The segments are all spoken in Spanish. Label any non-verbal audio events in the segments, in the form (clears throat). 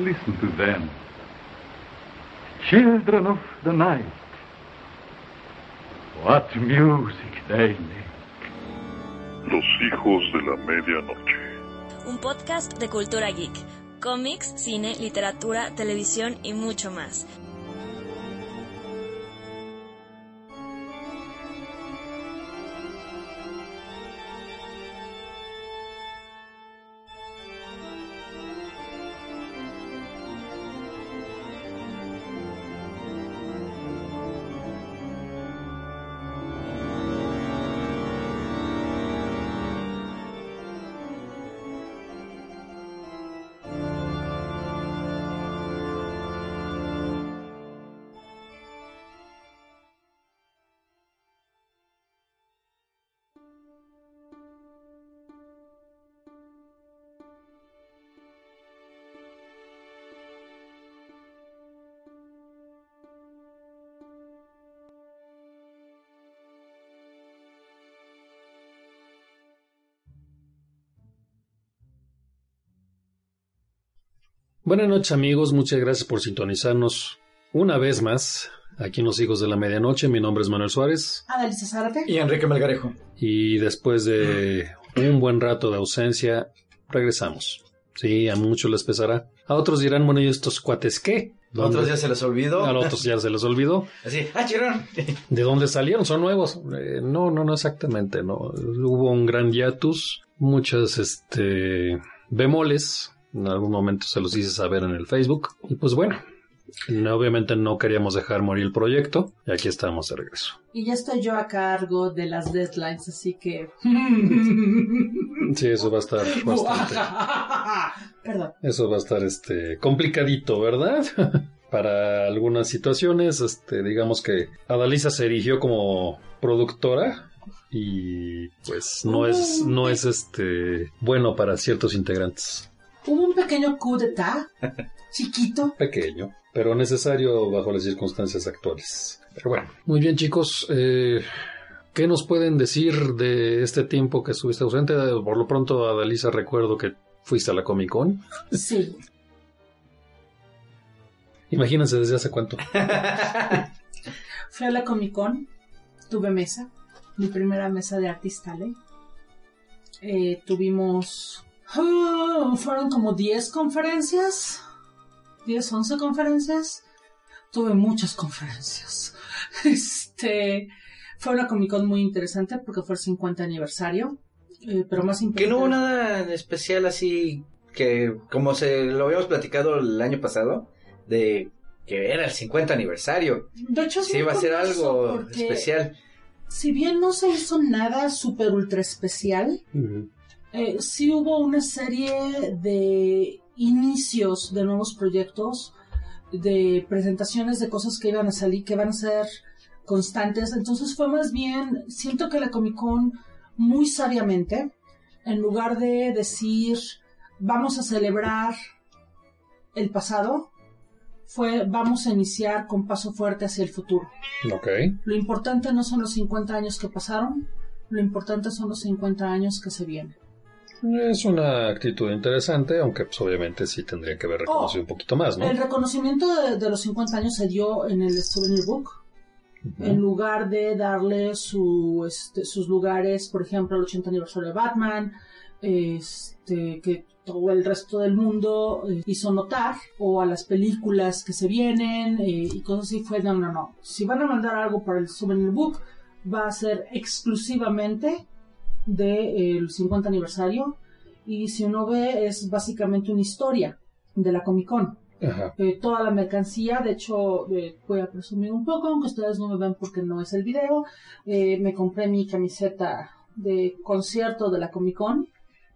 Listen to them. Children of the night. What music they make. Los hijos de la medianoche. Un podcast de cultura geek. Cómics, cine, literatura, televisión y mucho más. Buenas noches amigos, muchas gracias por sintonizarnos una vez más aquí en Los Hijos de la Medianoche. Mi nombre es Manuel Suárez Adalisa Zárate. Y Enrique Melgarejo. y después de un buen rato de ausencia regresamos. Sí, a muchos les pesará. A otros dirán, bueno, ¿y estos cuates qué? A ¿Dónde- otros ya se les olvidó. A otros ya se les olvidó. Así, ah, chirón. ¿De dónde salieron? ¿Son nuevos? Eh, no, no, no exactamente, no. Hubo un gran hiatus, muchas, este, bemoles. En algún momento se los hice saber en el Facebook. Y pues bueno, no- obviamente no queríamos dejar morir el proyecto. Y aquí estamos de regreso. Y ya estoy yo a cargo de las deadlines, así que... Sí, eso va a estar (laughs) bastante. (laughs) Perdón. Eso va a estar, este, complicadito, ¿verdad? (laughs) Para algunas situaciones, este, digamos que Adalisa se erigió como productora y pues no es, no es este bueno para ciertos integrantes. Hubo un pequeño coup d'etat, (laughs) chiquito. Pequeño, pero necesario bajo las circunstancias actuales. Pero bueno, muy bien chicos, eh, ¿qué nos pueden decir de este tiempo que estuviste ausente? Por lo pronto, Adalisa, recuerdo que fuiste a la Comic Con. Sí. (laughs) Imagínense desde hace cuánto. (laughs) Fui a la Comic Con, tuve mesa, mi primera mesa de artista Eh, tuvimos... ah, fueron como 10 conferencias, 10, 11 conferencias. Tuve muchas conferencias. (laughs) Este, fue una Comic Con muy interesante porque fue el 50 aniversario. eh, pero más Que importante... no hubo nada en especial así que, como se lo habíamos platicado el año pasado, de que era el 50 aniversario. De hecho, Sí, iba a ser algo especial. Si bien no se hizo nada súper ultra especial, eh, sí hubo una serie de inicios de nuevos proyectos, de presentaciones de cosas que iban a salir, que van a ser constantes. Entonces fue más bien, siento que la Comic Con muy sabiamente, en lugar de decir vamos a celebrar el pasado, fue vamos a iniciar con paso fuerte hacia el futuro. Ok. Lo importante no son los 50 años que pasaron, lo importante son los 50 años que se vienen. Es una actitud interesante, aunque pues, obviamente sí tendría que haber reconocido Oh, un poquito más, ¿no? El reconocimiento de, de los 50 años se dio en el Souvenir Book, en lugar de darle su, este, sus lugares, por ejemplo, al 80 aniversario de Batman, este, que todo el resto del mundo eh, hizo notar, o a las películas que se vienen eh, y cosas así, fue no, no, no. Si van a mandar algo para el Souvenir Book, va a ser exclusivamente del 50 aniversario, y si uno ve, es básicamente una historia de la Comic Con eh, toda la mercancía. De hecho, eh, voy a presumir un poco, aunque ustedes no me ven porque no es el video. Eh, me compré mi camiseta de concierto de la Comic Con,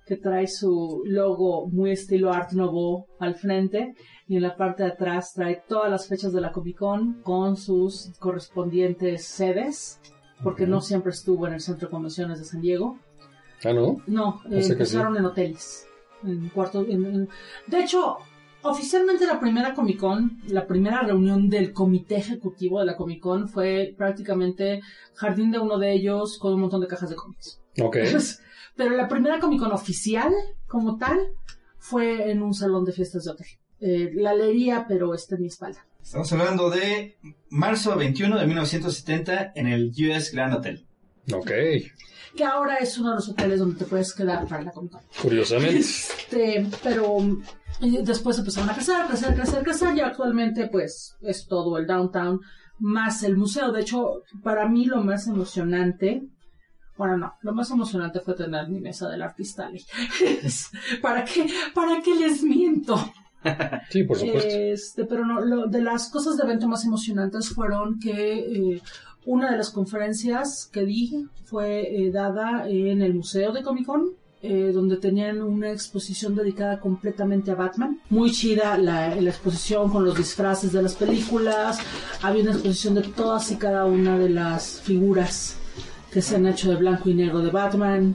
que trae su logo muy estilo Art Nouveau al frente. Y en la parte de atrás trae todas las fechas de la Comic Con con sus correspondientes sedes, porque Ujú. no siempre estuvo en el Centro de Convenciones de San Diego. Ah, ¿no? No, eh, sí. empezaron en hoteles. En cuartos, en- en- De hecho, oficialmente la primera Comic Con, la primera reunión del comité ejecutivo de la Comic Con fue prácticamente jardín de uno de ellos con un montón de cajas de cómics. Ok. (laughs) Pero la primera Comic Con oficial, como tal, fue en un salón de fiestas de hotel. Eh, la leería, pero está en mi espalda. Estamos hablando de marzo 21 de 1970 en el US Grand Hotel. Ok, Que ahora es uno de los hoteles donde te puedes quedar para la Comic Con. curiosamente. Este, pero eh, después empezaron a crecer, crecer, crecer, crecer y actualmente pues es todo el downtown más el museo. De hecho, para mí lo más emocionante, bueno, no, lo más emocionante fue tener mi mesa del artista ahí. (laughs) ¿Para qué, para qué les miento? Sí, por supuesto. Este, pero no, lo- de las cosas de evento más emocionantes fueron que eh, una de las conferencias que di fue eh, dada en el Museo de Comic Con, eh, donde tenían una exposición dedicada completamente a Batman. Muy chida la, la exposición con los disfraces de las películas. Había una exposición de todas y cada una de las figuras que se han hecho de blanco y negro de Batman.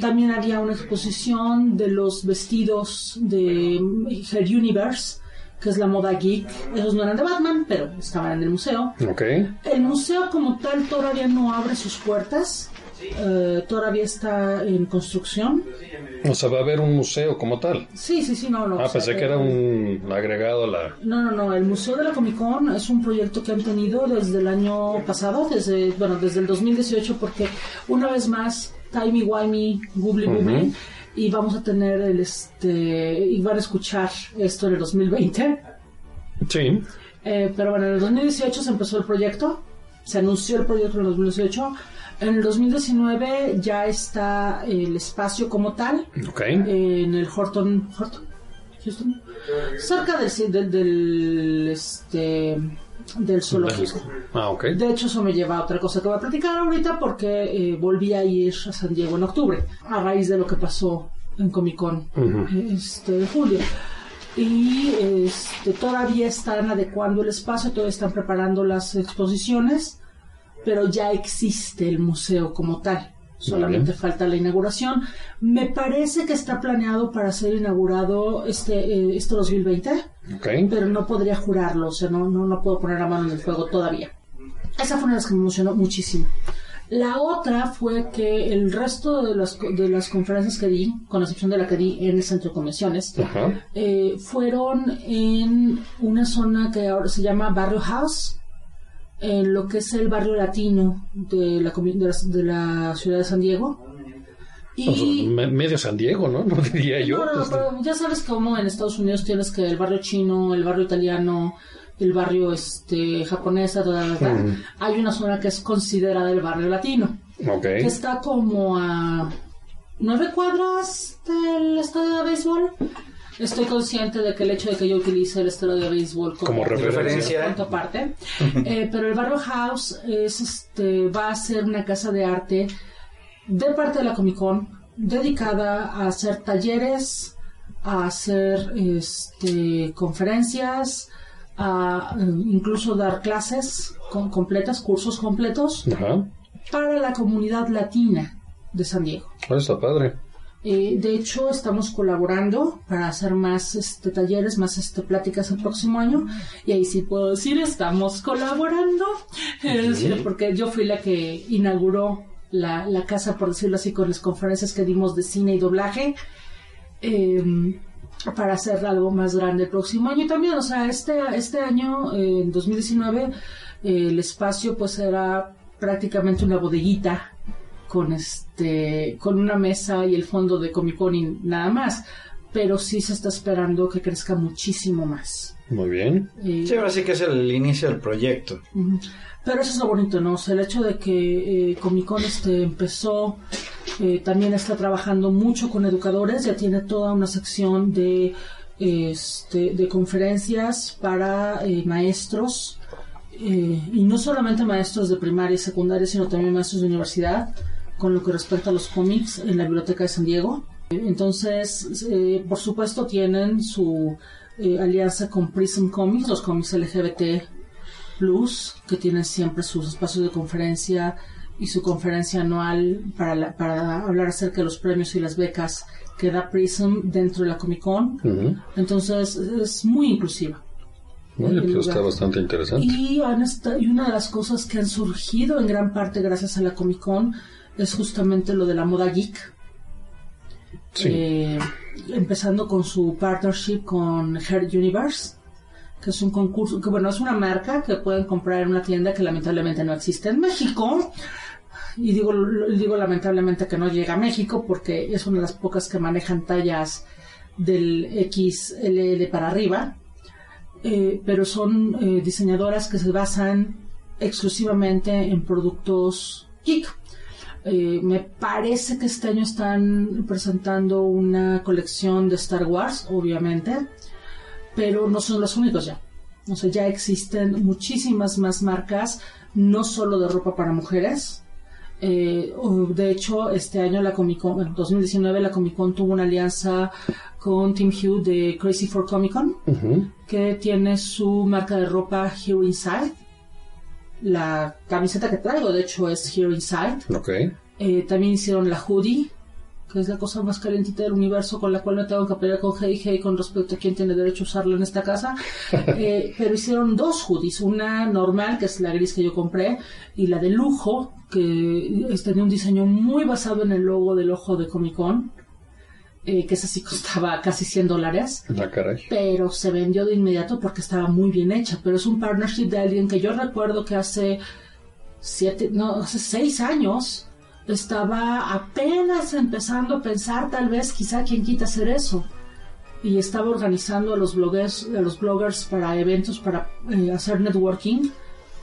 También había una exposición de los vestidos de Her Universe, que es la moda geek. Esos no eran de Batman, pero estaban en el museo. ok. El museo como tal todavía no abre sus puertas. eh, todavía está en construcción. O sea, va a haber un museo como tal. Sí, sí, sí, no, no. Ah, o sea, pensé que era un agregado a la... No, no, no. El Museo de la Comic Con es un proyecto que han tenido desde el año pasado, desde, bueno, desde el 2018, porque una vez más, timey wimey, googly googly, y vamos a tener el, este, y van a escuchar esto en el 2020. Sí, Eh, pero bueno, en el 2018 se empezó el proyecto, se anunció el proyecto en el 2018. En el 2019 ya está el espacio como tal, ok. en el Horton, Horton, Houston, cerca del, del, del, este, del zoológico. Ah. De hecho, eso me lleva a otra cosa que voy a platicar ahorita porque eh, volví a ir a San Diego en octubre, a raíz de lo que pasó en Comic Con este, de julio. Y este, todavía están adecuando el espacio, todavía están preparando las exposiciones, pero ya existe el museo como tal. Solamente falta la inauguración. Me parece que está planeado para ser inaugurado este, eh, este 2020 Pero no podría jurarlo, o sea, no, no, no puedo poner la mano en el fuego todavía. Esa fue una de las que me emocionó muchísimo. La otra fue que el resto de las, de las conferencias que di, con excepción de la que di en el centro de convenciones, eh, fueron en una zona que ahora se llama Barrio House, en lo que es el barrio latino de la, de la, de la ciudad de San Diego. O sea, me- medio San Diego, ¿no? (laughs) No diría yo. No, Pues, pero ya sabes cómo en Estados Unidos tienes que el barrio chino, el barrio italiano, el barrio este japonés. Ujú. hay una zona que es considerada el barrio latino, Ok. que está como a nueve cuadras del estadio de béisbol. Estoy consciente de que el hecho de que yo utilice el estadio de béisbol como, Como referencia. Referencia. punto aparte, (laughs) eh, pero el barrio House es este va a ser una casa de arte de parte de la Comic Con dedicada a hacer talleres, a hacer este, conferencias, a incluso dar clases con- completas, cursos completos Ajá. para la comunidad latina de San Diego. Ah, está padre. Eh, de hecho, estamos colaborando para hacer más este, talleres, más este, pláticas el próximo año. Y ahí sí puedo decir, estamos colaborando. (laughs) Porque yo fui la que inauguró la, la casa, por decirlo así, con las conferencias que dimos de cine y doblaje. eh, para hacer algo más grande el próximo año. Y también, o sea, este, este año, eh, en 2019, eh, el espacio pues era prácticamente una bodeguita con este con una mesa y el fondo de Comic Con y nada más pero sí se está esperando que crezca muchísimo más Muy bien. Eh, Sí, ahora sí que es el inicio del proyecto. ujú. Pero eso es lo bonito no o el hecho de que eh, Comic Con este empezó eh, también está trabajando mucho con educadores ya tiene toda una sección de este, de conferencias para eh, maestros eh, y no solamente maestros de primaria y secundaria, sino también maestros de universidad, con lo que respecta a los cómics en la Biblioteca de San Diego. Entonces, eh, por supuesto, tienen su alianza con Prism Comics, los cómics LGBT Plus, que tienen siempre sus espacios de conferencia y su conferencia anual para, la- para hablar acerca de los premios y las becas que da Prism dentro de la Comic Con. Ujú. Entonces, es muy inclusiva. El pues está bastante interesante. Y, esta- y una de las cosas que han surgido en gran parte gracias a la Comic Con es justamente lo de la moda geek, Sí. Eh, empezando con su partnership con Her Universe, que es un concurso, que bueno, es una marca que pueden comprar en una tienda que lamentablemente no existe en México. Y digo, digo lamentablemente que no llega a México porque es una de las pocas que manejan tallas del XLL para arriba. Eh, pero son eh, diseñadoras que se basan exclusivamente en productos geek. Eh, me parece que este año están presentando una colección de Star Wars, obviamente, pero no son los únicos ya. O sea, ya existen muchísimas más marcas, no solo de ropa para mujeres. Eh, de hecho, este año la Comic Con, bueno, 2019 la Comic Con tuvo una alianza con Tim Hugh de Crazy for Comic Con que tiene su marca de ropa Here Inside. La camiseta que traigo, de hecho, es Here Inside. Ok. Eh, también hicieron la hoodie, que es la cosa más calientita del universo con la cual me tengo que pelear con Hey Hey con respecto a quién tiene derecho a usarlo en esta casa. (laughs) Eh, pero hicieron dos hoodies, una normal, que es la gris que yo compré, y la de lujo, que tenía un diseño muy basado en el logo del ojo de Comic Con, eh, que esa sí costaba casi 100 dólares La caray. pero se vendió de inmediato porque estaba muy bien hecha. Pero es un partnership de alguien que yo recuerdo que hace siete, no, hace seis años estaba apenas empezando a pensar tal vez quizá quien quita hacer eso. Y estaba organizando a los bloggers, a los bloggers para eventos para eh, hacer networking.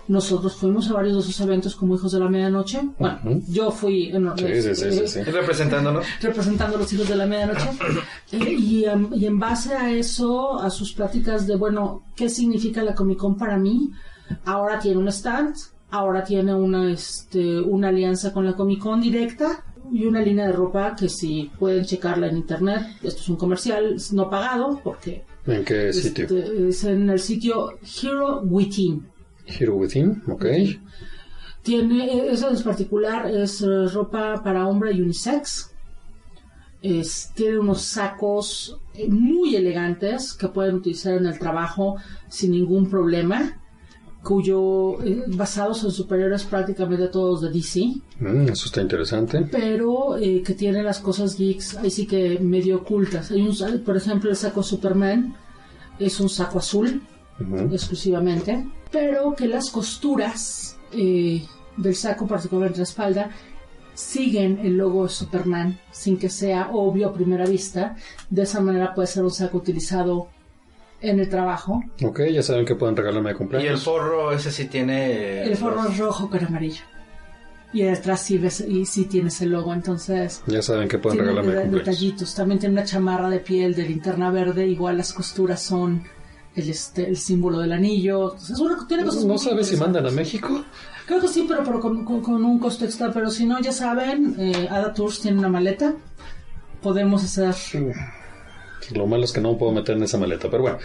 Nosotros fuimos a varios de esos eventos como hijos de la medianoche. Bueno, Ujú. yo fui en, Sí, sí, sí, sí, sí. Representándonos. representando a los hijos de la medianoche. (coughs) Eh, y, em, y en base a eso, a sus pláticas de, bueno, ¿qué significa la Comic Con para mí? Ahora tiene un stand, ahora tiene una, este, una alianza con la Comic Con directa y una línea de ropa que si pueden checarla en internet, esto es un comercial no pagado porque ¿En qué sitio? este, es en el sitio Hero Within. Hero Within. Ok. Tiene, eso en particular es eh, ropa para hombre y unisex. Es- tiene unos sacos eh, muy elegantes que pueden utilizar en el trabajo sin ningún problema, cuyo eh, basados en superiores prácticamente todos de DC, Mm, eso está interesante. pero eh, que tiene las cosas geeks ahí sí que medio ocultas. Hay un, por ejemplo, el saco Superman es un saco azul, exclusivamente, pero que las costuras eh, del saco, particularmente la espalda, siguen el logo de Superman sin que sea obvio a primera vista. De esa manera puede ser un saco utilizado en el trabajo. Ok, ya saben que pueden regalarme de Y el cumpleaños. forro, ese sí tiene. El forro los- es rojo con amarillo. Y detrás sí, ves, y sí tienes el logo, entonces Ya saben que pueden regalarme de de- cumpleaños. detallitos. También tiene una chamarra de piel de linterna verde, igual las costuras son el, este, el símbolo del anillo. Entonces, es una- tiene cosas ¿No sabes si mandan a. México? Creo que sí, pero, pero con, con- con un costo extra. Pero si no, ya saben, eh, Ada Tours tiene una maleta. Podemos hacer. Lo malo es que no me puedo meter en esa maleta, pero bueno,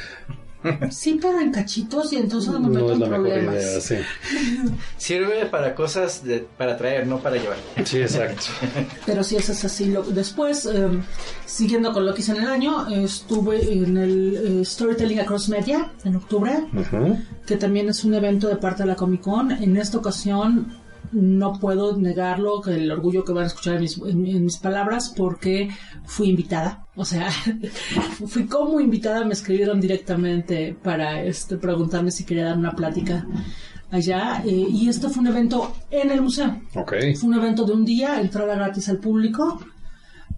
Sí, pero en cachitos y entonces me meto no es en la mejor problemas. idea, sí. (laughs) Sirve para cosas de, para traer, no para llevar. Sí, exacto. (laughs) Pero sí, eso es así. Lo- Después, eh, siguiendo con lo que hice en el año, eh, estuve en el eh, Storytelling Across Media en octubre, Ujú. que también es un evento de parte de la Comic Con. En esta ocasión no puedo negarlo, que el orgullo que van a escuchar en mis, en- en mis palabras, porque fui invitada. O sea, (laughs) fui como invitada, me escribieron directamente para este, preguntarme si quería dar una plática allá. eh, y este fue un evento en el museo. Fue un evento de un día, entrada gratis al público.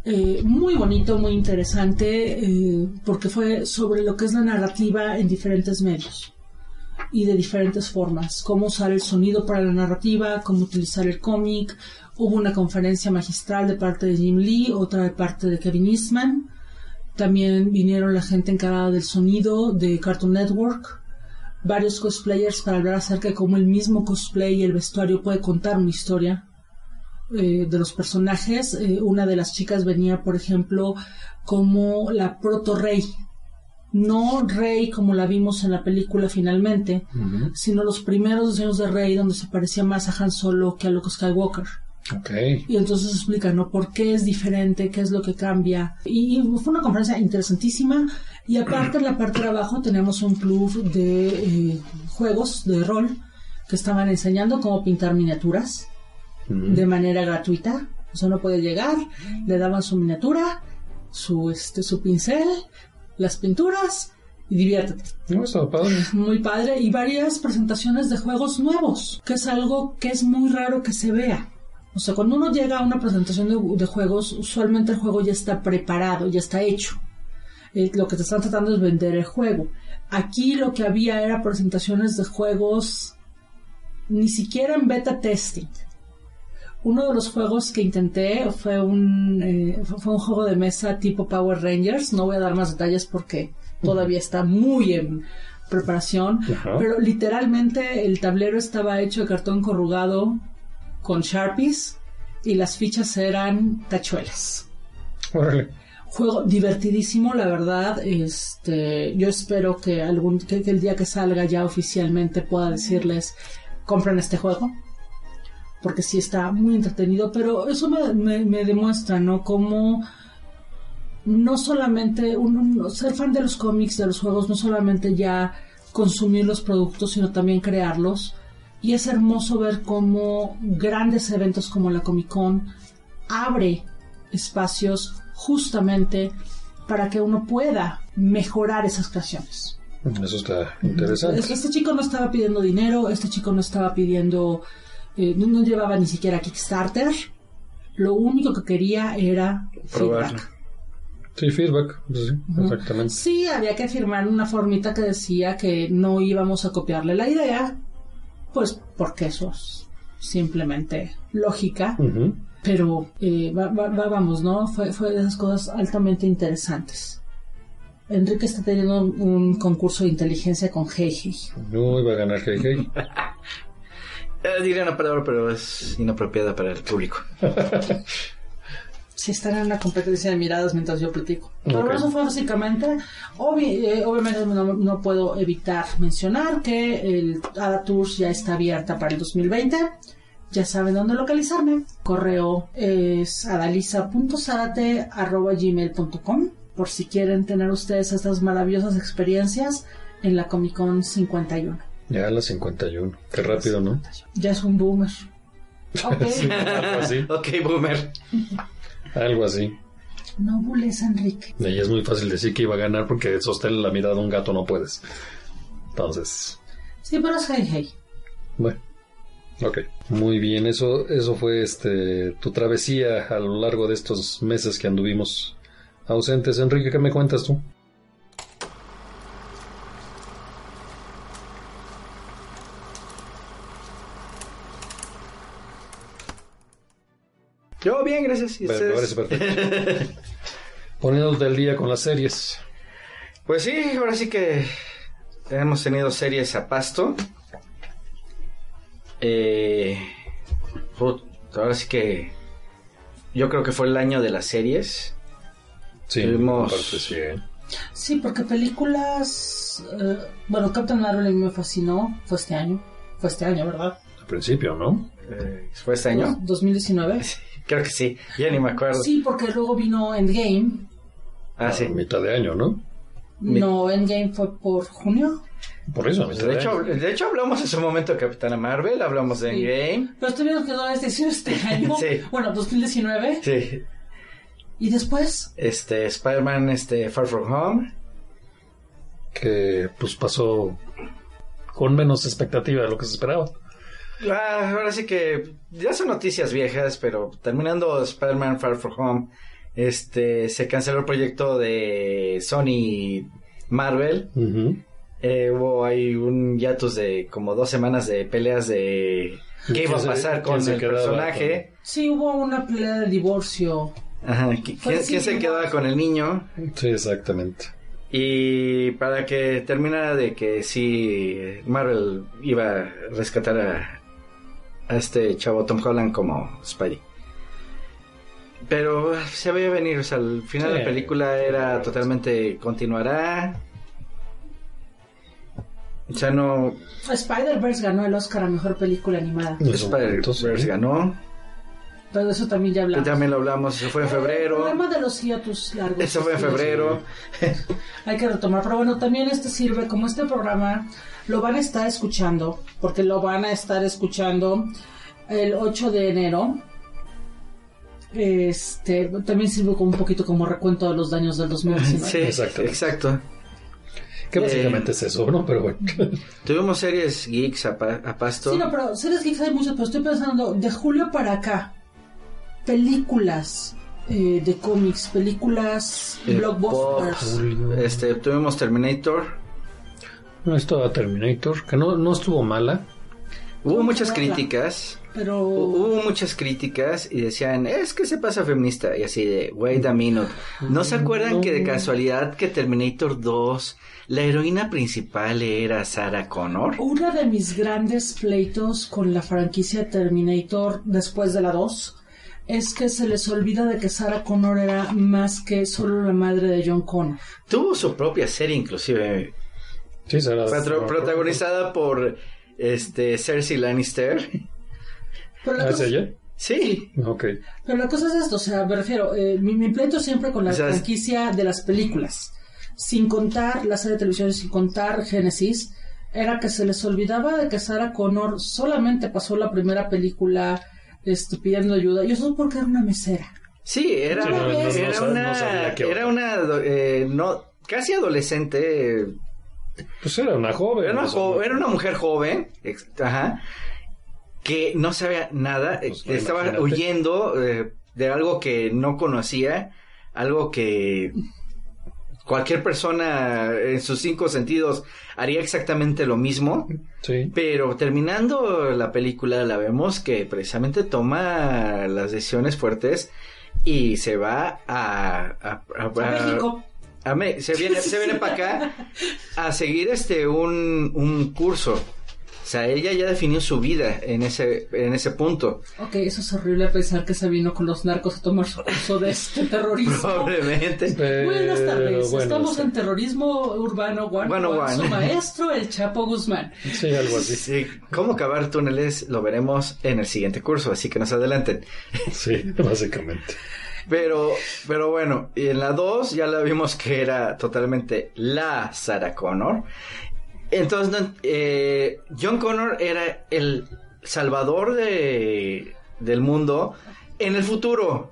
eh, muy bonito, muy interesante, eh, porque fue sobre lo que es la narrativa en diferentes medios y de diferentes formas. Cómo usar el sonido para la narrativa, cómo utilizar el cómic. Hubo una conferencia magistral de parte de Jim Lee, otra de parte de Kevin Eastman. También vinieron la gente encargada del sonido de Cartoon Network varios cosplayers para hablar acerca de cómo el mismo cosplay y el vestuario puede contar una historia eh, de los personajes. Eh, una de las chicas venía, por ejemplo, como la proto rey. No rey como la vimos en la película finalmente, sino los primeros diseños de rey donde se parecía más a Han Solo que a Luke Skywalker. Ok. Y entonces explica, ¿no? ¿Por qué es diferente? ¿Qué es lo que cambia? Y, y fue una conferencia interesantísima. Y aparte, en la parte de abajo tenemos un club de eh, juegos de rol que estaban enseñando cómo pintar miniaturas de manera gratuita. O sea, uno puede llegar, le daban su miniatura su, este, su pincel, las pinturas y diviértete. No, estaba padre. Muy padre y varias presentaciones de juegos nuevos, que es algo que es muy raro que se vea. O sea, cuando uno llega a una presentación de, de juegos, usualmente el juego ya está preparado, ya está hecho. Eh, lo que te están tratando es vender el juego. Aquí lo que había era presentaciones de juegos ni siquiera en beta testing. Uno de los juegos que intenté fue un, eh, fue un juego de mesa tipo Power Rangers. No voy a dar más detalles porque todavía está muy en preparación. Ajá. Pero literalmente el tablero estaba hecho de cartón corrugado con Sharpies y las fichas eran tachuelas. Órale. Juego divertidísimo, la verdad. Este, yo espero que algún que, que el día que salga ya oficialmente pueda decirles compren este juego porque sí está muy entretenido, pero eso me, me- me demuestra, ¿no? Cómo no solamente un- un- ser fan de los cómics, de los juegos, no solamente ya consumir los productos, sino también crearlos. Y es hermoso ver cómo grandes eventos como la Comic Con abre espacios justamente para que uno pueda mejorar esas creaciones. Eso está interesante. Este chico no estaba pidiendo dinero, este chico no estaba pidiendo, eh, no, no llevaba ni siquiera Kickstarter. Lo único que quería era Probarlo. feedback. Sí, feedback. pues sí, exactamente. Sí, había que firmar una formita que decía que no íbamos a copiarle la idea, pues porque eso es simplemente lógica. Pero eh, va- va- va- vamos, ¿no? Fue, fue de esas cosas altamente interesantes. Enrique está teniendo un, concurso de inteligencia con Heiji. No iba a ganar. Eh, (laughs) diría una palabra, pero es inapropiada para el público. Si están en una competencia de miradas mientras yo platico. Pero eso fue básicamente. obvi- eh, obviamente no, no puedo evitar mencionar que el Ada Tours ya está abierta para el 2020. Ya saben dónde localizarme. Correo es adalisa.zarate.gmail.com por si quieren tener ustedes estas maravillosas experiencias en la Comic Con 51. Ya a las 51. Qué rápido, ¿no? Ya es un boomer. (laughs) Sí, algo así. ok, boomer. Algo así. No bules, Enrique. Y ahí es muy fácil decir que iba a ganar porque sostener la mirada de un gato no puedes. Entonces, Sí, pero es hey hey. bueno. Ok. Muy bien, eso, eso fue este tu travesía a lo largo de estos meses que anduvimos ausentes. Enrique, ¿qué me cuentas tú? Yo bien, gracias. ¿Y Me ustedes? parece perfecto. (laughs) Poniéndote al día con las series. Pues sí, ahora sí que hemos tenido series a pasto. Eh, put, ahora sí que yo creo que fue el año de las series. Sí, Tuvimos- aparte, sí. Sí, porque películas. eh, bueno, Captain Marvel a mí me fascinó. Fue este año. Fue este año, ¿verdad? Al principio, ¿no? Eh, ¿Fue este año? 2019. Creo que sí, ya ni me acuerdo. Sí, porque luego vino Endgame. Ah, sí. A mitad de año, ¿no? No, Endgame fue por junio. Por eso, a mitad De hecho, de hecho, hablamos en su momento de Capitana Marvel, hablamos de Sí. Endgame. Pero estoy viendo que no es decir este (laughs) año. Sí. Bueno, 2019. Sí, Y después. este, Spider-Man, este, Far From Home. Que pues pasó con menos expectativa de lo que se esperaba. Ah, ahora sí que ya son noticias viejas, pero terminando Spider-Man Far From Home, este, se canceló el proyecto de Sony Marvel. Eh, hubo ahí un hiatus de como dos semanas de peleas de qué iba a ¿Quién se- pasar con el personaje. Sí, hubo una pelea de divorcio. Ajá, ¿qui- Fue ¿quién, se quedaba con el niño? Sí, exactamente. Y para que terminara de que sí, Marvel iba a rescatar a, a este chavo Tom Holland como Spidey. Pero se veía venir, o sea, al final de la película era totalmente continuará. O sea, no. Spider-Verse ganó el Oscar a mejor película animada. Spider-Verse ganó. Pero de eso también ya hablamos. También lo hablamos, eso fue en El febrero. problema de los hiatus largos. Eso fue en febrero. (laughs) Hay que retomar. Pero bueno, también este sirve como este programa lo van a estar escuchando, porque lo van a estar escuchando el 8 de enero. Este, también sirve como un poquito como recuento de los daños del 2019. Sí, Exacto. exacto. Que Eh, básicamente es eso, ¿no? Pero bueno. (laughs) Tuvimos series geeks a, pa- a pasto. Sí, no, pero series geeks hay muchas, pero estoy pensando, de julio para acá, películas eh, de cómics, películas Eh, blockbusters. Este, tuvimos Terminator. No estaba Terminator, que no, no estuvo mala. Hubo muchas críticas. Pero Hubo muchas críticas y decían, es que se pasa feminista. Y así de, wait a minute. ¿No se acuerdan que de casualidad que Terminator 2, la heroína principal era Sarah Connor? uno de mis grandes pleitos con la franquicia Terminator después de la 2 es que se les olvida de que Sarah Connor era más que solo la madre de John Connor. Tuvo su propia serie inclusive, Sí, será. patro- protagonizada por este Cersei Lannister. Pero la, ¿Ah, es ella? Sí, Ok. pero la cosa es esto, o sea, me refiero, eh, mi, mi pleito siempre con la O sea, franquicia de las películas, sin contar la serie de televisión, sin contar Genesis, era que se les olvidaba de que Sarah Connor solamente pasó la primera película este, pidiendo ayuda, y eso porque era una mesera. sí, era, Sí, no, no, no era sab- no una, sabía qué era una, eh, no, casi adolescente, Pues era una joven. Era una, jo- era una mujer joven, ex- ajá, que no sabía nada, Pues, eh, estaba imagínate. huyendo eh, de algo que no conocía, algo que cualquier persona en sus cinco sentidos haría exactamente lo mismo, Sí. pero terminando la película la vemos que precisamente toma las decisiones fuertes y se va a, a- a- A México. a Me- se viene, se viene para acá a seguir este un, un curso. O sea, ella ya definió su vida en ese, en ese punto. Ok, eso es horrible pensar que se vino con los narcos a tomar su curso de (laughs) este terrorismo. Probablemente. Buenas tardes, Pero bueno, estamos sí. en terrorismo urbano one, One on one. Su maestro, el Chapo Guzmán. Sí, algo así. Sí, cómo cavar túneles lo veremos en el siguiente curso, así que nos adelanten. Sí, básicamente. Pero, pero bueno, y en la 2 ya la vimos que era totalmente la Sarah Connor. Entonces, eh, John Connor era el salvador de, del mundo en el futuro.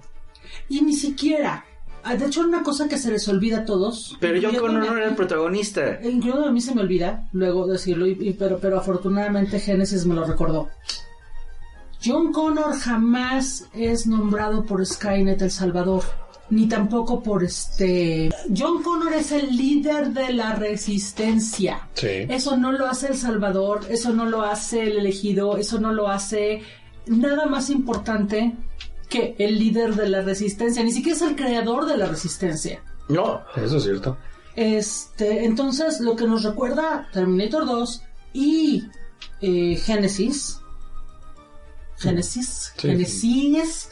Y ni siquiera. ah, De hecho, una cosa que se les olvida a todos. Pero John Connor no era el protagonista. Incluso a mí se me olvida luego decirlo, y, y- pero, pero afortunadamente Genesis me lo recordó. John Connor jamás es nombrado por Skynet El Salvador, ni tampoco por este... John Connor es el líder de la resistencia. Sí. Eso no lo hace El Salvador, eso no lo hace el elegido, eso no lo hace nada más importante que el líder de la resistencia, ni siquiera es el creador de la resistencia. No, Eso es cierto. Este, entonces lo que nos recuerda Terminator 2 y eh, Genesis, Sí. Genesis,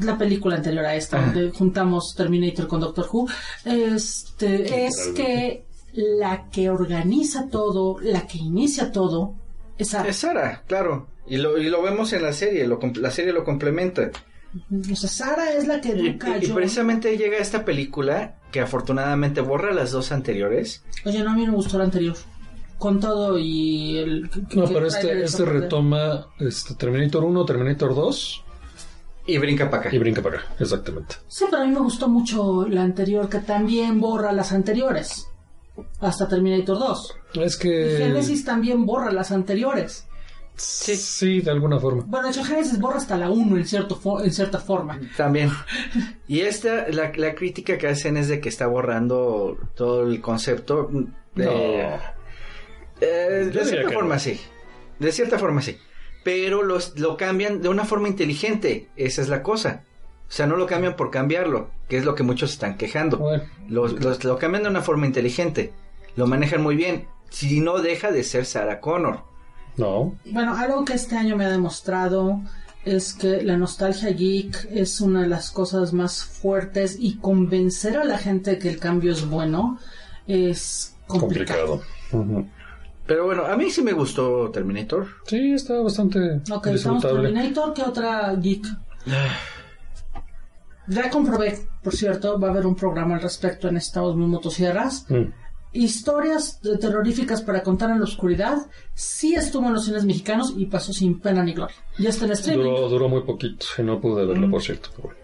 la película anterior a esta, donde juntamos Terminator con Doctor Who, este, es que la que organiza todo, la que inicia todo, es Sarah. es Sarah, claro. Y lo, y lo vemos en la serie, lo, la serie lo complementa. O sea, Sarah es la que Y, educa y precisamente llega esta película que afortunadamente borra las dos anteriores. Oye, no, a mí me gustó la anterior. Con todo y el... que- No, que pero este, este retoma este, Terminator 1, Terminator 2 Y brinca para acá. y brinca para acá. Exactamente. Sí, pero a mí me gustó mucho la anterior, que también borra las anteriores. Hasta Terminator 2. Es Y que. Genesis también borra las anteriores. Sí. Sí, de alguna forma. Bueno, de hecho, Genesis borra hasta la 1 en, cierto en cierta forma. También. (laughs) Y esta, la, la crítica que hacen es de que está borrando todo el concepto. De, No. Eh, de cierta forma no. sí. De cierta forma sí. Pero los, lo cambian de una forma inteligente. Esa es la cosa. O sea, no lo cambian por cambiarlo, que es lo que muchos están quejando. Bueno, Lo, los- lo cambian de una forma inteligente. Lo manejan muy bien. Si no deja de ser Sarah Connor. no. Bueno, algo que este año me ha demostrado es que la nostalgia geek es una de las cosas más fuertes y convencer a la gente que el cambio es bueno es complicado. Complicado. Pero bueno, a mí sí me gustó Terminator. Sí, está bastante Ok, estamos disfrutable. Terminator, ¿qué otra geek? Ya comprobé, por cierto, va a haber un programa al respecto en Estados Unidos Motosierras. Mm. historias de- terroríficas para contar en la oscuridad, sí estuvo en los cines mexicanos y pasó sin pena ni gloria. Ya está en streaming. Duró, duró muy poquito y no pude verlo, por cierto. pero bueno.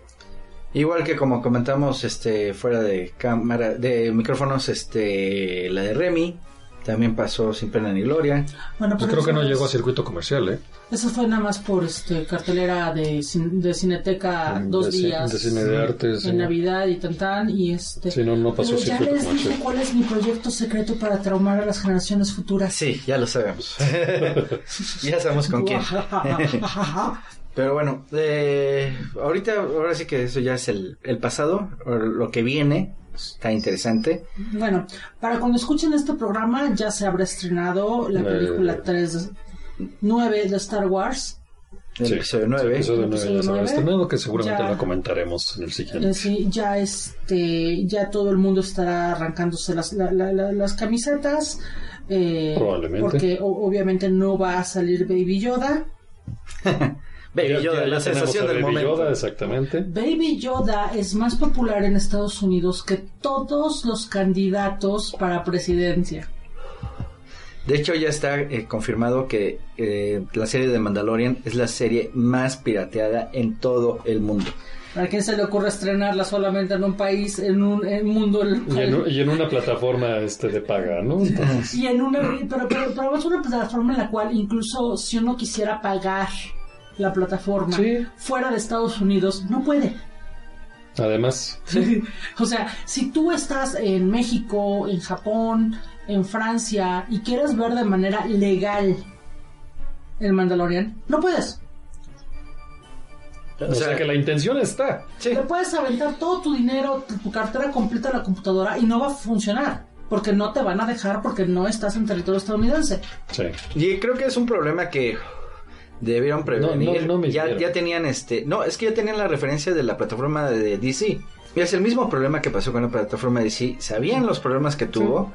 Igual que como comentamos este fuera de cámara, de micrófonos, este la de Remy también pasó sin pena ni gloria. Bueno, Pues creo que eso no es- llegó a circuito comercial, ¿eh? Eso fue nada más por este cartelera de, de Cineteca dos de, ci- días. de cine de arte. sí. en Navidad y tan tan y este Sí, no, no pasó pero ya circuito les dije comercial. cuál es mi proyecto secreto para traumar a las generaciones futuras Sí, ya lo sabemos. (laughs) ya sabemos con quién. (laughs) Pero bueno, eh, ahorita, ahora sí que eso ya es el, el pasado, o lo que viene, está interesante. bueno para cuando escuchen este programa ya se habrá estrenado la película 3 9 de Star Wars El Sí, episodio sí, 9. episodio nueve Episodio ya se habrá nueve. estrenado, que seguramente Ya. lo comentaremos en el siguiente. Eh, sí, ya este ya todo el mundo estará arrancándose las, la- la- la- las camisetas eh, Probablemente. porque o- obviamente no va a salir Baby Yoda (laughs) Baby Yoda, la sensación del Baby momento. Yoda, exactamente. Baby Yoda es más popular en Estados Unidos que todos los candidatos para presidencia. De hecho, ya está eh, confirmado que eh, la serie de Mandalorian es la serie más pirateada en todo el mundo. ¿A quién se le ocurre estrenarla solamente en un país, en un, en mundo? en Y en, y en una plataforma este de paga, ¿no? Entonces, y en una, pero, pero, pero es una plataforma en la cual incluso si uno quisiera pagar la plataforma Sí. fuera de Estados Unidos, no puede. además, (laughs) O sea, si tú estás en México, en Japón, en Francia y quieres ver de manera legal el Mandalorian, no puedes. o sea que la intención está. sí. Le puedes aventar todo tu dinero, tu cartera completa a la computadora y no va a funcionar. Porque no te van a dejar porque no estás en territorio estadounidense. Sí. Y creo que es un problema que debieron prevenir. No, no, no me ya, ya tenían este, no, es que ya tenían la referencia de la plataforma de DC. Y es el mismo problema que pasó con la plataforma de DC. Sabían los problemas que tuvo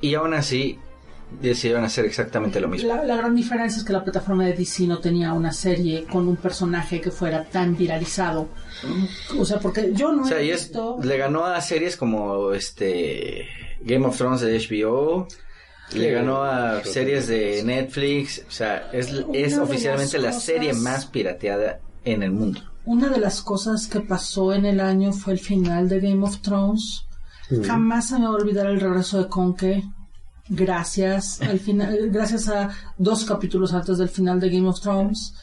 y aún así decidieron hacer exactamente lo mismo. La, la gran diferencia es que la plataforma de DC no tenía una serie con un personaje que fuera tan viralizado. O sea, porque yo no O sea, he es, visto... le ganó a series como este Game of Thrones de HBO. Le ganó a series de. Netflix. O sea, es, es oficialmente la serie más pirateada en el mundo. Una de las cosas que pasó en el año fue el final de Game of Thrones. Jamás se me va a olvidar el regreso de Conque. Gracias al final, (laughs) gracias a dos capítulos antes del final de Game of Thrones.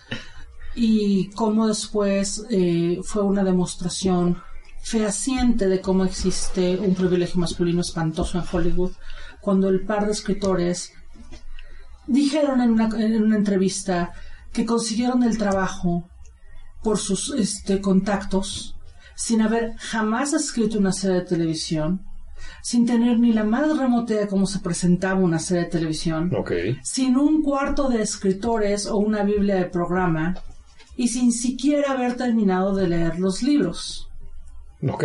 Y cómo después eh, fue una demostración fehaciente de cómo existe un privilegio masculino espantoso en Hollywood. Cuando el par de escritores dijeron en una, en una entrevista que consiguieron el trabajo por sus este, contactos, sin haber jamás escrito una serie de televisión, sin tener ni la más remota idea de cómo se presentaba una serie de televisión, sin un cuarto de escritores o una biblia de programa, y sin siquiera haber terminado de leer los libros. Ok.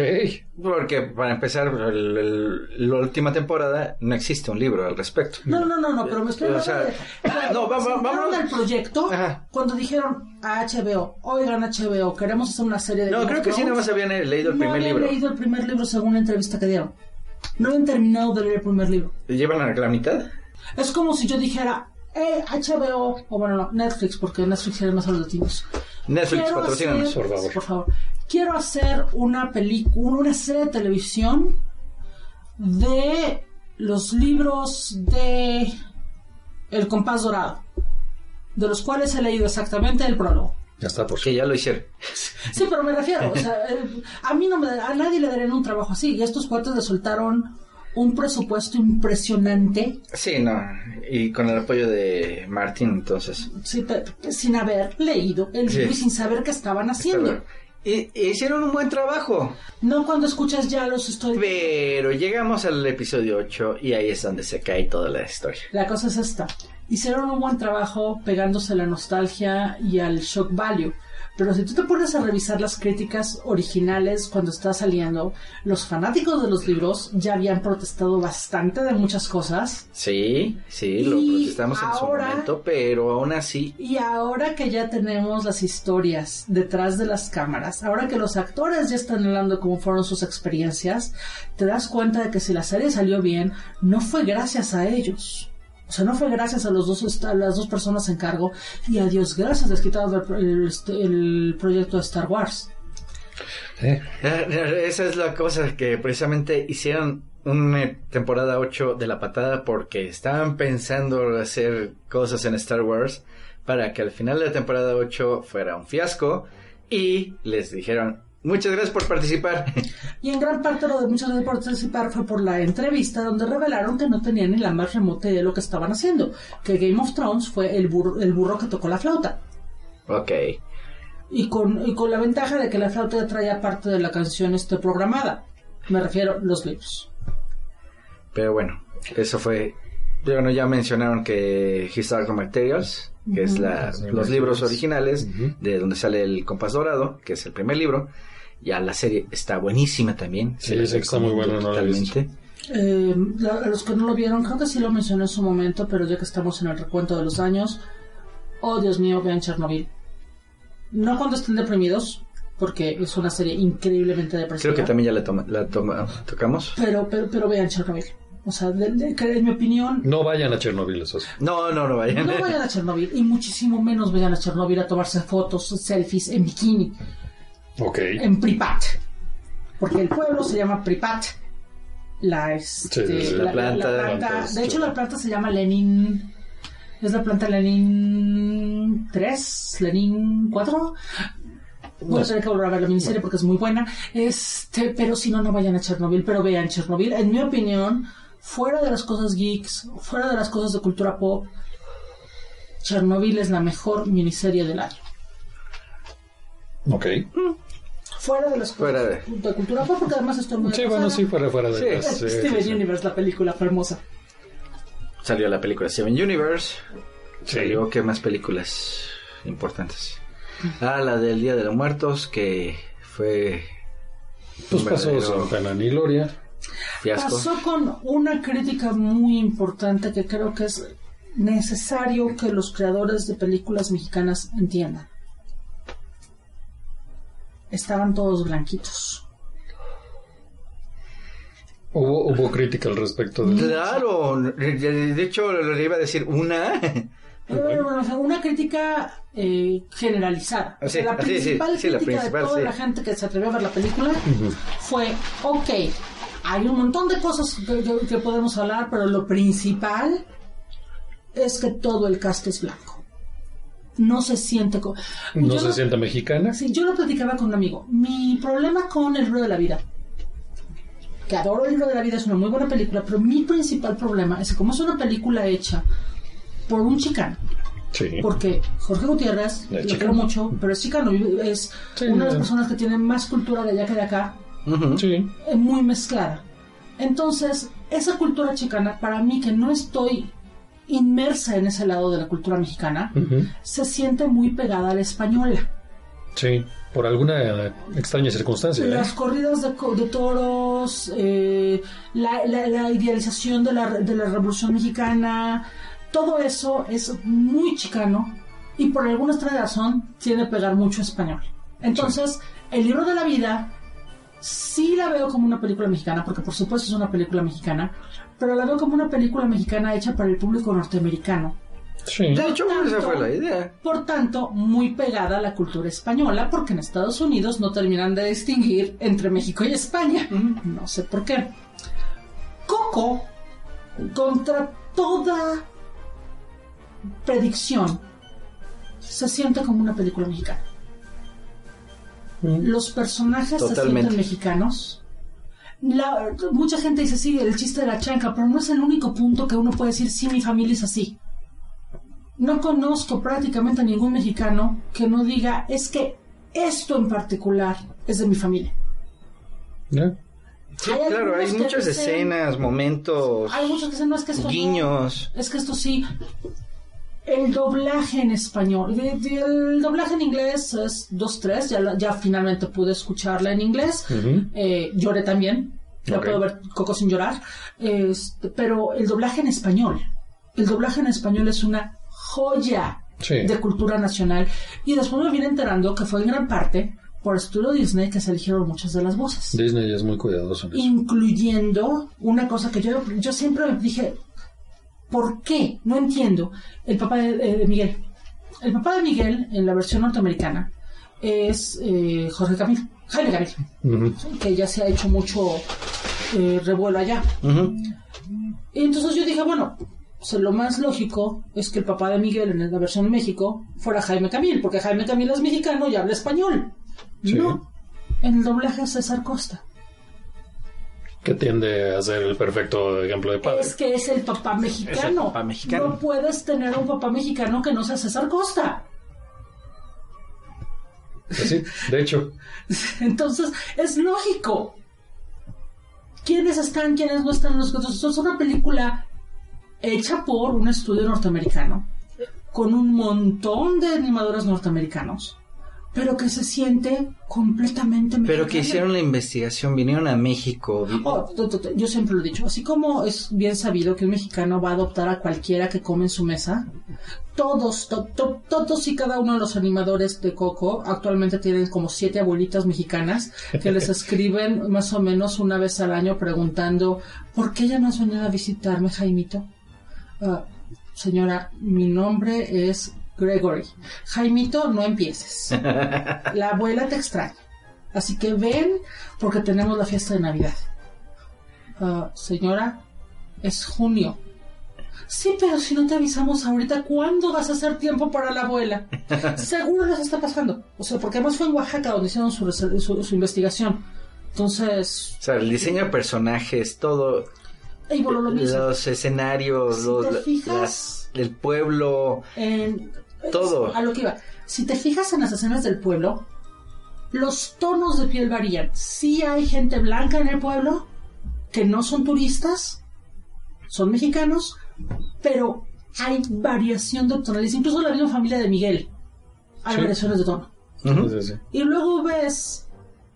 Porque para empezar, el- el- la última temporada no existe un libro al respecto. No, no, no, no, pero me estoy O hablando sea, de... (laughs) no, va- va- se enteraron vámonos. del proyecto Ajá. cuando dijeron a HBO, oigan HBO, queremos hacer una serie de... No, Game creo que sí, nada Thrones". más habían leído el no primer habían libro. leído el primer libro según la entrevista que dieron. No habían terminado de leer el primer libro. ¿Llevan a la mitad? Es como si yo dijera, eh, HBO, o bueno, no, Netflix, porque Netflix tiene más a los latinos. Netflix, patrocínanos. por favor. Por favor. Quiero hacer una película, una serie de televisión de los libros de El compás dorado, de los cuales he leído exactamente el prólogo. Ya está, por Que ya lo hicieron. Sí, pero me refiero, o sea, a mí no me, a nadie le darían un trabajo así, y estos cuates le soltaron un presupuesto impresionante Sí, no. Y con el apoyo de Martin, entonces. Sí, sin haber leído el Sí. libro y sin saber qué estaban haciendo. Hicieron un buen trabajo. No cuando escuchas ya los estoy... Pero llegamos al episodio 8 y ahí es donde se cae toda la historia. La cosa es esta. Hicieron un buen trabajo pegándose a la nostalgia y al shock value. Pero si tú te pones a revisar las críticas originales cuando está saliendo, los fanáticos de los libros ya habían protestado bastante de muchas cosas. Sí, sí, lo Y protestamos en su ahora- momento, pero aún así, Y ahora que ya tenemos las historias detrás de las cámaras, ahora que los actores ya están hablando cómo fueron sus experiencias, te das cuenta de que si la serie salió bien, no fue gracias a ellos. O sea, no fue gracias a los dos, a las dos personas en cargo y a Dios gracias les quitaron el, el- este, el proyecto de Star Wars. Eh, eh, esa es la cosa que precisamente hicieron una temporada 8 de la patada porque estaban pensando hacer cosas en Star Wars para que al final de la temporada 8 fuera un fiasco y les dijeron, muchas gracias por participar. (laughs) Y en gran parte lo de muchos de participar fue por la entrevista donde revelaron que no tenían ni la más remota idea de lo que estaban haciendo, que Game of Thrones fue el burro, el burro que tocó la flauta. ok. Y con, y con la ventaja de que la flauta ya traía parte de la canción este, programada. Me refiero los libros. Pero bueno, eso fue. Bueno, ya mencionaron que Historical Materials, que es la, los libros originales, de donde sale el compás dorado, que es el primer libro. Ya la serie está buenísima también. Sí, que está muy buena, no la he visto. Eh, la- a los que no lo vieron, creo que sí lo mencioné en su momento, pero ya que estamos en el recuento de los años, oh Dios mío, vean Chernobyl. No cuando estén deprimidos, porque es una serie increíblemente depresiva. Creo que también ya la, toma- la toma- tocamos. Pero, pero, pero vean Chernobyl. O sea, de- de- que en mi opinión, no vayan a Chernobyl, eso sí. No, no, no vayan. no vayan a Chernobyl y muchísimo menos vayan a Chernobyl a tomarse fotos, selfies en bikini. Ok. en Pripat. Porque el pueblo se llama Pripat. La, este, Sí. La planta, pues, de hecho, la planta se llama Lenin. Es la planta Lenin 3, Lenin 4. Voy a tener que volver a ver la miniserie porque es muy buena. Este, pero si no, no vayan a Chernobyl, pero vean Chernobyl. En mi opinión, fuera de las cosas geeks, fuera de las cosas de cultura pop, Chernobyl es la mejor miniserie del año. Ok. Fuera de las Fuera de... de- cultura pop, porque además estoy muy Sí, bueno, sí, fuera, fuera de Sí. las, sí, Steven sí, sí. Universe, la película fue hermosa. Salió la película Steven Universe. Sí. Salió, ¿qué más películas importantes? Ah, la del Día de los Muertos, que fue Pues pasó verdadero sin pena ni gloria. fiasco. Pasó con una crítica muy importante que creo que es necesario que los creadores de películas mexicanas entiendan. Estaban todos blanquitos. Hubo, hubo crítica al respecto de Claro, de hecho le iba a decir una. (laughs) Bueno, o sea, una crítica eh, generalizada. O sea, Sí, la sí, sí, principal la crítica principal, de toda sí. la gente que se atrevió a ver la película fue, ok, hay un montón de cosas que, que- que podemos hablar, pero lo principal es que todo el cast es blanco. No se siente... co- No Yo se sienta mexicana. Sí, yo lo platicaba con un amigo. Mi problema con El Río de la Vida, que adoro El Río de la Vida, es una muy buena película, pero mi principal problema es que como es una película hecha por un chicano, Sí. porque Jorge Gutiérrez, lo chicano. quiero mucho, pero es chicano, es Sí, una de las personas que tiene más cultura de allá que de acá. Sí. eh, muy mezclada. Entonces, esa cultura chicana, para mí que no estoy inmersa en ese lado de la cultura mexicana, se siente muy pegada a la española. Sí. Por alguna eh, extraña circunstancia. ¿eh? Las corridas de, toros, eh, la, la- la idealización de la, de la Revolución Mexicana, todo eso es muy chicano y por alguna extraña razón tiene que pegar mucho español. Entonces, el libro de la vida sí la veo como una película mexicana, porque por supuesto es una película mexicana, pero la veo como una película mexicana hecha para el público norteamericano. Sí. De hecho, Por esa tanto- fue la idea. Por tanto, muy pegada a la cultura española, porque en Estados Unidos no terminan de distinguir entre México y España. No sé por qué. Coco, contra toda predicción, se siente como una película mexicana. Mm. Los personajes se sienten mexicanos. La- mucha gente dice, sí, el chiste de la chanca, pero no es el único punto que uno puede decir, sí, mi familia es así. No conozco prácticamente a ningún mexicano que no diga, es que esto en particular es de mi familia. Hay claro, hay muchas dicen- escenas, momentos, Hay muchos que dicen, no, es que esto no, guiños. es que esto sí. El doblaje en español. el doblaje en inglés es 2-3. Ya, ya finalmente pude escucharla en inglés. Eh, lloré también. Ya puedo ver Coco sin llorar. Este, pero el doblaje en español. El doblaje en español es una joya Sí. de cultura nacional. Y después me vine enterando que fue en gran parte por Estudio Disney que se eligieron muchas de las voces. Disney es muy cuidadoso en eso. Incluyendo una cosa que yo, yo siempre dije, ¿por qué? No entiendo. El papá de, eh, de Miguel. El papá de Miguel, en la versión norteamericana, es eh, Jorge Camil. Jaime Camil Ujú. que ya se ha hecho mucho eh, revuelo allá. Y entonces yo dije, bueno, pues lo más lógico es que el papá de Miguel en la versión de México fuera Jaime Camil, porque Jaime Camil es mexicano y habla español. Sí. No, en el doblaje es César Costa. Que tiende a ser el perfecto ejemplo de padre. Es que es el papá mexicano. Es el papá mexicano. No puedes tener un papá mexicano que no sea César Costa. Pues sí, de hecho. (laughs) Entonces, es lógico. ¿Quiénes están, quiénes no están? Los Entonces, es una película hecha por un estudio norteamericano, con un montón de animadores norteamericanos, pero que se siente completamente Pero que mexicana. hicieron la investigación, vinieron a México. Oh, yo siempre lo he dicho, así como es bien sabido que un mexicano va a adoptar a cualquiera que come en su mesa, todos, to- to- todos y cada uno de los animadores de Coco actualmente tienen como siete abuelitas mexicanas que les (laughs) escriben más o menos una vez al año preguntando ¿por qué ya no has venido a visitarme, Jaimito? Ah, señora, mi nombre es Gregory. Jaimito, no empieces. (laughs) La abuela te extraña. Así que ven porque tenemos la fiesta de Navidad. Ah, señora, es junio. Sí, pero si no te avisamos ahorita, ¿cuándo vas a hacer tiempo para la abuela? (laughs) Seguro les está pasando. O sea, porque además fue en Oaxaca donde hicieron su, su- su investigación. Entonces, O sea, el diseño de personajes, todo, y bueno, lo mismo. los escenarios, Si los, te fijas- las- el pueblo. En- Todo. A lo que iba. Si te fijas en las escenas del pueblo, los tonos de piel varían. Sí hay gente blanca en el pueblo, que no son turistas, son mexicanos, pero hay variación de tonalidades. Incluso la misma familia de Miguel. Hay Sí. variaciones de tono. Ujú. Sí, sí. Y luego ves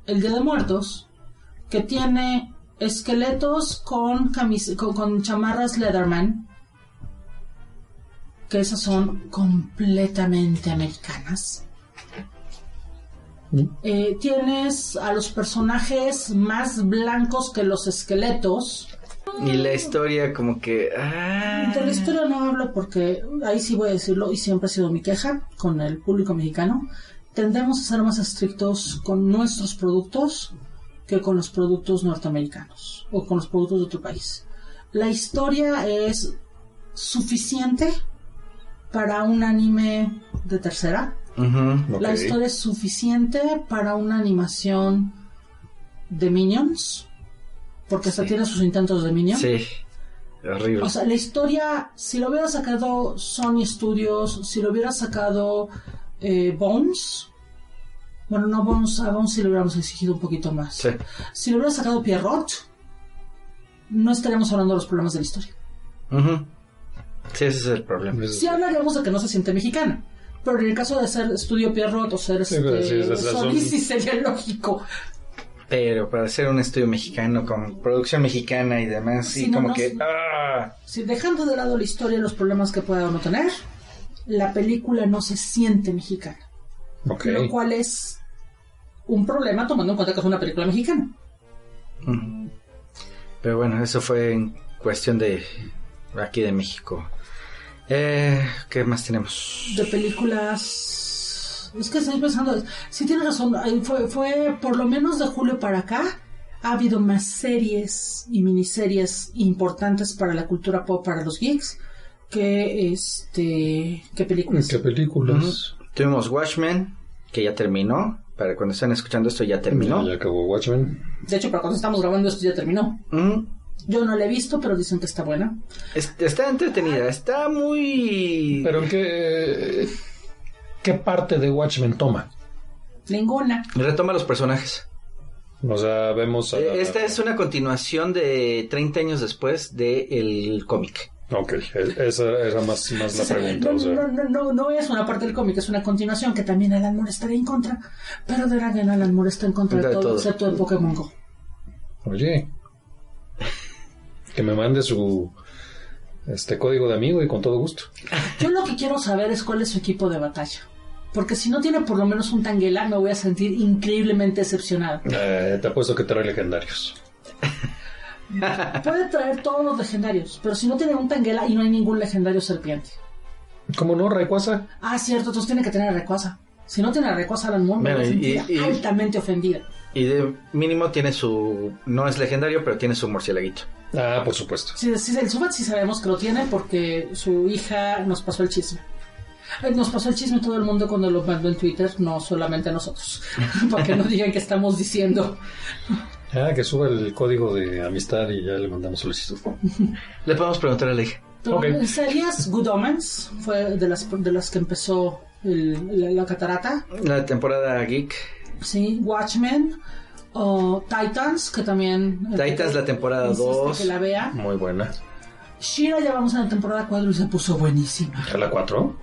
el Día de Muertos, que tiene esqueletos con, camis con, con chamarras Leatherman, que esas son completamente americanas. Mm. Eh, tienes a los personajes más blancos que los esqueletos. Y la historia como que... ah, De la historia no hablo porque ahí sí voy a decirlo y siempre ha sido mi queja con el público mexicano. Tendemos a ser más estrictos con nuestros productos que con los productos norteamericanos o con los productos de otro país. La historia es suficiente para un anime de tercera. La historia es suficiente para una animación de Minions. Porque hasta Sí. tiene sus intentos de Minions. Sí, horrible. O sea, la historia, si lo hubiera sacado Sony Studios, si lo hubiera sacado eh, Bones, bueno, no Bones, a Bones sí le hubiéramos exigido un poquito más. Sí. Si lo hubiera sacado Pierrot, no estaríamos hablando de los problemas de la historia. Ujú. Sí, ese es el problema. Es- Sí hablaríamos de que no se siente mexicana. Pero en el caso de ser Estudio Pierrot o ser Sí, este, pero sí, Sony, sería lógico. Pero para hacer un estudio mexicano con producción mexicana y demás, sí, no, como no, que... sí. ah, Si dejando de lado la historia y los problemas que pueda uno tener, la película no se siente mexicana. Ok. Lo cual es un problema tomando en cuenta que es una película mexicana. Pero bueno, eso fue en cuestión de aquí de México. Eh, ¿Qué más tenemos? De películas... Es que estoy pensando, si tienes razón, ahí fue, fue por lo menos de julio para acá, ha habido más series y miniseries importantes para la cultura pop, para los geeks, que este que películas. ¿Qué películas? Tuvimos Watchmen, que ya terminó. Para cuando estén escuchando esto ya terminó. Ya acabó Watchmen. De hecho, para cuando estamos grabando esto ya terminó. Ujú. Yo no la he visto, pero dicen que está buena. Es- Está entretenida, está muy... ¿Pero en qué, qué parte de Watchmen toma? Ninguna. Retoma los personajes. O sea, vemos a... Eh, Esta es una continuación de 30 años después del cómic. Ok, esa era más, más la pregunta. no, o sea. no, no, no, no es una parte del cómic, es una continuación que también Alan Moore estaría en contra. Pero de Dragon Alan Moore está en contra de De todo, todo. excepto de Pokémon Go. Oye, que me mande su este código de amigo y con todo gusto. Yo lo que quiero saber es cuál es su equipo de batalla. Porque si no tiene por lo menos un Tangela, me voy a sentir increíblemente decepcionada. Eh, te apuesto que trae legendarios. Puede traer todos los legendarios, pero si no tiene un Tangela y no hay ningún legendario serpiente. ¿Cómo no, Rayquaza? Ah, cierto, entonces tiene que tener a Rayquaza. Si no tiene a Rayquaza, Alan Moore me y- sentir y- altamente ofendida. Y de mínimo tiene su... No es legendario, pero tiene su murcielaguito. Ah, por supuesto. Sí, sí, el Subat sí sabemos que lo tiene porque su hija nos pasó el chisme. Eh, Nos pasó el chisme todo el mundo cuando lo mandó en Twitter, no solamente a nosotros. (laughs) Para que no digan que estamos diciendo. Ah, que suba el código de amistad y ya le mandamos solicitud. Le podemos preguntar a la hija. Pero Ok. en series, Good Omens fue de las, de las que empezó el- la, la catarata. La temporada geek. Sí, Watchmen. o Titans, que también... Titans, la temporada insiste 2. Que la vea. Muy buena. Shira ya vamos en la temporada 4 y se puso buenísima. ¿A la 4?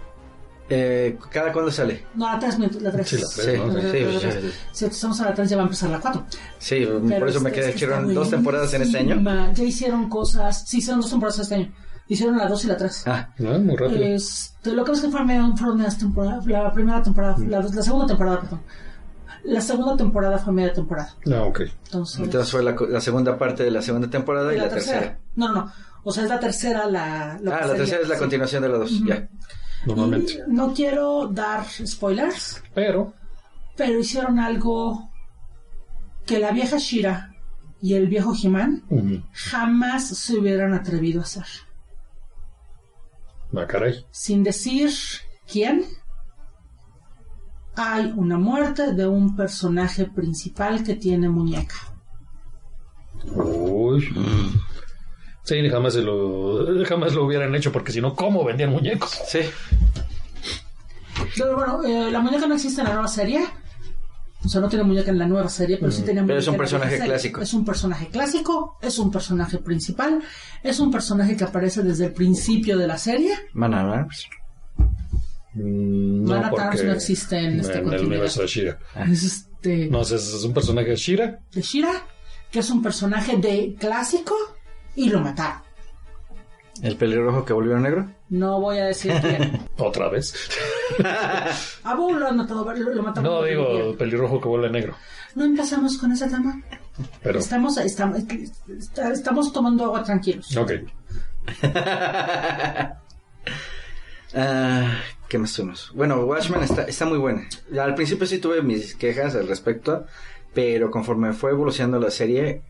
Eh, ¿Cada cuándo sale? No, la 3, la 3. Sí, la tres, ¿no? Sí, sí, Si estamos a la 3 ya va a empezar la 4. Sí, Pero por eso me quedé chirón. Dos temporadas en este año. Ya hicieron cosas. Sí, hicieron dos temporadas este año. Hicieron la 2 y la 3. Ah, No, muy rápido. Este, lo que pasa es que fueron, fueron las temporadas, la primera temporada, Mm. la, la segunda temporada, perdón. La segunda temporada fue media temporada. Ah, ok. Entonces, entonces fue la, co- la segunda parte de la segunda temporada y, la, tercera. No, no, no. O sea, es la tercera la... Ah, la sería- tercera es la sí. continuación de la dos. Ya. Normalmente. Y no quiero dar spoilers, Pero, pero hicieron algo que la vieja Shira y el viejo He-Man ujú. jamás se hubieran atrevido a hacer. ah, caray. Sin decir quién, hay una muerte de un personaje principal que tiene muñeca. Uy. Sí, jamás, se lo, jamás lo hubieran hecho porque si no, ¿cómo vendían muñecos? Sí. Pero bueno, eh, la muñeca no existe en la nueva serie. O sea, no tiene muñeca en la nueva serie, pero sí tenía Pero muñeca es un personaje clásico. Es un personaje clásico, es un personaje principal, es un personaje que aparece desde el principio de la serie. Mm, Porque Arms no existe en esta el continuidad. universo de Shira. Es este No, sé, es un personaje de Shira. de Shira, que es un personaje de clásico y lo mataron. El pelirrojo que volvió negro. No voy a decir quién. (laughs) Otra vez. (laughs) A Bo lo han matado, lo, mataron. No, digo, bien. pelirrojo que vuelve negro. No empezamos con ese tema. Pero, Estamos, estamos, estamos tomando agua tranquilos. ok. (laughs) Ah, ¿Qué más tuvimos? Bueno, Watchmen está, está muy buena. Al principio sí tuve mis quejas al respecto, pero conforme fue evolucionando la serie,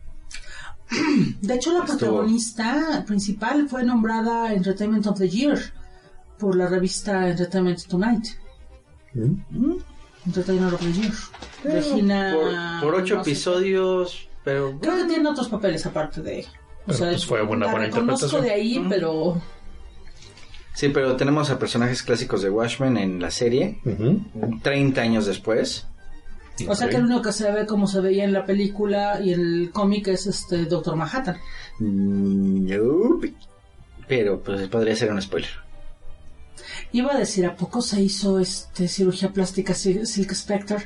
De hecho, la Estuvo- protagonista principal fue nombrada Entertainment of the Year por la revista Entertainment Tonight. ¿Mm? Entertainment of the Year. Regina. por, por ocho no sé. episodios, pero Creo que tiene otros papeles aparte de. O Pero, pues, fue una la buena reconozco interpretación. de ahí, pero. Sí, pero tenemos a personajes clásicos de Watchmen en la serie, Ujú. 30 años después. O sea que el único que se ve como se veía en la película y el cómic es este Doctor Manhattan. Mm, Nope. Pero pues podría ser un spoiler. Iba a decir, ¿a poco se hizo este cirugía plástica Sil- Silk Spectre?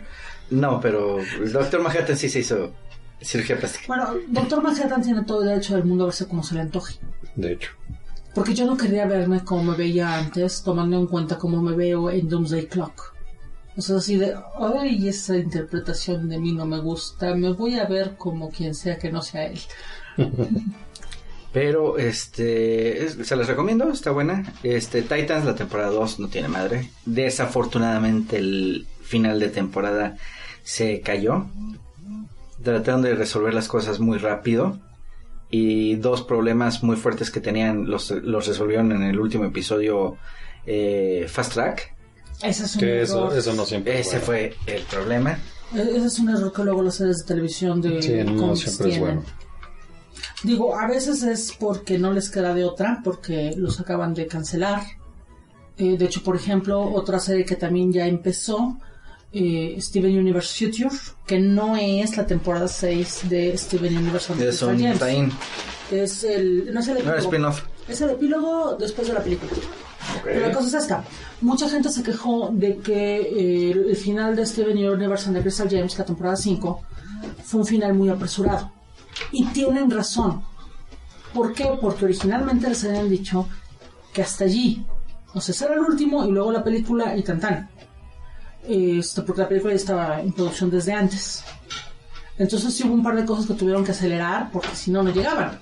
No, pero el Doctor Manhattan sí se hizo cirugía plástica. Bueno, Doctor Manhattan tiene todo el derecho del mundo a verse como se le antoje. De hecho. Porque yo no quería verme como me veía antes, tomando en cuenta cómo me veo en Doomsday Clock. O sea, así de, ay, esa interpretación de mí no me gusta, me voy a ver como quien sea que no sea él. (laughs) Pero este es- se las recomiendo, está buena. Este Titans la temporada 2 no tiene madre. Desafortunadamente el final de temporada se cayó. Trataron de resolver las cosas muy rápido y dos problemas muy fuertes que tenían los, los resolvieron en el último episodio eh, Fast Track. Ese es un Que eso, error. eso no siempre. es Ese fue el problema. E- Ese es un error que luego las series de televisión de Sí, no siempre es bueno. Digo, a veces es porque no les queda de otra, porque los acaban de cancelar. Eh, de hecho, por ejemplo, otra serie que también ya empezó, eh, Steven Universe Future, que no es la temporada 6 de Steven Universe Es un James. Es el... No es el No, epílogo. spin-off. Es el epílogo después de la película. Pero la cosa es esta. Mucha gente se quejó de que eh, el final de Steven Universe and the Crystal Gems, la temporada 5, fue un final muy apresurado. Y tienen razón. ¿Por qué? Porque originalmente les habían dicho que hasta allí. O sea, ese era el último y luego la película y tan tan. Esto, porque la película ya estaba en producción desde antes. Entonces sí hubo un par de cosas que tuvieron que acelerar porque si no, no llegaban.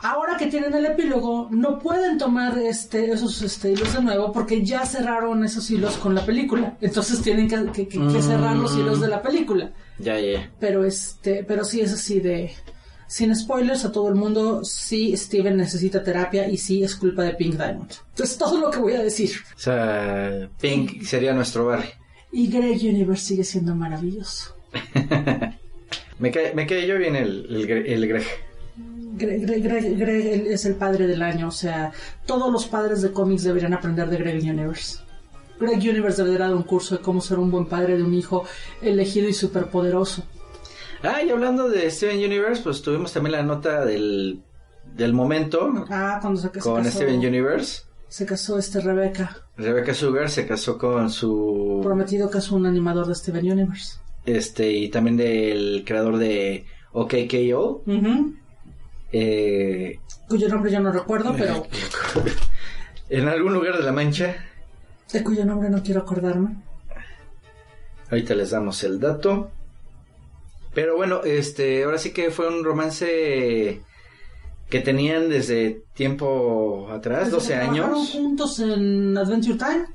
Ahora que tienen el epílogo, no pueden tomar este, esos este, hilos de nuevo porque ya cerraron esos hilos con la película. Entonces tienen que, que- que- que cerrar los hilos de la película. Ya, ya. Pero este, pero sí es así de sin spoilers a todo el mundo, sí Steven necesita terapia y sí es culpa de Pink Diamond. Entonces todo lo que voy a decir. O sea, Pink sería nuestro Barry. Y Greg Universe sigue siendo maravilloso. (laughs) Me cae, me cae yo bien el, el, Gre- el Greg. Greg, Greg- Greg- Greg es el padre del año, o sea, todos los padres de cómics deberían aprender de Greg Universe. Greg Universe debería dar un curso de cómo ser un buen padre de un hijo elegido y superpoderoso. Ah, y hablando de Steven Universe, pues tuvimos también la nota del, del momento Ah, cuando se, se con casó, Steven Universe. se casó este Rebecca, Rebecca Sugar se casó con su prometido que es un animador de Steven Universe. este y también del creador de OKKO. Ujú. Eh, Cuyo nombre yo no recuerdo, pero (laughs) en algún lugar de la Mancha. de cuyo nombre no quiero acordarme. Ahorita les damos el dato. Pero bueno, este, ahora sí que fue un romance que tenían desde tiempo atrás, 12 ¿Trabajaron años, juntos en Adventure Time?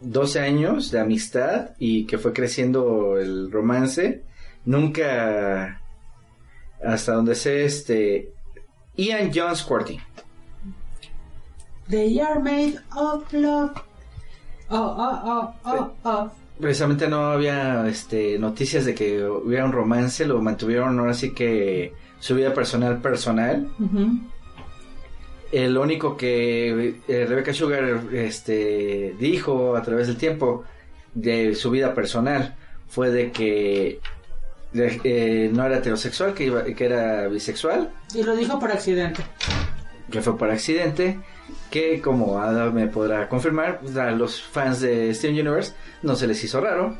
12 años de amistad y que fue creciendo el romance. Nunca, hasta donde sé, este, Ian John Squarty. They are made of love. Oh, oh, oh, oh, oh. Precisamente no había este, noticias de que hubiera un romance, lo mantuvieron ahora sí que su vida personal personal. El único que eh, Rebecca Sugar este, dijo a través del tiempo de su vida personal fue de que de- eh, no era heterosexual, que, iba- que era bisexual, Y lo dijo por accidente. Que fue por accidente, que como Ada me podrá confirmar, pues, a los fans de Steven Universe no se les hizo raro.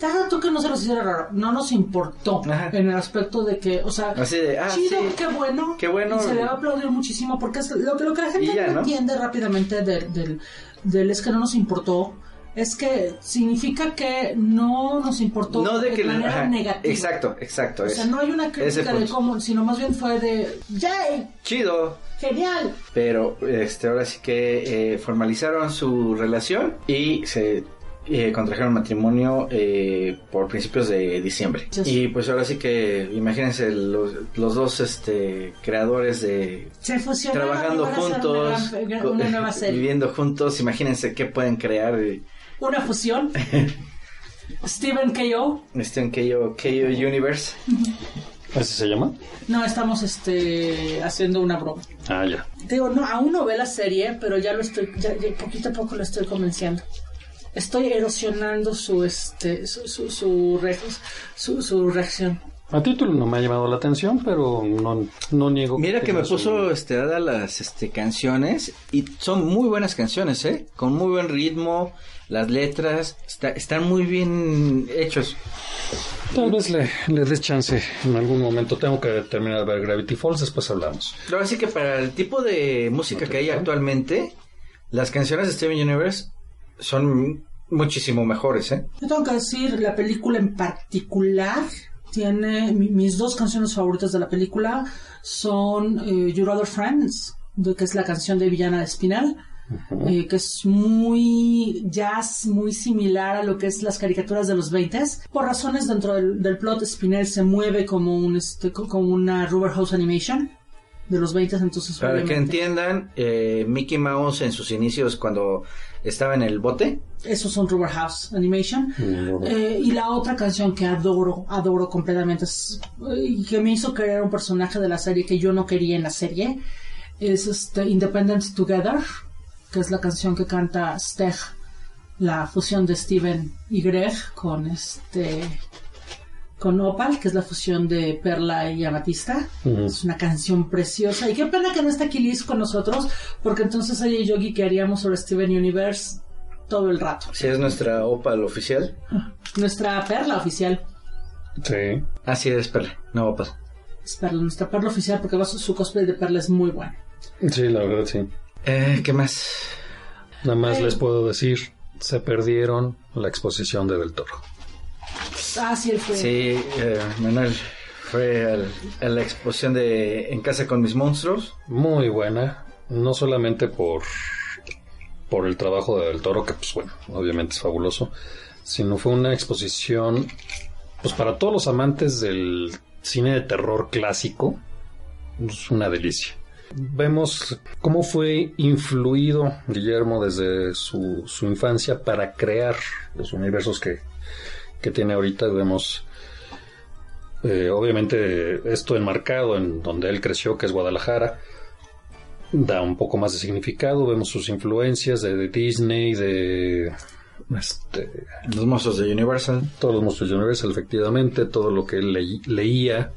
Deja tú que no se nos hiciera raro. No nos importó Ajá. en el aspecto de que, o sea, Así de, ah, chido, sí. qué bueno. Qué bueno. Y se le va a aplaudir muchísimo porque es lo, que- lo que la gente ya, no ¿no? entiende rápidamente del, del, del es que no nos importó. Es que significa que no nos importó No de que... manera ajá, negativa. exacto, exacto. O sea, no hay una crítica de cómo, sino más bien fue de ¡Yay! Chido. ¡Genial! Pero este ahora sí que eh, formalizaron su relación y se eh, contrajeron matrimonio eh, por principios de diciembre. Y pues ahora sí que imagínense los, los dos este creadores de Se fusionaron trabajando juntos, Una, gran- co- una nueva serie. (laughs) viviendo juntos, imagínense qué pueden crear eh, Una fusión. (laughs) Steven K.O. este en KO, KO Universe. ¿Así se llama? No, estamos este haciendo una broma. Ah, ya. Digo, no, aún no ve la serie, pero ya lo estoy, ya, ya poquito a poco lo estoy convenciendo. Estoy erosionando su este su su su, re- su, su reacción. A título no me ha llamado la atención, pero no, no niego. Mira que me tenga su- puso este Ada las este canciones y son muy buenas canciones, eh, con muy buen ritmo, las letras está- están muy bien hechos. Tal vez le, le des chance en algún momento. Tengo que terminar de ver Gravity Falls, después hablamos. Pero así que para el tipo de música que hay actualmente, las canciones de Steven Universe son muchísimo mejores, eh. Yo tengo que decir, la película en particular tiene mi- mis dos canciones favoritas de la película son eh, Your Other Friends, que es la canción de Villana de Espinal, eh, que es muy jazz, muy similar a lo que es las caricaturas de los 20 Por razones dentro del, del plot, Spinel se mueve como un este, co- como una Rubber House Animation de los 20 entonces Para que obviamente, entiendan, eh, Mickey Mouse en sus inicios cuando estaba en el bote, esos son Rubber House Animation. Mm, Eh, y la otra canción que adoro, adoro completamente, es- y que me hizo querer un personaje de la serie que yo no quería en la serie, es este Independent Together, que es la canción que canta Steg, la fusión de Steven y Greg con este con Opal, que es la fusión de Perla y Amatista. Es una canción preciosa. Y qué pena que no está aquí Liz con nosotros, porque entonces ella y yo haríamos sobre Steven Universe todo el rato. Si es nuestra Opal oficial. Nuestra Perla oficial. Sí. Así es, Perla. No, Opal. Es Perla, nuestra Perla oficial, porque su, su cosplay de Perla es muy bueno. Sí, la verdad, sí. Eh, ¿Qué más? Nada más Ay. les puedo decir, se perdieron la exposición de Del Toro. Ah, sí, él fue. Sí, eh, Manuel fue al- a la exposición de En casa con mis monstruos. Muy buena, no solamente por, por el trabajo de Del Toro, que pues bueno, obviamente es fabuloso, sino fue una exposición pues para todos los amantes del cine de terror clásico, es una delicia. Vemos cómo fue influido Guillermo desde su, su infancia para crear los universos que, que tiene ahorita. Vemos eh, obviamente esto enmarcado en donde él creció, que es Guadalajara, da un poco más de significado. Vemos sus influencias de, de Disney, de este, Los monstruos de Universal. todos los monstruos de Universal, efectivamente, todo lo que él leí- leía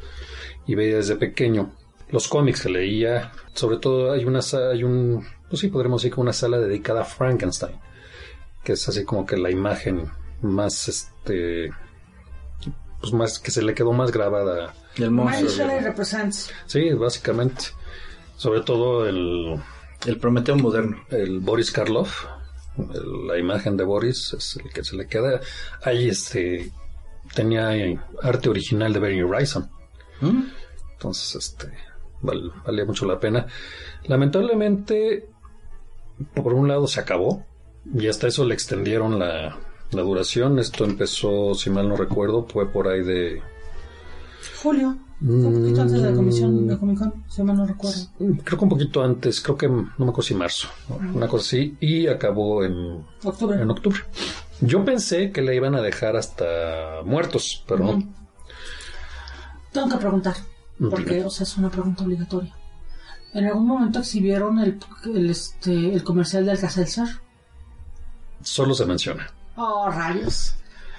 y veía desde pequeño. Los cómics que leía, sobre todo hay una hay un, pues sí, podríamos decir que una sala dedicada a Frankenstein, que es así como que la imagen más, este, pues más, que se le quedó más grabada Y el Mary monstruo. Sí, básicamente. Sobre todo el, El Prometeo moderno. el Boris Karloff, el- la imagen de Boris es el que se le queda. Ahí este tenía arte original de Bernie Wrightson. ¿Mm? Entonces, este val- valía mucho la pena. Lamentablemente, por un lado se acabó y hasta eso le extendieron la, la duración. Esto empezó, si mal no recuerdo, fue por ahí de Julio. Un poquito antes de la comisión Mm. de Comic Con, si mal no recuerdo. Creo que un poquito antes, creo que no me acuerdo si marzo, una cosa así, y acabó en, Octubre. en octubre. Yo pensé que la iban a dejar hasta muertos, pero no. Tengo que preguntar, porque, o sea, es una pregunta obligatoria. ¿En algún momento exhibieron el, el, este, el comercial de Alka-Seltzer? Solo se menciona. Oh, rayos.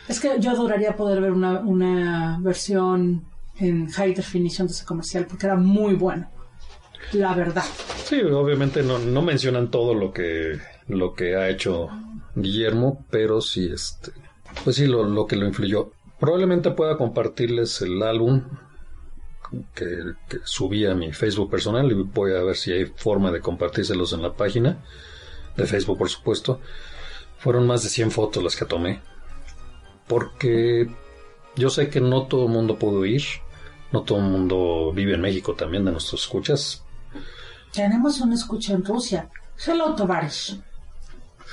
Es que yo adoraría poder ver una, una versión en high definition de ese comercial, porque era muy bueno. La verdad. Sí, obviamente no, no mencionan todo lo que, lo que ha hecho Guillermo, pero sí, este, pues sí, lo, lo que lo influyó. Probablemente pueda compartirles el álbum que, subí a mi Facebook personal y voy a ver si hay forma de compartírselos en la página de Facebook, por supuesto. Fueron más de 100 fotos las que tomé, porque yo sé que no todo el mundo pudo ir, no todo el mundo vive en México también de nuestros escuchas, Tenemos una escucha en Rusia. Hello, Tovarish.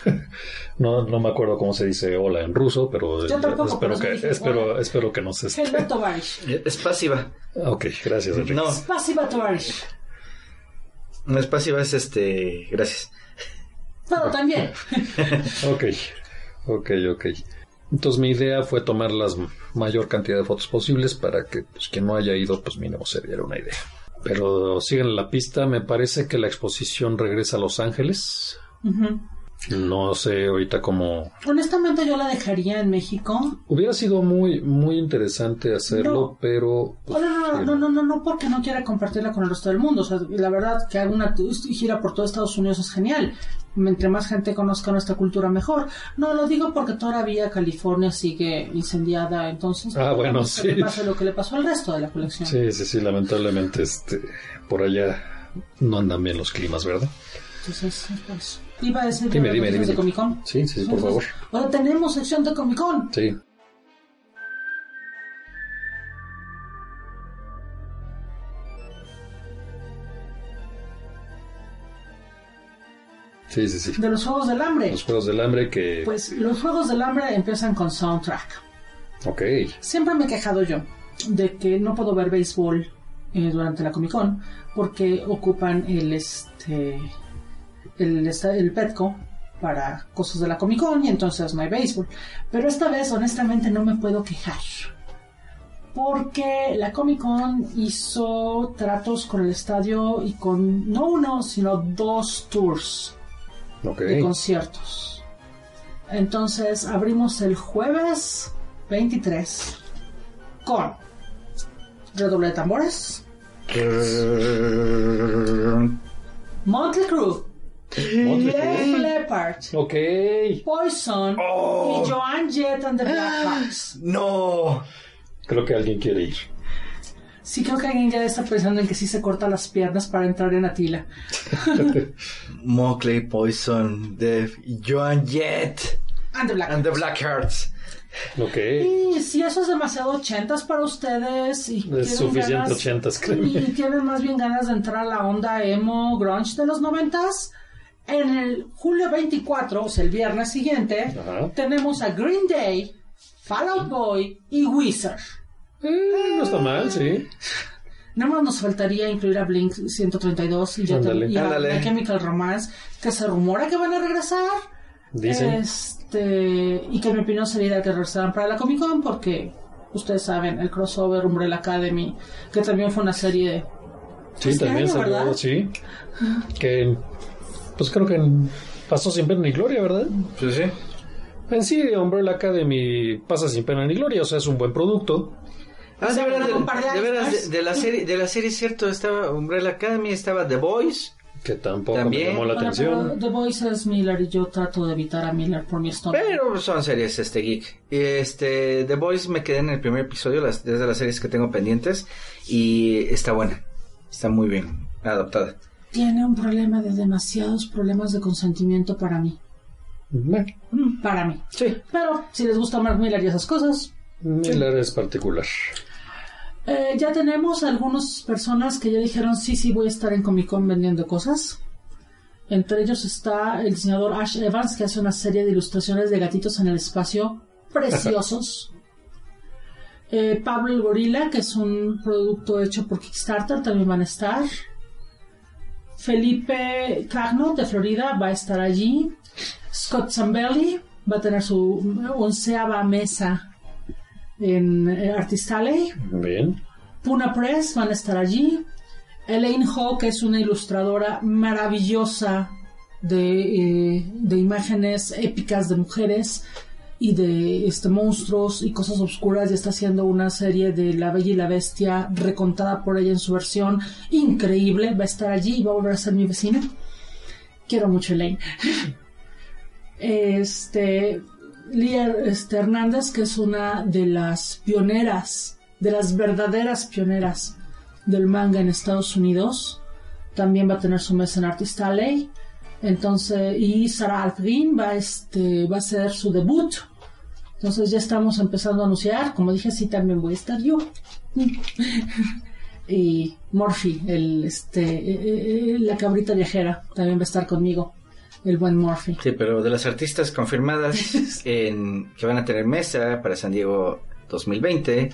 (laughs) No, no me acuerdo cómo se dice hola en ruso, pero Yo tampoco, espero pero que dije espero hola. espero que nos esté. Hello, Tovarish. Eh, Es pasiva. Ok, gracias, Enrique. No, Pasiva, Tovarish. no es pasiva, es este. Gracias. Bueno, también. (laughs) Ok, ok, ok. Entonces mi idea fue tomar la mayor cantidad de fotos posibles para que pues, quien no haya ido, pues mínimo se diera una idea. Pero siguen la pista, me parece que la exposición regresa a Los Ángeles. Ujú. No sé ahorita cómo... Honestamente, yo la dejaría en México. Hubiera sido muy, muy interesante hacerlo, No. pero... Pues, no, no, no, no, no, no, porque no quiera compartirla con el resto del mundo. O sea, la verdad que haga una gira por todo Estados Unidos es genial. Entre más gente conozca nuestra cultura, mejor. No lo digo porque todavía California sigue incendiada, entonces. Ah, bueno, que sí. le pase lo que le pasó al resto de la colección. Sí, sí, sí, lamentablemente este, por allá no andan bien los climas, ¿verdad? Entonces, es por eso. Iba a decir Dime, dime, dime, de. Comic Con. Sí, sí, por favor. Ahora tenemos sección de Comic Con. Sí. Sí, sí, sí. De los Juegos del Hambre. Los Juegos del Hambre que... Pues los Juegos del Hambre empiezan con soundtrack. Ok. Siempre me he quejado yo de que no puedo ver béisbol eh, durante la Comic Con porque ocupan el este el, el Petco para cosas de la Comic Con y entonces no hay béisbol. Pero esta vez honestamente no me puedo quejar. Porque la Comic Con hizo tratos con el estadio y con no uno, sino dos tours de conciertos. Entonces abrimos el jueves 23 con redoble de tambores, Motley Crue, Def Leppard, Ok. Poison y Joan Jett and the Blackhearts. No. Creo que alguien quiere ir. Sí, creo que alguien ya está pensando en que sí se corta las piernas para entrar en Atila. (laughs) Mockley, Poison, Def, Joan Jett And the Blackhearts. and the Blackhearts. Ok. Y si eso es demasiado ochentas para ustedes y tienen suficiente ganas- ochentas, créeme. y tienen más bien ganas de entrar a la onda emo grunge de los noventas, en el julio 24, o sea, el viernes siguiente, Ajá. tenemos a Green Day, Fall Out Boy y Wizard. Eh, no está mal, sí. Nada más nos faltaría incluir a Blink 132 y, ya te- Ándale. y a Ándale. My Chemical Romance, que se rumora que van a regresar. Dicen. Este, y que en mi opinión sería que regresaran para la Comic Con porque ustedes saben, el crossover Umbrella Academy, que también fue una serie Sí, este también año, salió, sí. Que, pues creo que pasó sin pena ni gloria, ¿verdad? Pues sí. En sí, Umbrella Academy pasa sin pena ni gloria, o sea, es un buen producto. Ah, de veras, de de, de veras, años. de, de la serie, de la serie cierto, estaba Umbrella Academy, estaba The Boys. Que tampoco También. me llamó la Bueno, atención. pero The Voice es Miller y yo trato de evitar a Miller por mi estómago. Pero son series este geek. Y este The Boys me quedé en el primer episodio, las, es de las series que tengo pendientes y está buena. Está muy bien adaptada. Tiene un problema de demasiados problemas de consentimiento para mí. Bueno, Mm, Para mí. Sí. Pero si les gusta Mark Miller y esas cosas, Miller es particular. Eh, ya tenemos algunas personas que ya dijeron sí, sí voy a estar en Comic Con vendiendo cosas. Entre ellos está el diseñador Ash Evans que hace una serie de ilustraciones de gatitos en el espacio preciosos. Eh, Pablo el Gorila, que es un producto hecho por Kickstarter, también van a estar. Felipe Cagno de Florida va a estar allí. Scott Zambelli va a tener su onceava mesa en eh, Artist Alley. Bien. Puna Press van a estar allí. Elaine Ho, que es una ilustradora maravillosa de, eh, de imágenes épicas de mujeres y de este, monstruos y cosas oscuras, y está haciendo una serie de La Bella y la Bestia recontada por ella en su versión increíble. Va a estar allí y va a volver a ser mi vecina. Quiero mucho Elaine. Este, Lía este, Hernández, que es una de las pioneras, de las verdaderas pioneras del manga en Estados Unidos, también va a tener su mesa en Artist Alley. Entonces, y Sarah Alfrin va, este, va a hacer su debut. Entonces ya estamos empezando a anunciar. Como dije, sí, también voy a estar yo. (laughs) y Morphy, el, este, eh, eh, la cabrita viajera, también va a estar conmigo. El buen Morphy. Sí, pero de las artistas confirmadas (laughs) en, que van a tener mesa para San Diego 2020,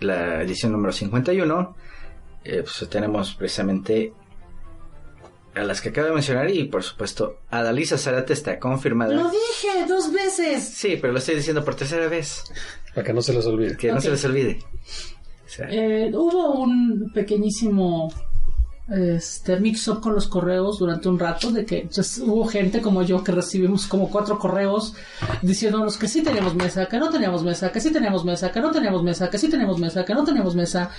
la edición número 51, eh, pues tenemos precisamente a las que acabo de mencionar y por supuesto a Dalisa Zarate está confirmada. Lo dije dos veces. Sí, pero lo estoy diciendo por tercera vez, Para que no se les olvide. que no se les olvide. O sea, Eh, hubo un pequeñísimo este mix-up con los correos durante un rato de que pues, hubo gente como yo que recibimos como cuatro correos diciéndonos que sí teníamos mesa, que no teníamos mesa, que sí teníamos mesa, que no teníamos mesa, que sí teníamos mesa, que no teníamos mesa.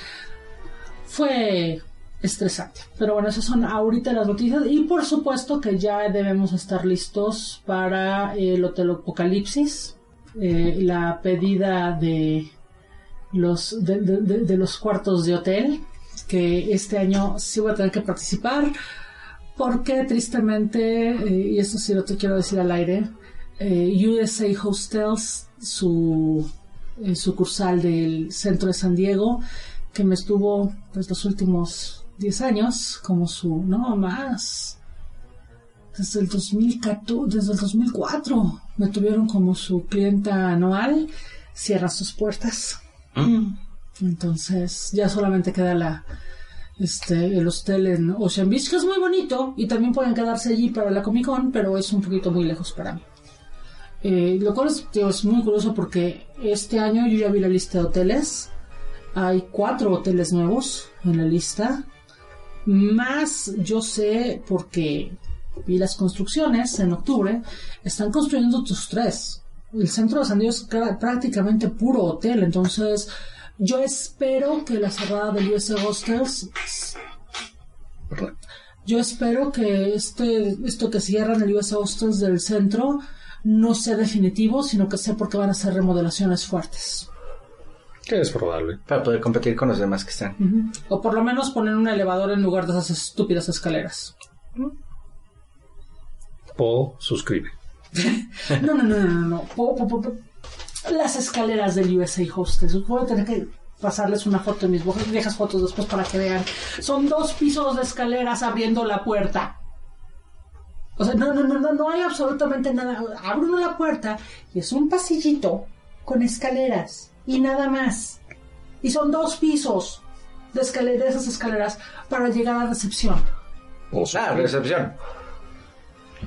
Fue estresante. Pero bueno, esas son ahorita las noticias y por supuesto que ya debemos estar listos para el Hotel Apocalipsis, eh, la pedida de los de, los cuartos de hotel que este año sí voy a tener que participar porque tristemente eh, y esto sí lo te quiero decir al aire eh, USA Hostels su eh, sucursal del centro de San Diego que me estuvo pues los últimos 10 años como su no más. Desde el 2014 desde el 2004 me tuvieron como su clienta anual cierra sus puertas. Entonces ya solamente queda la este el hostel en Ocean Beach que es muy bonito y también pueden quedarse allí para la Comic Con pero es un poquito muy lejos para mí. Eh, lo cual es, es muy curioso porque este año yo ya vi la lista de hoteles. Hay cuatro hoteles nuevos en la lista más yo sé porque vi las construcciones en octubre están construyendo otros tres el centro de San Diego es prácticamente puro hotel, entonces Yo espero que la cerrada del US Hostels. Yo espero que este, esto que cierran el US Hostels del centro no sea definitivo, sino que sea porque van a hacer remodelaciones fuertes. Que es probable. Para poder competir con los demás que están. O por lo menos poner un elevador en lugar de esas estúpidas escaleras. O suscribe. (laughs) No, no, no, no, no. no. Po- po- po- po- Las escaleras del USA Hostels. Voy a tener que pasarles una foto de mis viejas fotos después para que vean. Son dos pisos de escaleras abriendo la puerta. O sea, no, no, no, no, no hay absolutamente nada. Abre uno la puerta y es un pasillito con escaleras y nada más. Y son dos pisos de, escalera, de esas escaleras para llegar a recepción. O Ah, suscribe. recepción.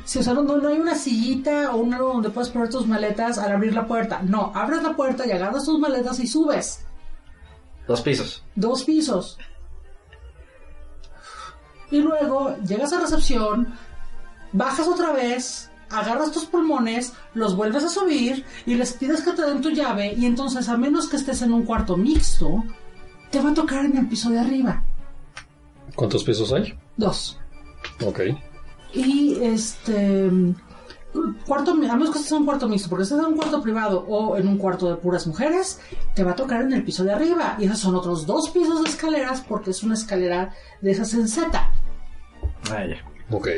Sí, o sea, no, no hay una sillita o un algo donde puedes poner tus maletas al abrir la puerta. No, abres la puerta y agarras tus maletas y subes. Dos pisos. Dos pisos. Y luego llegas a recepción, bajas otra vez, agarras tus pulmones, los vuelves a subir y les pides que te den tu llave y entonces a menos que estés en un cuarto mixto, te va a tocar en el piso de arriba. ¿Cuántos pisos hay? Dos. Ok. Y este cuarto, a menos que estés en un cuarto mixto, porque si estás en un cuarto privado o en un cuarto de puras mujeres, te va a tocar en el piso de arriba. Y esos son otros dos pisos de escaleras porque es una escalera de esas en Z. Ah, ya. Ok.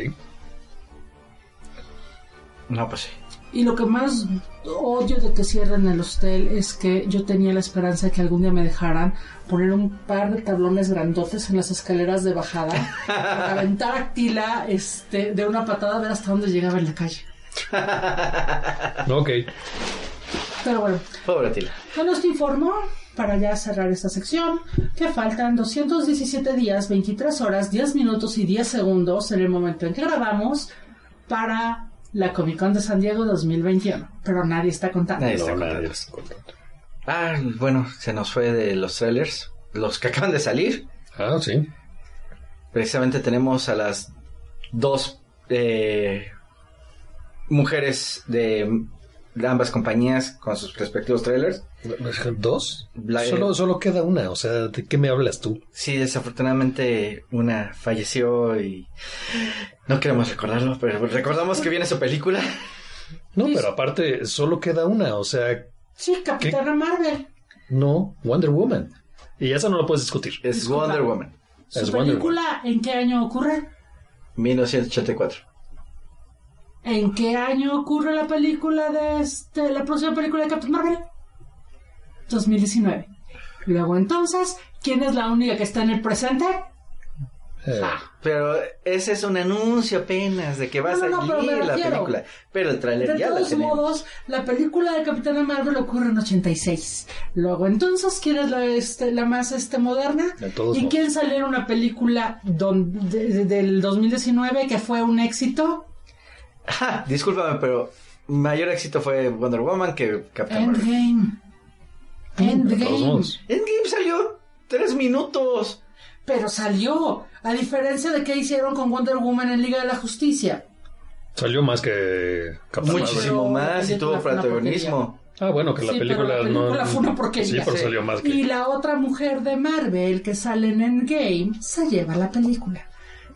No, pues sí. Y lo que más odio de que cierren el hostel es que yo tenía la esperanza de que algún día me dejaran poner un par de tablones grandotes en las escaleras de bajada para (laughs) aventar a Tila este, de una patada a ver hasta dónde llegaba en la calle. (laughs) Ok. Pero bueno, Pobre Tila. Con esto informo, para ya cerrar esta sección, que faltan 217 días, 23 horas, 10 minutos y 10 segundos en el momento en que grabamos para la Comic Con de San Diego 2021. Pero nadie está contando. Nadie está contento. Ah, bueno, se nos fue de los trailers. Los que acaban de salir. Ah, sí. Precisamente tenemos a las dos eh, mujeres de ambas compañías con sus respectivos trailers. ¿Dos? La- Solo, solo queda una. O sea, ¿de qué me hablas tú? Sí, desafortunadamente una falleció y no queremos recordarlo, pero recordamos que viene su película. No, pero aparte, solo queda una. O sea, Sí, Capitana Marvel. no, Wonder Woman. Y eso no lo puedes discutir. Es Disculpa. Wonder Woman, ¿Su Es Wonder película en qué año ocurre? 1984. ¿En qué año ocurre la película de este, la próxima película de Captain Marvel? 2019. Luego entonces, ¿quién es la única que está en el presente? Eh, Pero ese es un anuncio apenas de que va a No, no, no, salir la refiero. película. Pero el tráiler De ya la todos tenemos. modos, la película de Capitana Marvel ocurre en 86. Luego, entonces, ¿quién es la, este, la más este, moderna? De todos ¿Y modos. quién salió en una película don- de- de- del 2019 que fue un éxito? Ja, discúlpame, pero mayor éxito fue Wonder Woman que Captain Marvel. Endgame. todos Endgame. Endgame salió tres minutos. Pero salió. A diferencia de que hicieron con Wonder Woman en Liga de la Justicia. Salió más que Captain Marvel. Muchísimo más y tuvo protagonismo. Ah, bueno, que la Sí, pero película, la película no. fue una porquería. Sí, pero salió más que. Y la otra mujer de Marvel que sale en Endgame se lleva la película.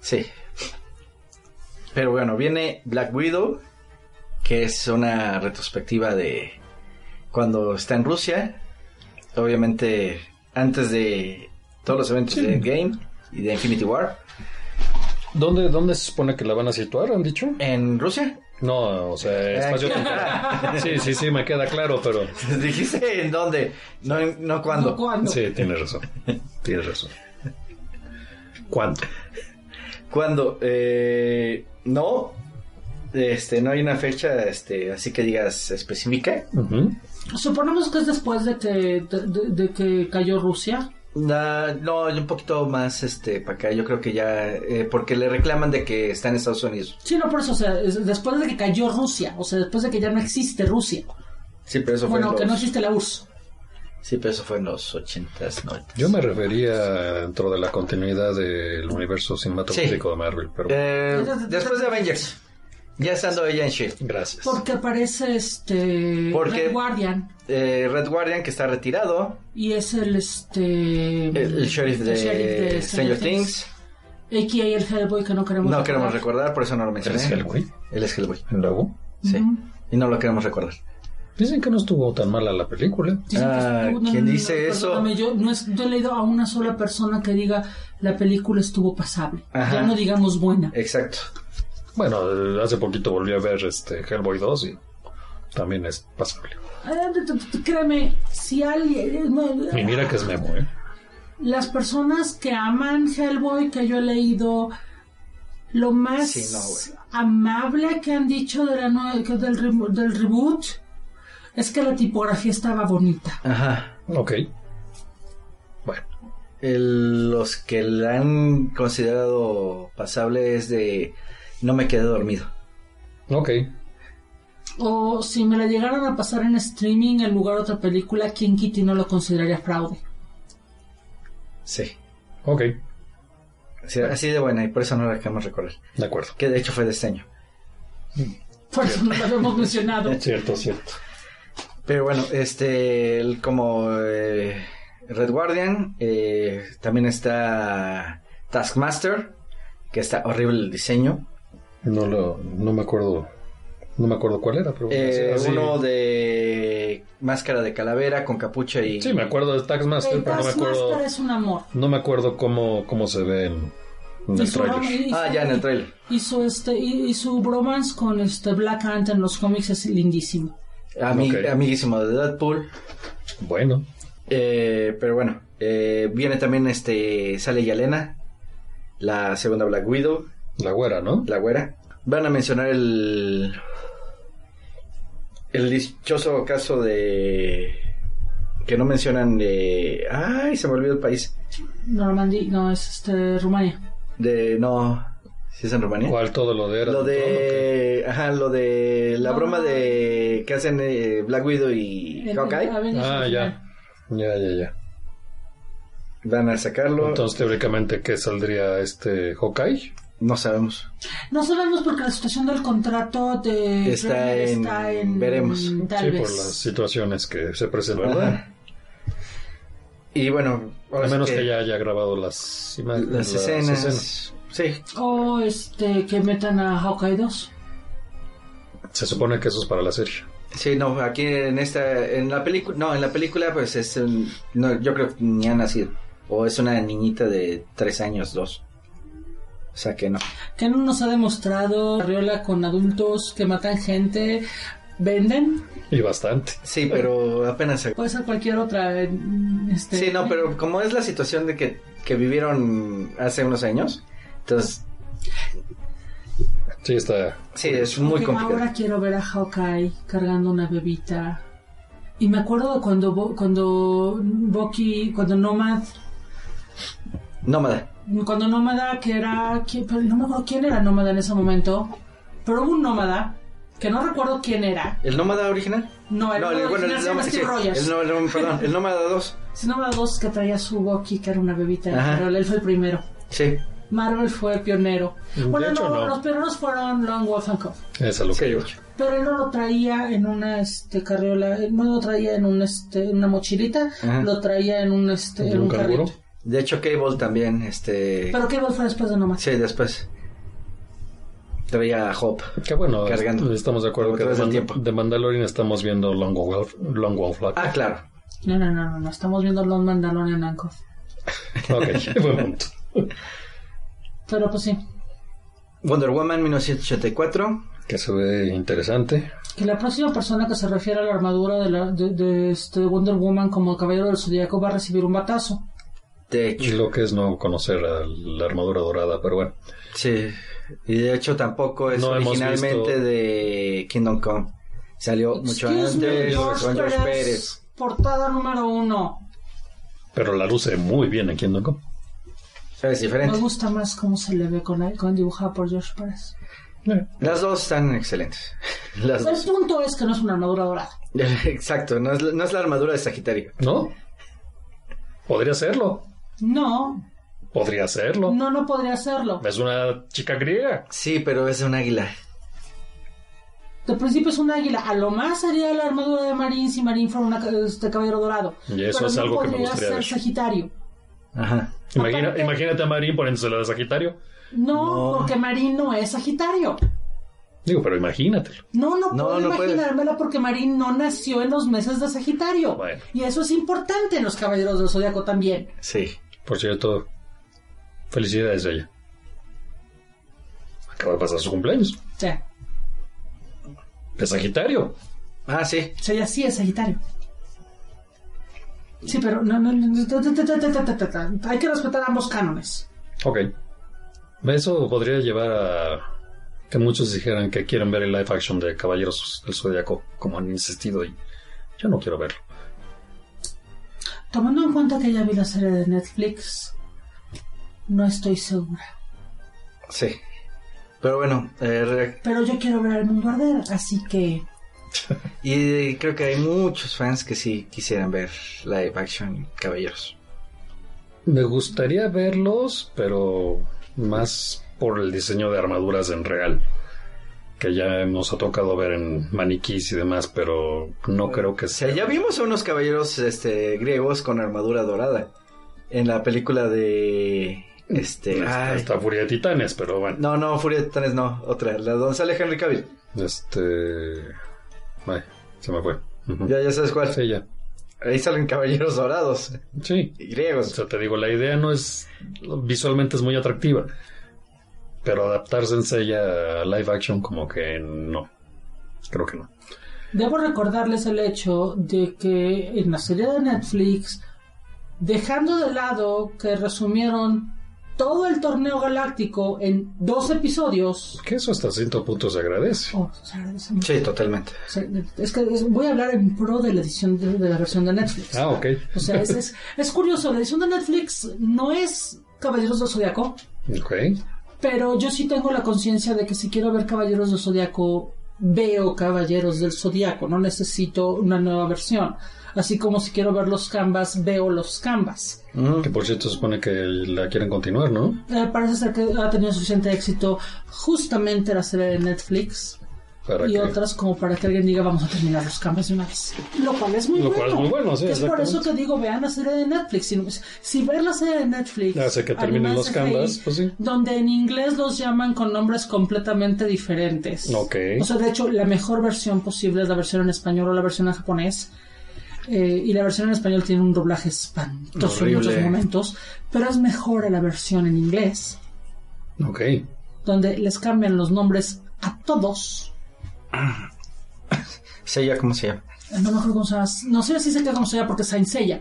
Sí. Pero bueno, viene Black Widow, que es una retrospectiva de cuando está en Rusia. Obviamente, antes de todos los eventos de Endgame y de Infinity War. ¿Dónde, ¿Dónde se supone que la van a situar? ¿Han dicho? ¿En Rusia? No, o sea, espacio temporal. Sí, sí, sí, me queda claro, pero. (laughs) Dijiste en dónde, no, no cuándo. No, ¿cuándo? Sí, tienes razón. Tienes razón. ¿Cuánto? ¿Cuándo? Eh, no. Este, no hay una fecha, este, así que digas específica. Suponemos que es después de que, de, de- de que cayó Rusia. Na- no, un poquito más, este, para acá. Yo creo que ya, eh, porque le reclaman de que está en Estados Unidos. Sí, no, por eso, o sea, es después de que cayó Rusia, o sea, después de que ya no existe Rusia. Sí, pero eso fue Bueno, en que los, no existe la URSS. Sí, pero eso fue en los ochentas, noventas. Yo me refería dentro de la continuidad del universo cinematográfico de Marvel, pero. Eh, después de Avengers. Ya estando ella en Shield. Gracias. Porque aparece este Porque- Red Guardian Eh, Red Guardian, que está retirado. y es el este El, el sheriff de, el sheriff de Stranger Things. AKA el Hellboy que no queremos No recordar. queremos recordar, por eso no lo mencioné. ¿Eres Hellboy? Él es Hellboy. Luego. Sí. Ujú. Y no lo queremos recordar. Dicen que no estuvo tan mala la película. Ah, ¿quién no, no, dice eso? Yo no, es- no he leído a una sola persona que diga la película estuvo pasable. Ajá. Ya no digamos buena. Exacto. Bueno, eh, hace poquito volví a ver este Hellboy 2 y también es pasable. Créeme, si alguien... no, Y mira que es Memo, ¿eh? las personas que aman Hellboy que yo he leído lo más Sí, no, amable que han dicho de la del, re- del reboot es que la tipografía estaba bonita. Ajá. Ok. Bueno, El- los que la han considerado pasable es de no me quedé dormido. ok. O si me la llegaran a pasar en streaming en lugar de otra película, King Kitty no lo consideraría fraude. Sí. Ok. Sí, así de buena y por eso no la queremos recordar. De acuerdo. Que de hecho fue de este año. Por eso no lo habíamos mencionado. (laughs) Cierto, cierto. Pero bueno, este, el- como eh, Red Guardian, eh, también está Taskmaster, que está horrible el diseño. No lo, no me acuerdo, no me acuerdo cuál era, pero Eh, así- Uno de máscara de calavera con capucha y... Sí, me acuerdo de Taxmaster, El pero no me Taskmaster acuerdo, es un amor. no me acuerdo cómo, cómo se ve en, en el su, trailer. Ah, ya en el trailer. Y su, este, y, y su bromance con este Black Ant en los cómics es lindísimo. Amiguísimo de Deadpool. Bueno, Eh, pero bueno, eh, viene también este, sale Yalena, la segunda Black Widow, la güera, ¿no? la güera. Van a mencionar el el dichoso caso de que no mencionan de ay se me olvidó el país Normandy, no, es este, Rumania. de no si es en Rumanía ¿Cuál todo lo de era? lo de ajá lo de la No, broma no. de que hacen eh, Black Widow y Hawkeye Ah, ya. Ya, ya, ya. van a sacarlo Entonces, teóricamente, ¿qué saldría este Hawkeye? no sabemos No sabemos porque la situación del contrato de Está en- está en veremos. tal sí, vez. por las situaciones que se presentan. Ajá. y bueno A sí menos que ya haya grabado las imágenes. las escenas sí O este que metan a Hawkeye 2. Se supone que eso es para la serie. Sí, no, aquí en esta, en la película, no, en la película pues es, un- no, yo creo que ni ha nacido, o es una niñita de tres años, dos, o sea que no. Que no nos ha demostrado Riola con adultos que matan gente, venden. Y bastante. Sí, pero apenas. se- Puede ser cualquier otra. eh, Este, Sí, no, pero como es la situación de que, que vivieron hace unos años, entonces, Sí, está. sí, es muy complicado. Ahora quiero ver a Hawkeye cargando una bebita. Y me acuerdo cuando, Bo- cuando Bucky, cuando Nomad, Nómada. cuando Nómada, que era, ¿quién- pero no me acuerdo quién era Nómada en ese momento, pero hubo un Nómada, que no recuerdo quién era. ¿El Nómada original? No, el Nómada bueno, original se llama Nómada- Steve sí, Rogers. el, el- perdón, (laughs) el Nómada 2. Si Nómada 2 que traía su Bucky, que era una bebita, Ajá. pero él fue el primero. Sí, Marvel fue el pionero. De bueno, hecho, no, no. los pioneros fueron Long Wolf and Co. Es a lo que yo. Pero él no lo traía en una este carriola, él no lo traía en un este en una mochilita, Ajá. lo traía en un este en ¿En un, carrito. de hecho Cable también, este... Pero Cable fue después de Nomad. Sí, después. Traía a Hope. Qué bueno, Cargando. est- estamos de acuerdo Como que de, Man- tiempo. de Mandalorian estamos viendo Long Wolf, Long Wolf. Ah, claro. No, no, no, no, no, estamos viendo Long Mandalorian Anchor. Ok, (laughs) buen punto. Pero pues sí, Wonder Woman 1984. Que se ve interesante. que la próxima persona que se refiere a la armadura de, la, de, de este Wonder Woman como el Caballero del Zodíaco va a recibir un batazo. De Y hecho, lo que es no conocer a la armadura dorada, pero bueno. sí. Y de hecho tampoco es No originalmente visto- de Kingdom Come. Salió mucho Excuse me, antes George con George Pérez, Pérez. Portada número uno. Pero la luce muy bien en Kingdom Pero es Me diferente. gusta más cómo se le ve con, la- con dibujada por George Pérez. Las dos están excelentes. (laughs) Las El dos. punto es que no es una armadura dorada. (laughs) Exacto, no es, no es la armadura de Sagitario. ¿No? Podría serlo. No, Podría serlo. no, no podría hacerlo. Es una chica griega. Sí, pero es un águila. De principio es un águila. A lo más sería la armadura de Marín si Marín fuera una, este caballero dorado. Y eso Pero es no algo que me podría gustaría ser ver. Sagitario. Ajá. Imagina- Aparte- imagínate a Marín poniéndosela de Sagitario. No, No. porque Marín no es Sagitario. Digo, pero imagínatelo. No, no, No, puedo no puede. imaginármela porque Marín no nació en los meses de Sagitario. Bueno. Y eso es importante en los caballeros del Zodíaco también. Sí. Por cierto, felicidades a ella. Acaba de pasar su cumpleaños. O sea, De Sagitario. Ah, sí. o sea, ella sí es Sagitario. Sí, pero no, no, no, hay que respetar ambos cánones. Ok. Eso podría llevar a que muchos dijeran que quieren ver el live action de Caballeros del Zodiaco, como han insistido, y yo no quiero verlo. Tomando en cuenta que ya vi la serie de Netflix, no estoy segura. Sí. Pero bueno, eh, pero yo quiero ver el mundo arder, así que y creo que hay muchos fans que sí quisieran ver live action Caballeros. Me gustaría verlos, pero más por el diseño de armaduras en real, que ya nos ha tocado ver en maniquís y demás, pero no creo que O sea, sea. ya vimos a unos caballeros este, griegos con armadura dorada. En la película de... Este... Está Furia de Titanes, pero bueno. No, no, Furia de Titanes no, otra. La donde sale Henry Cavill. Este. Ay, se me fue. Ya, ya sabes cuál. Sí, ya. Ahí salen caballeros dorados Sí. y O griegos. sea, te digo, la idea no es. Visualmente es muy atractiva. Pero adaptarse en Seiya a live action, como que no. Creo que no. debo recordarles el hecho de que en la serie de Netflix, dejando de lado que resumieron todo el torneo galáctico en dos episodios. Que eso hasta cierto punto se agradece. Oh, se agradece mucho. Sí, totalmente. O sea, Es que es- voy a hablar en pro de la edición de, de la versión de Netflix. Ah, ok. O sea, es, es, es curioso, la edición de Netflix no es Caballeros del Zodiaco, Ok. pero yo sí tengo la conciencia de que si quiero ver Caballeros del Zodiaco, veo Caballeros del Zodiaco, no necesito una nueva versión. Así como si quiero ver los Canvas, veo los Canvas. Mm. Que por cierto supone que la quieren continuar, ¿no? Eh, parece ser que ha tenido suficiente éxito justamente la serie de Netflix y que... otras como para que alguien diga vamos a terminar los Canvas de una vez. Lo cual es muy Lo bueno. cual es muy bueno, sí, Es por eso que digo vean la serie de Netflix. Si, si ver la serie de Netflix Hace que terminen los Canvas, pues sí. donde en inglés los llaman con nombres completamente diferentes. Ok. O sea, de hecho, la mejor versión posible es la versión en español o la versión en japonés. Eh, y la versión en español tiene un doblaje espantoso en Horrible. muchos momentos, pero es mejor a la versión en inglés, Ok. donde les cambian los nombres a todos. (clears throat) Seiya, ¿cómo se llama? No me acuerdo cómo se llama. No sé si se queda como se llama porque es Saint Seiya.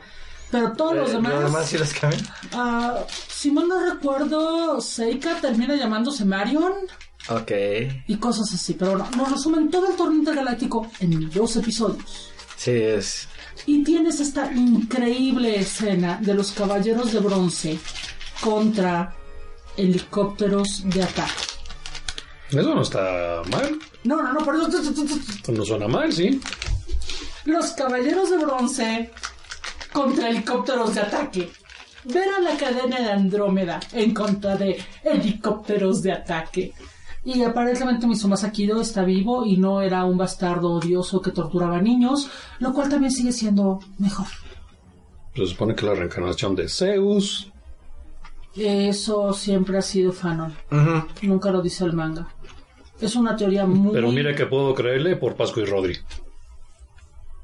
Pero todos los Eh, demás. Los demás sí los cambian. ah, si mal no recuerdo, Seika termina llamándose Marion Ok. y cosas así. Pero no, nos resumen todo el torneo intergaláctico en dos episodios. Sí, es... Y tienes esta increíble escena de los caballeros de bronce contra helicópteros de ataque. Eso no está mal. No, no, no, por eso. No suena mal, sí. Los caballeros de bronce contra helicópteros de ataque. Ver a la cadena de Andrómeda en contra de helicópteros de ataque. Y aparentemente Misumasa Kido está vivo y no era un bastardo odioso que torturaba niños, lo cual también sigue siendo mejor. Se supone que la reencarnación de Zeus. Eso siempre ha sido fanon. Nunca lo dice el manga. Es una teoría muy... Pero mira que puedo creerle por Pascu y Rodri.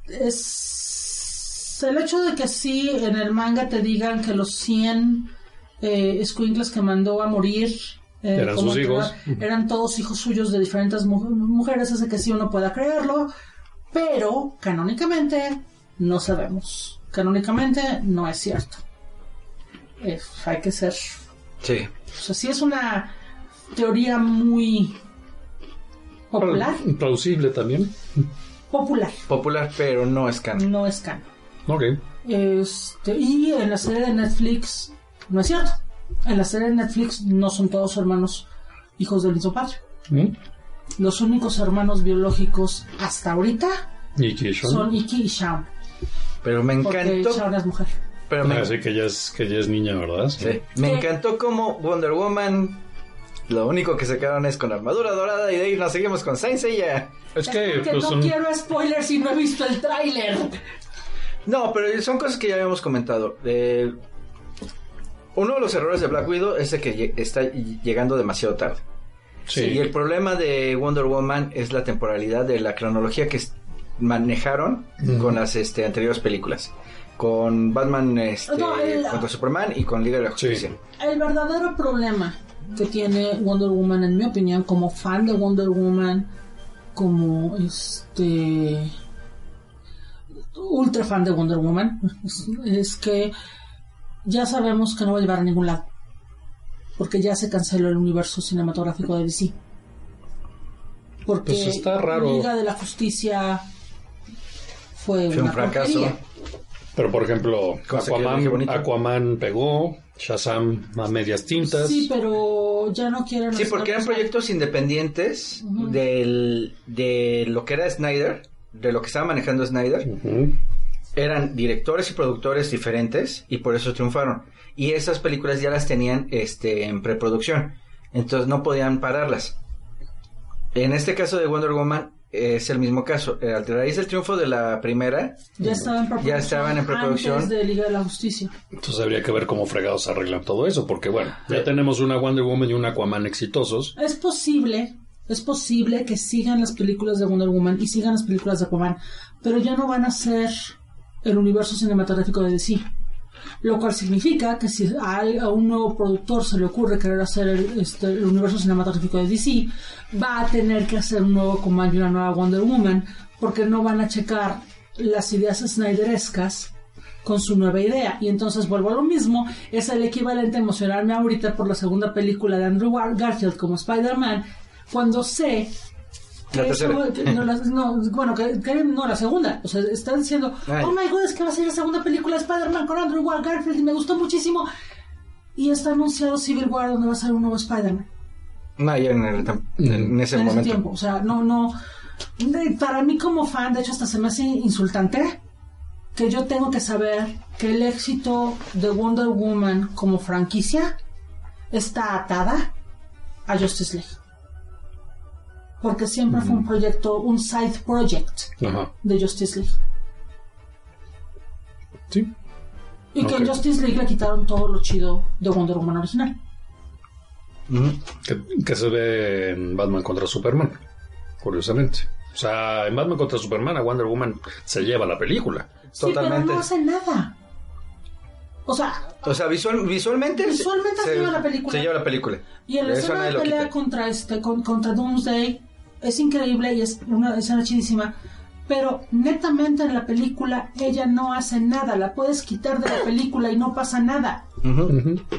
Es el hecho de que sí en el manga te digan que los 100 eh, squinkles que mandó a morir eh, Eran sus hijos. eran todos hijos suyos de diferentes mu- mujeres, hace que sí uno pueda creerlo, pero canónicamente no sabemos. Canónicamente no es cierto. Eh, hay que ser Sí. o sea, sí es una teoría muy popular. Plausible también. Popular, Popular, pero no es canon. no es canon. Ok. Este, y en la serie de Netflix no es cierto. En la serie de Netflix no son todos hermanos hijos del mismo padre. ¿Mm? Los únicos hermanos biológicos hasta ahorita son Iki y Shaun. Pero me encantó. Shaun es mujer. Pero me, Ah, sí, que ya es, que es niña, ¿verdad? sí. me ¿Qué? encantó como Wonder Woman lo único que se quedaron es con armadura dorada y de ahí nos seguimos con Saint Seiya. Es que, Porque pues, no son- quiero spoilers si no he visto el tráiler. No, pero son cosas que ya habíamos comentado. Eh, uno de los errores de Black Widow es de que está llegando demasiado tarde. sí. Y el problema de Wonder Woman es la temporalidad de la cronología que manejaron con las este, anteriores películas. Con Batman este, No, el- contra Superman y con Liga de la Sí. Justicia. El verdadero problema que tiene Wonder Woman, en mi opinión, como fan de Wonder Woman, como este ultra fan de Wonder Woman, es, (laughs) es que ya sabemos que no va a llevar a ningún lado. Porque ya se canceló el universo cinematográfico de DC. Porque Pues está raro. Liga de la Justicia fue, Fue un una fracaso. porquería. Pero por ejemplo, Aquaman. Aquaman pegó, Shazam a medias tintas. Sí, pero ya no quieren Sí, porque eran proyectos independientes del, de lo que era Snyder, de lo que estaba manejando Snyder. Eran directores y productores diferentes y por eso triunfaron. Y esas películas ya las tenían este, en preproducción. Entonces no podían pararlas. En este caso de Wonder Woman es el mismo caso. Eh, A raíz del triunfo de la primera, Ya estaban, en preproducción Ya estaban en preproducción. Antes de Liga de la Justicia. Entonces habría que ver cómo fregados arreglan todo eso, porque bueno, ya tenemos una Wonder Woman y un Aquaman exitosos. Es posible, es posible que sigan las películas de Wonder Woman y sigan las películas de Aquaman, pero ya no van a ser el universo cinematográfico de DC. Lo cual significa que si a, un nuevo productor se le ocurre querer hacer el, este, universo cinematográfico de DC, va a tener que hacer un nuevo Aquaman y una nueva Wonder Woman, porque no van a checar las ideas snyderescas con su nueva idea. Y entonces vuelvo a lo mismo, es el equivalente a emocionarme ahorita por la segunda película de Andrew Gar- Garfield como Spider-Man, cuando sé La tercera. no, la- no, bueno, que, que no la segunda. O sea, están diciendo, Ay. oh my god, es que va a ser la segunda película de Spider-Man con Andrew Gar- Garfield y me gustó muchísimo. Y está anunciado Civil War donde va a ser un nuevo Spider-Man no, ya en, el- en ese en ese momento. tiempo. O sea, no, no. de- Para mí como fan, de hecho hasta se me hace insultante que yo tengo que saber que el éxito de Wonder Woman como franquicia está atada a Justice League. Porque siempre fue un proyecto, un side project Ajá. de Justice League. Sí. Y que en. Justice League le quitaron todo lo chido de Wonder Woman original. Ujú. Que, que se ve en Batman contra Superman, curiosamente. O sea, en Batman contra Superman a Wonder Woman se lleva la película. Sí, Totalmente. pero no hace nada. O sea, O sea, visual- visualmente... Visualmente se lleva la película. Se lleva la película. Y en la escena de pelea contra este con- contra Doomsday es increíble y es una escena chidísima. Pero netamente en la película ella no hace nada. La puedes quitar de la película y no pasa nada.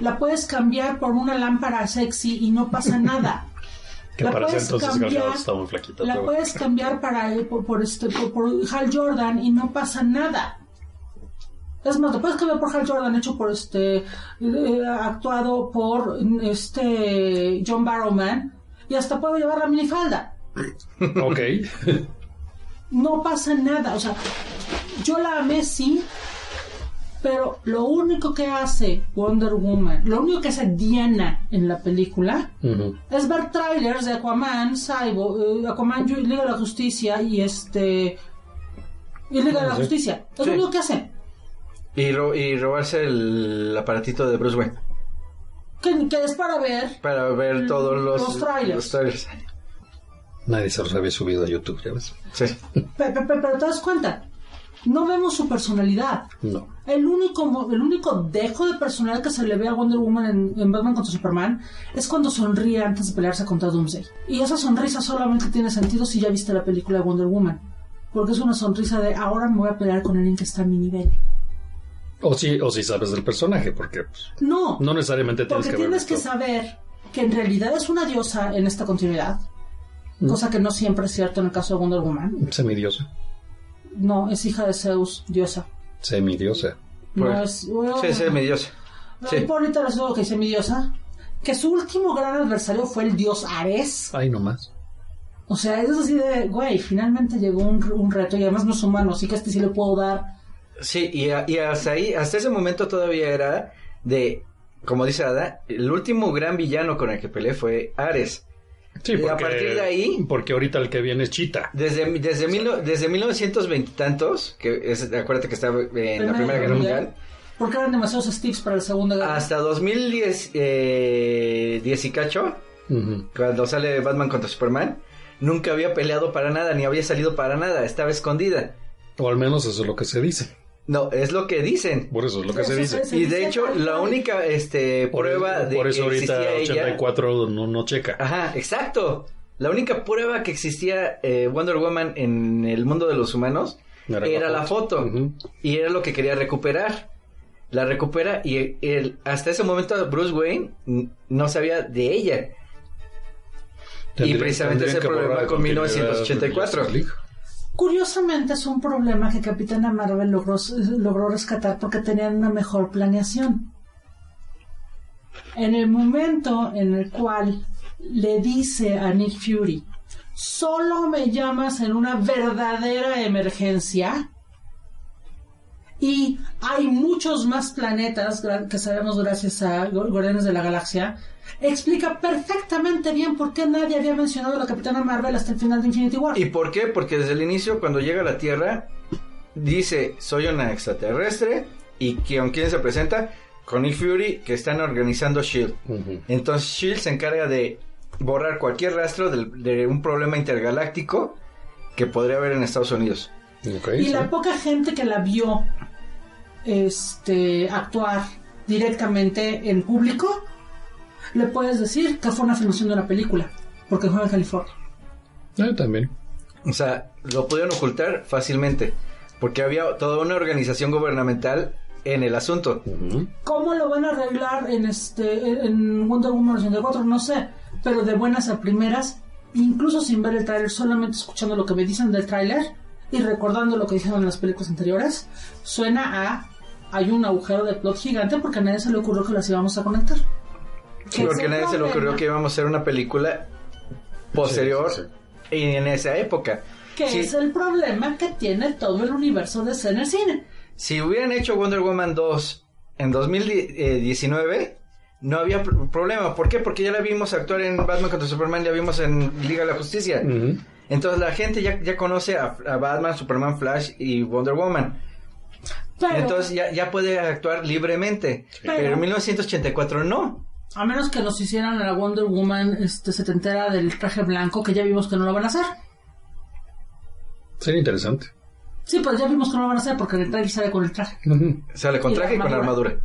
La puedes cambiar por una lámpara sexy y no pasa nada. (laughs) Que La puedes entonces cambiar- muy flaquita. La pero- puedes cambiar para por, por este por, por Hal Jordan y no pasa nada. Es más, lo puedes cambiar por Hal Jordan hecho por este eh, actuado por este John Barrowman y hasta puedo llevar la minifalda. Ok. No pasa nada, o sea, yo la amé sí, pero lo único que hace Wonder Woman, lo único que hace Diana en la película es ver trailers de Aquaman, Cyborg, eh, Aquaman, Liga de la Justicia y este. Y Liga de la. Justicia. Es Sí. lo único que hace. Y, ro- y robarse el aparatito de Bruce Wayne. Que, que es para ver. Para ver todos los, Los trailers. los trailers. Nadie se los había subido a YouTube, ¿ya ves? Sí. pe- pe- pe- Pero, te das cuenta. No vemos su personalidad. No. El único, mo- el único dejo de personalidad que se le ve a Wonder Woman en, en Batman contra Superman es cuando sonríe antes de pelearse contra Doomsday. Y esa sonrisa solamente tiene sentido si ya viste la película de Wonder Woman. Porque es una sonrisa de ahora me voy a pelear con alguien que está a mi nivel. O si, o si sabes del personaje, porque pues, No, no necesariamente tienes Porque que ver tienes que saber que en realidad es una diosa en esta continuidad. Mm. Cosa que no siempre es cierto en el caso de Wonder Woman. Semidiosa. No, es hija de Zeus, diosa. Semidiosa. No Pues, es. bueno, Sí, sí, mi dios. Sí. Les digo que dice mi diosa. Que su último gran adversario fue el dios Ares. Ay, no más. O sea, es así de, güey, finalmente llegó un, un reto y además no es humano, así que a este sí le puedo dar. Sí, y, a- y hasta ahí, hasta ese momento todavía era de como dice Ada, el último gran villano con el que peleé fue Ares. Sí, Y a porque, partir de ahí- Porque ahorita el que viene es Chita. Desde, desde, mil, desde 1920 y tantos, que es, acuérdate que estaba en la Primera Guerra Mundial, Porque eran demasiados Steves para la Segunda Guerra. hasta 2010 eh, 10 y cacho, Ujú. cuando sale Batman contra Superman, nunca había peleado para nada, ni había salido para nada, estaba escondida. O al menos eso es lo que se dice. No, es lo que dicen. Por eso es lo que se dice. Y de hecho, la única este, Por, prueba de por eso que ahorita existía ella... 84 no, no checa. Ajá, exacto. La única prueba que existía eh, Wonder Woman en el mundo de los humanos era, la foto. Y era lo que quería recuperar. La recupera y el, hasta ese momento Bruce Wayne no sabía de ella. Tendría- precisamente ese problema con continuidad 1984. Curiosamente es un problema que Capitana Marvel logró, logró rescatar porque tenían una mejor planeación. En el momento en el cual le dice a Nick Fury, solo me llamas en una verdadera emergencia y hay muchos más planetas que sabemos gracias a Gu- Guardianes de la Galaxia, explica perfectamente bien por qué nadie había mencionado a la Capitana Marvel hasta el final de Infinity War. ¿Y por qué? Porque desde el inicio, cuando llega a la Tierra, dice, soy una extraterrestre. ¿Y que- con quién se presenta? Con Nick Fury, que están organizando SHIELD. Entonces Shield se encarga de borrar cualquier rastro de, un problema intergaláctico que podría haber en Estados Unidos. Y sí. la poca gente que la vio este actuar directamente en público, le puedes decir que fue una filmación de una película, porque fue en California. Eh, también. O sea, lo pudieron ocultar fácilmente, porque había toda una organización gubernamental en el asunto. ¿Cómo lo van a arreglar en este en Wonder Woman 84? No sé, pero de buenas a primeras, incluso sin ver el tráiler, solamente escuchando lo que me dicen del tráiler y recordando lo que dijeron en las películas anteriores, suena a hay un agujero de plot gigante porque a nadie se le ocurrió que las íbamos a conectar. Sí, ¿Qué porque nadie se le ocurrió que íbamos a hacer una película posterior Sí, sí, en esa época. que Sí. es el problema que tiene todo el universo de en el cine. Si hubieran hecho Wonder Woman 2 en 2019, no había pr- problema. ¿Por qué? Porque ya la vimos actuar en Batman contra Superman, ya vimos en Liga de la Justicia. Entonces la gente ya, ya conoce a, a Batman, Superman, Flash y Wonder Woman. Pero, Entonces ya, ya puede actuar libremente. Pero- Pero en 1984 no. A menos que nos hicieran a la Wonder Woman este, setentera del traje blanco, que ya vimos que no lo van a hacer. Sería interesante. Sí, pues ya vimos que no lo van a hacer porque en el trailer sale con el traje. Sale con Y la traje y con armadura. armadura.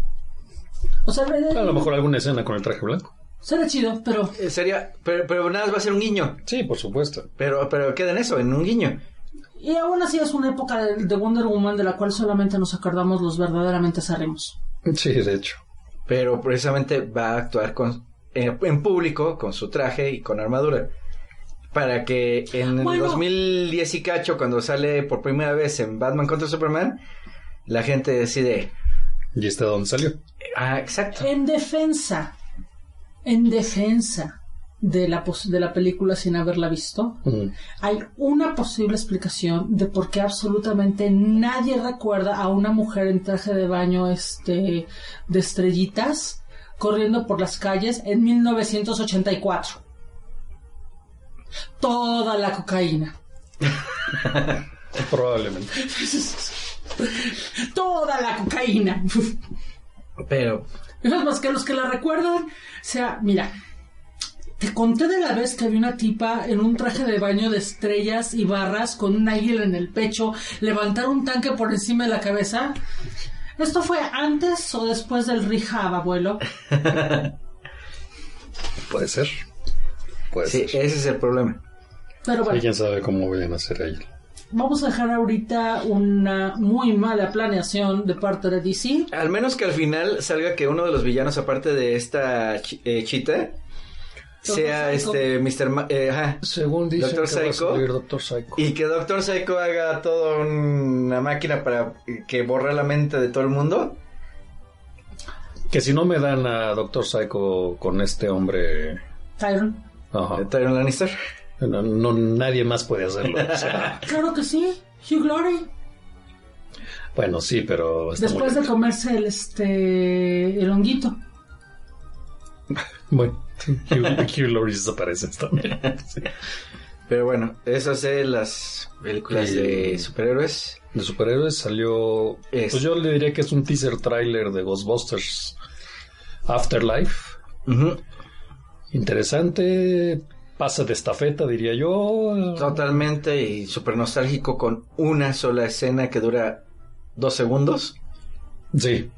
O sea, A lo mejor alguna escena con el traje blanco. será chido, pero Eh, Sería, pero, pero nada más va a ser un guiño. Sí, por supuesto. Pero, pero queda en eso, en un guiño. Y aún así es una época de, de Wonder Woman de la cual solamente nos acordamos los verdaderamente acérrimos. Sí, de hecho. Pero precisamente va a actuar con, en, en público con su traje y con armadura. Para que en Bueno. el 2010 y cacho, cuando sale por primera vez en Batman contra Superman, la gente decide, ¿Y este de dónde salió? ah, exacto. En defensa, en defensa de la, pos- de la película sin haberla visto, hay una posible explicación de por qué absolutamente nadie recuerda a una mujer en traje de baño este, de estrellitas corriendo por las calles en 1984. Toda la cocaína. (laughs) Probablemente. (laughs) Toda la cocaína. (laughs) Pero, Es más que los que la recuerdan, o sea, mira, te conté de la vez que había una tipa en un traje de baño de estrellas y barras con un águila en el pecho, levantar un tanque por encima de la cabeza. ¿Esto fue antes o después del rehab, abuelo? (laughs) Puede ser. Puede sí, ser. ese es el problema. Pero bueno, quién sabe cómo vayan a hacer ahí. vamos a dejar ahorita una muy mala planeación de parte de DC. Al menos que al final salga que uno de los villanos, aparte de esta eh, chita, sea Psycho. este Mr. Ma- eh, ajá, Según dicen Doctor que va a Psycho. salir Doctor Psycho. Y que Doctor Psycho haga toda una máquina para que borre la mente de todo el mundo. Que si no me dan a Doctor Psycho con este hombre... Tyron. Ajá. de Tyrion Lannister. No, no- nadie más puede hacerlo. o sea, (laughs) Claro que sí, Hugh Glory. bueno, sí, pero... Después de comerse el, este, el honguito. Bueno, (laughs) Hugh, Laurie desaparece también. Sí. Pero bueno, esas son las películas Y- de superhéroes. De superhéroes salió. Es- Pues yo le diría que es un teaser trailer de Ghostbusters Afterlife. Interesante. Pasa de estafeta, diría yo. Totalmente y súper nostálgico con una sola escena que dura dos segundos. Sí.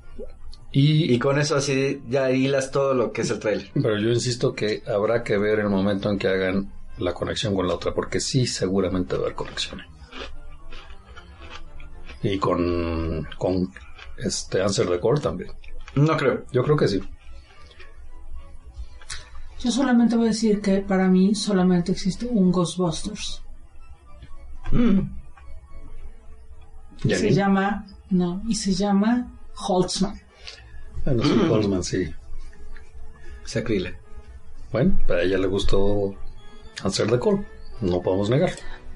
Y, Y con eso así ya hilas todo lo que es el trailer. Pero yo insisto que habrá que ver el momento en que hagan la conexión con la otra, porque sí, seguramente va a haber conexión. Y con, con este Answer the Core también. No creo. Yo creo que sí. Yo solamente voy a decir que para mí solamente existe un Ghostbusters. Mm. Y se llama, no, y se llama Holtzman. Bueno, (clears throat) sí, Holtzman, sí. Sacrile. Bueno, a ella le gustó Answer the Call. No podemos negar.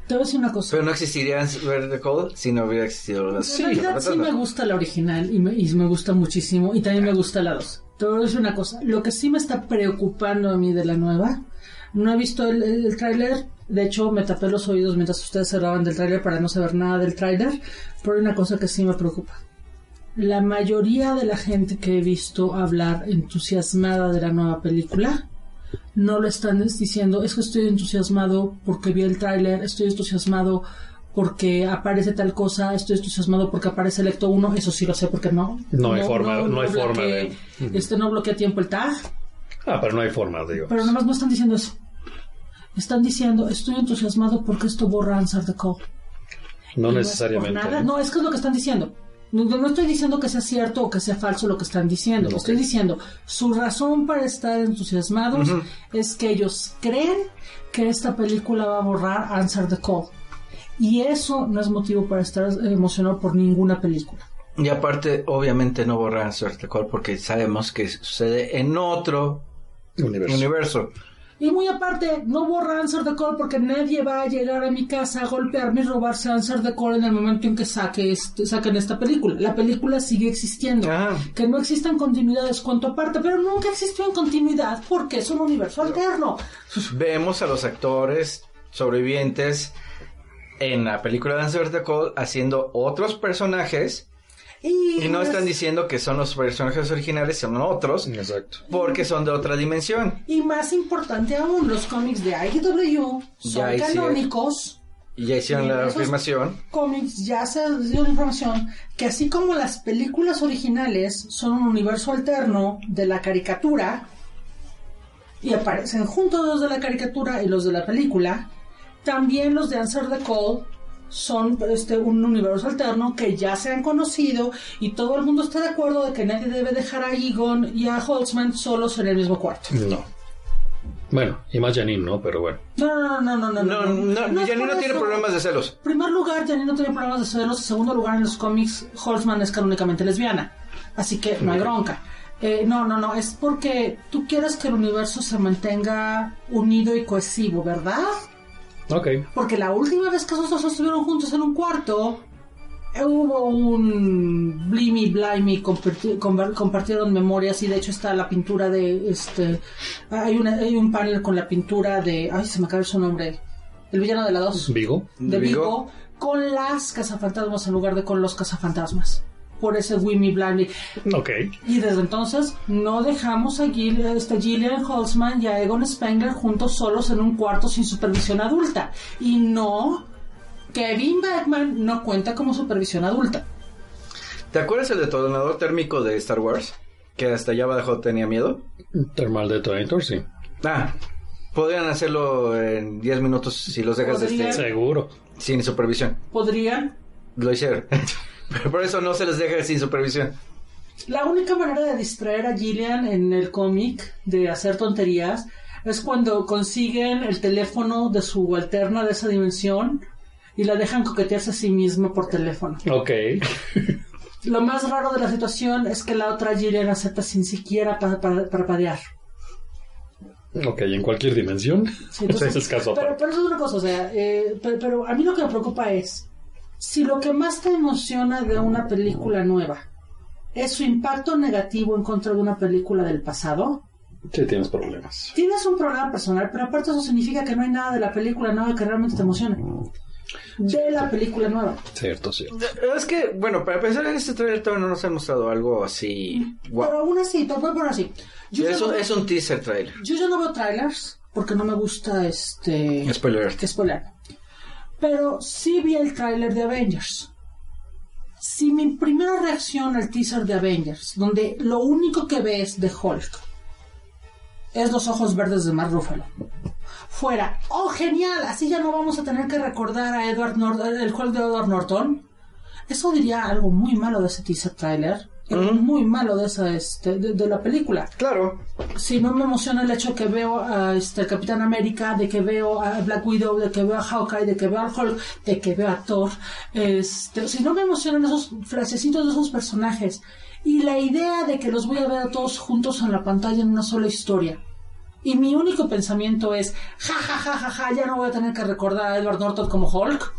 Te voy a decir una cosa. Pero no existiría Answer the Call si no hubiera existido las en realidad sí me gusta la original y me, y me gusta muchísimo y también me gusta la 2. Te voy a decir una cosa, lo que sí me está preocupando a mí de la nueva, no he visto el, el, el tráiler, de hecho me tapé los oídos mientras ustedes hablaban del tráiler para no saber nada del tráiler, pero hay una cosa que sí me preocupa. La mayoría de la gente que he visto hablar entusiasmada de la nueva película no lo están diciendo, es que estoy entusiasmado porque vi el tráiler, estoy entusiasmado porque aparece tal cosa, estoy entusiasmado porque aparece el Ecto 1, eso sí lo sé porque no. No hay forma- no hay forma de- Este no bloquea tiempo el tag, Ah, pero no hay forma, digo. pero nada más no están diciendo eso. Están diciendo, estoy entusiasmado porque esto borra Answer the Call. No Y necesariamente. nada. ¿no? No, es que es lo que están diciendo. No, no estoy diciendo que sea cierto o que sea falso lo que están diciendo. No, ok. Estoy diciendo, su razón para estar entusiasmados es que ellos creen que esta película va a borrar Answer the Call. Y eso no es motivo para estar emocionado por ninguna película. Y aparte, obviamente no borra Answer the Call porque sabemos que sucede en otro Universo. universo. Y muy aparte, no borra Answer the Call porque nadie va a llegar a mi casa a golpearme y robarse Answer the Call en el momento en que saque este- saquen esta película. La película sigue existiendo. Que no existan continuidades cuanto aparte, pero nunca existió en continuidad porque es un universo alterno. Vemos a los actores sobrevivientes en la película de Answer the Call haciendo otros personajes Y, y no están diciendo que son los personajes originales, son otros Exacto. porque son de otra dimensión. Y más importante aún, los cómics de IDW son Ya canónicos. Y ya hicieron Y la afirmación. cómics ya se dio la información que así como las películas originales son un universo alterno de la caricatura y aparecen juntos los de la caricatura y los de la película, también los de Answer the Call son este un universo alterno que ya se han conocido y todo el mundo está de acuerdo de que nadie debe dejar a Egon y a Holtzman solos en el mismo cuarto. No. Bueno, y más Janine, ¿no? Pero bueno. No, no, no, no, no, No, no, No es Janine no tiene problemas de celos. En primer lugar, Janine no tiene problemas de celos. En segundo lugar, en los cómics, Holtzman es canónicamente lesbiana. Así que no hay bronca. Eh, no, no, no. Es porque tú quieres que el universo se mantenga unido y cohesivo, ¿verdad? Ok. Porque la última vez que esos dos estuvieron juntos en un cuarto, eh, hubo un blimi blimey, comparti- compartieron memorias y de hecho está la pintura de este. Hay, una, hay un panel con la pintura de. Ay, se me acaba su nombre. El villano de la 2 Vigo. de Vigo. Vigo con las cazafantasmas en lugar de con los cazafantasmas. Por ese Wimmy Blimey. Ok. Y desde entonces no dejamos a Gil- este, Gillian Holtzman y a Egon Spengler juntos solos en un cuarto sin supervisión adulta. Y no, Kevin Bachman no cuenta como supervisión adulta. ¿Te acuerdas el detonador térmico de Star Wars? Que hasta allá abajo tenía miedo. Thermal Detonator, sí. Ah, podrían hacerlo en 10 minutos si los dejas Podrían. este, Seguro. sin supervisión. Podrían. Lo hicieron. (laughs) Pero por eso no se les deja sin supervisión. La única manera de distraer a Gillian en el cómic, de hacer tonterías, es cuando consiguen el teléfono de su alterna de esa dimensión y la dejan coquetearse a sí misma por teléfono. Ok. (laughs) Lo más raro de la situación es que la otra Gillian acepta sin siquiera pa- pa- parpadear. ok, en cualquier dimensión. Sí, entonces- Ese (laughs) es caso pero, pero eso es una cosa, o sea, eh, pero, pero a mí lo que me preocupa es, si lo que más te emociona de una película nueva es su impacto negativo en contra de una película del pasado, Sí, tienes problemas. Tienes un problema personal, pero aparte eso significa que no hay nada de la película nueva que realmente te emocione. De la película nueva. Cierto, cierto. Es que, bueno, para pensar en este trailer todavía no nos han mostrado algo así. Wow. Pero aún así, te voy a poner así. Yo, es, un, no, es un teaser trailer. yo ya no veo trailers porque no me gusta este... Spoiler. spoiler. Pero sí vi el tráiler de Avengers. Si mi primera reacción al teaser de Avengers, donde lo único que ves de Hulk es los ojos verdes de Mark Ruffalo, fuera, oh genial, así ya no vamos a tener que recordar a Edward Norton, el Hulk de Edward Norton, eso diría algo muy malo de ese teaser trailer, algo muy malo de esa este, de- de la película Claro. si no me emociona el hecho que veo a este Capitán América, de que veo a Black Widow, de que veo a Hawkeye, de que veo a Hulk, de que veo a Thor, este, si no me emocionan esos frasecitos de esos personajes y la idea de que los voy a ver a todos juntos en la pantalla en una sola historia. Y mi único pensamiento es, ja, ja, ja, ja, ja, ya no voy a tener que recordar a Edward Norton como Hulk.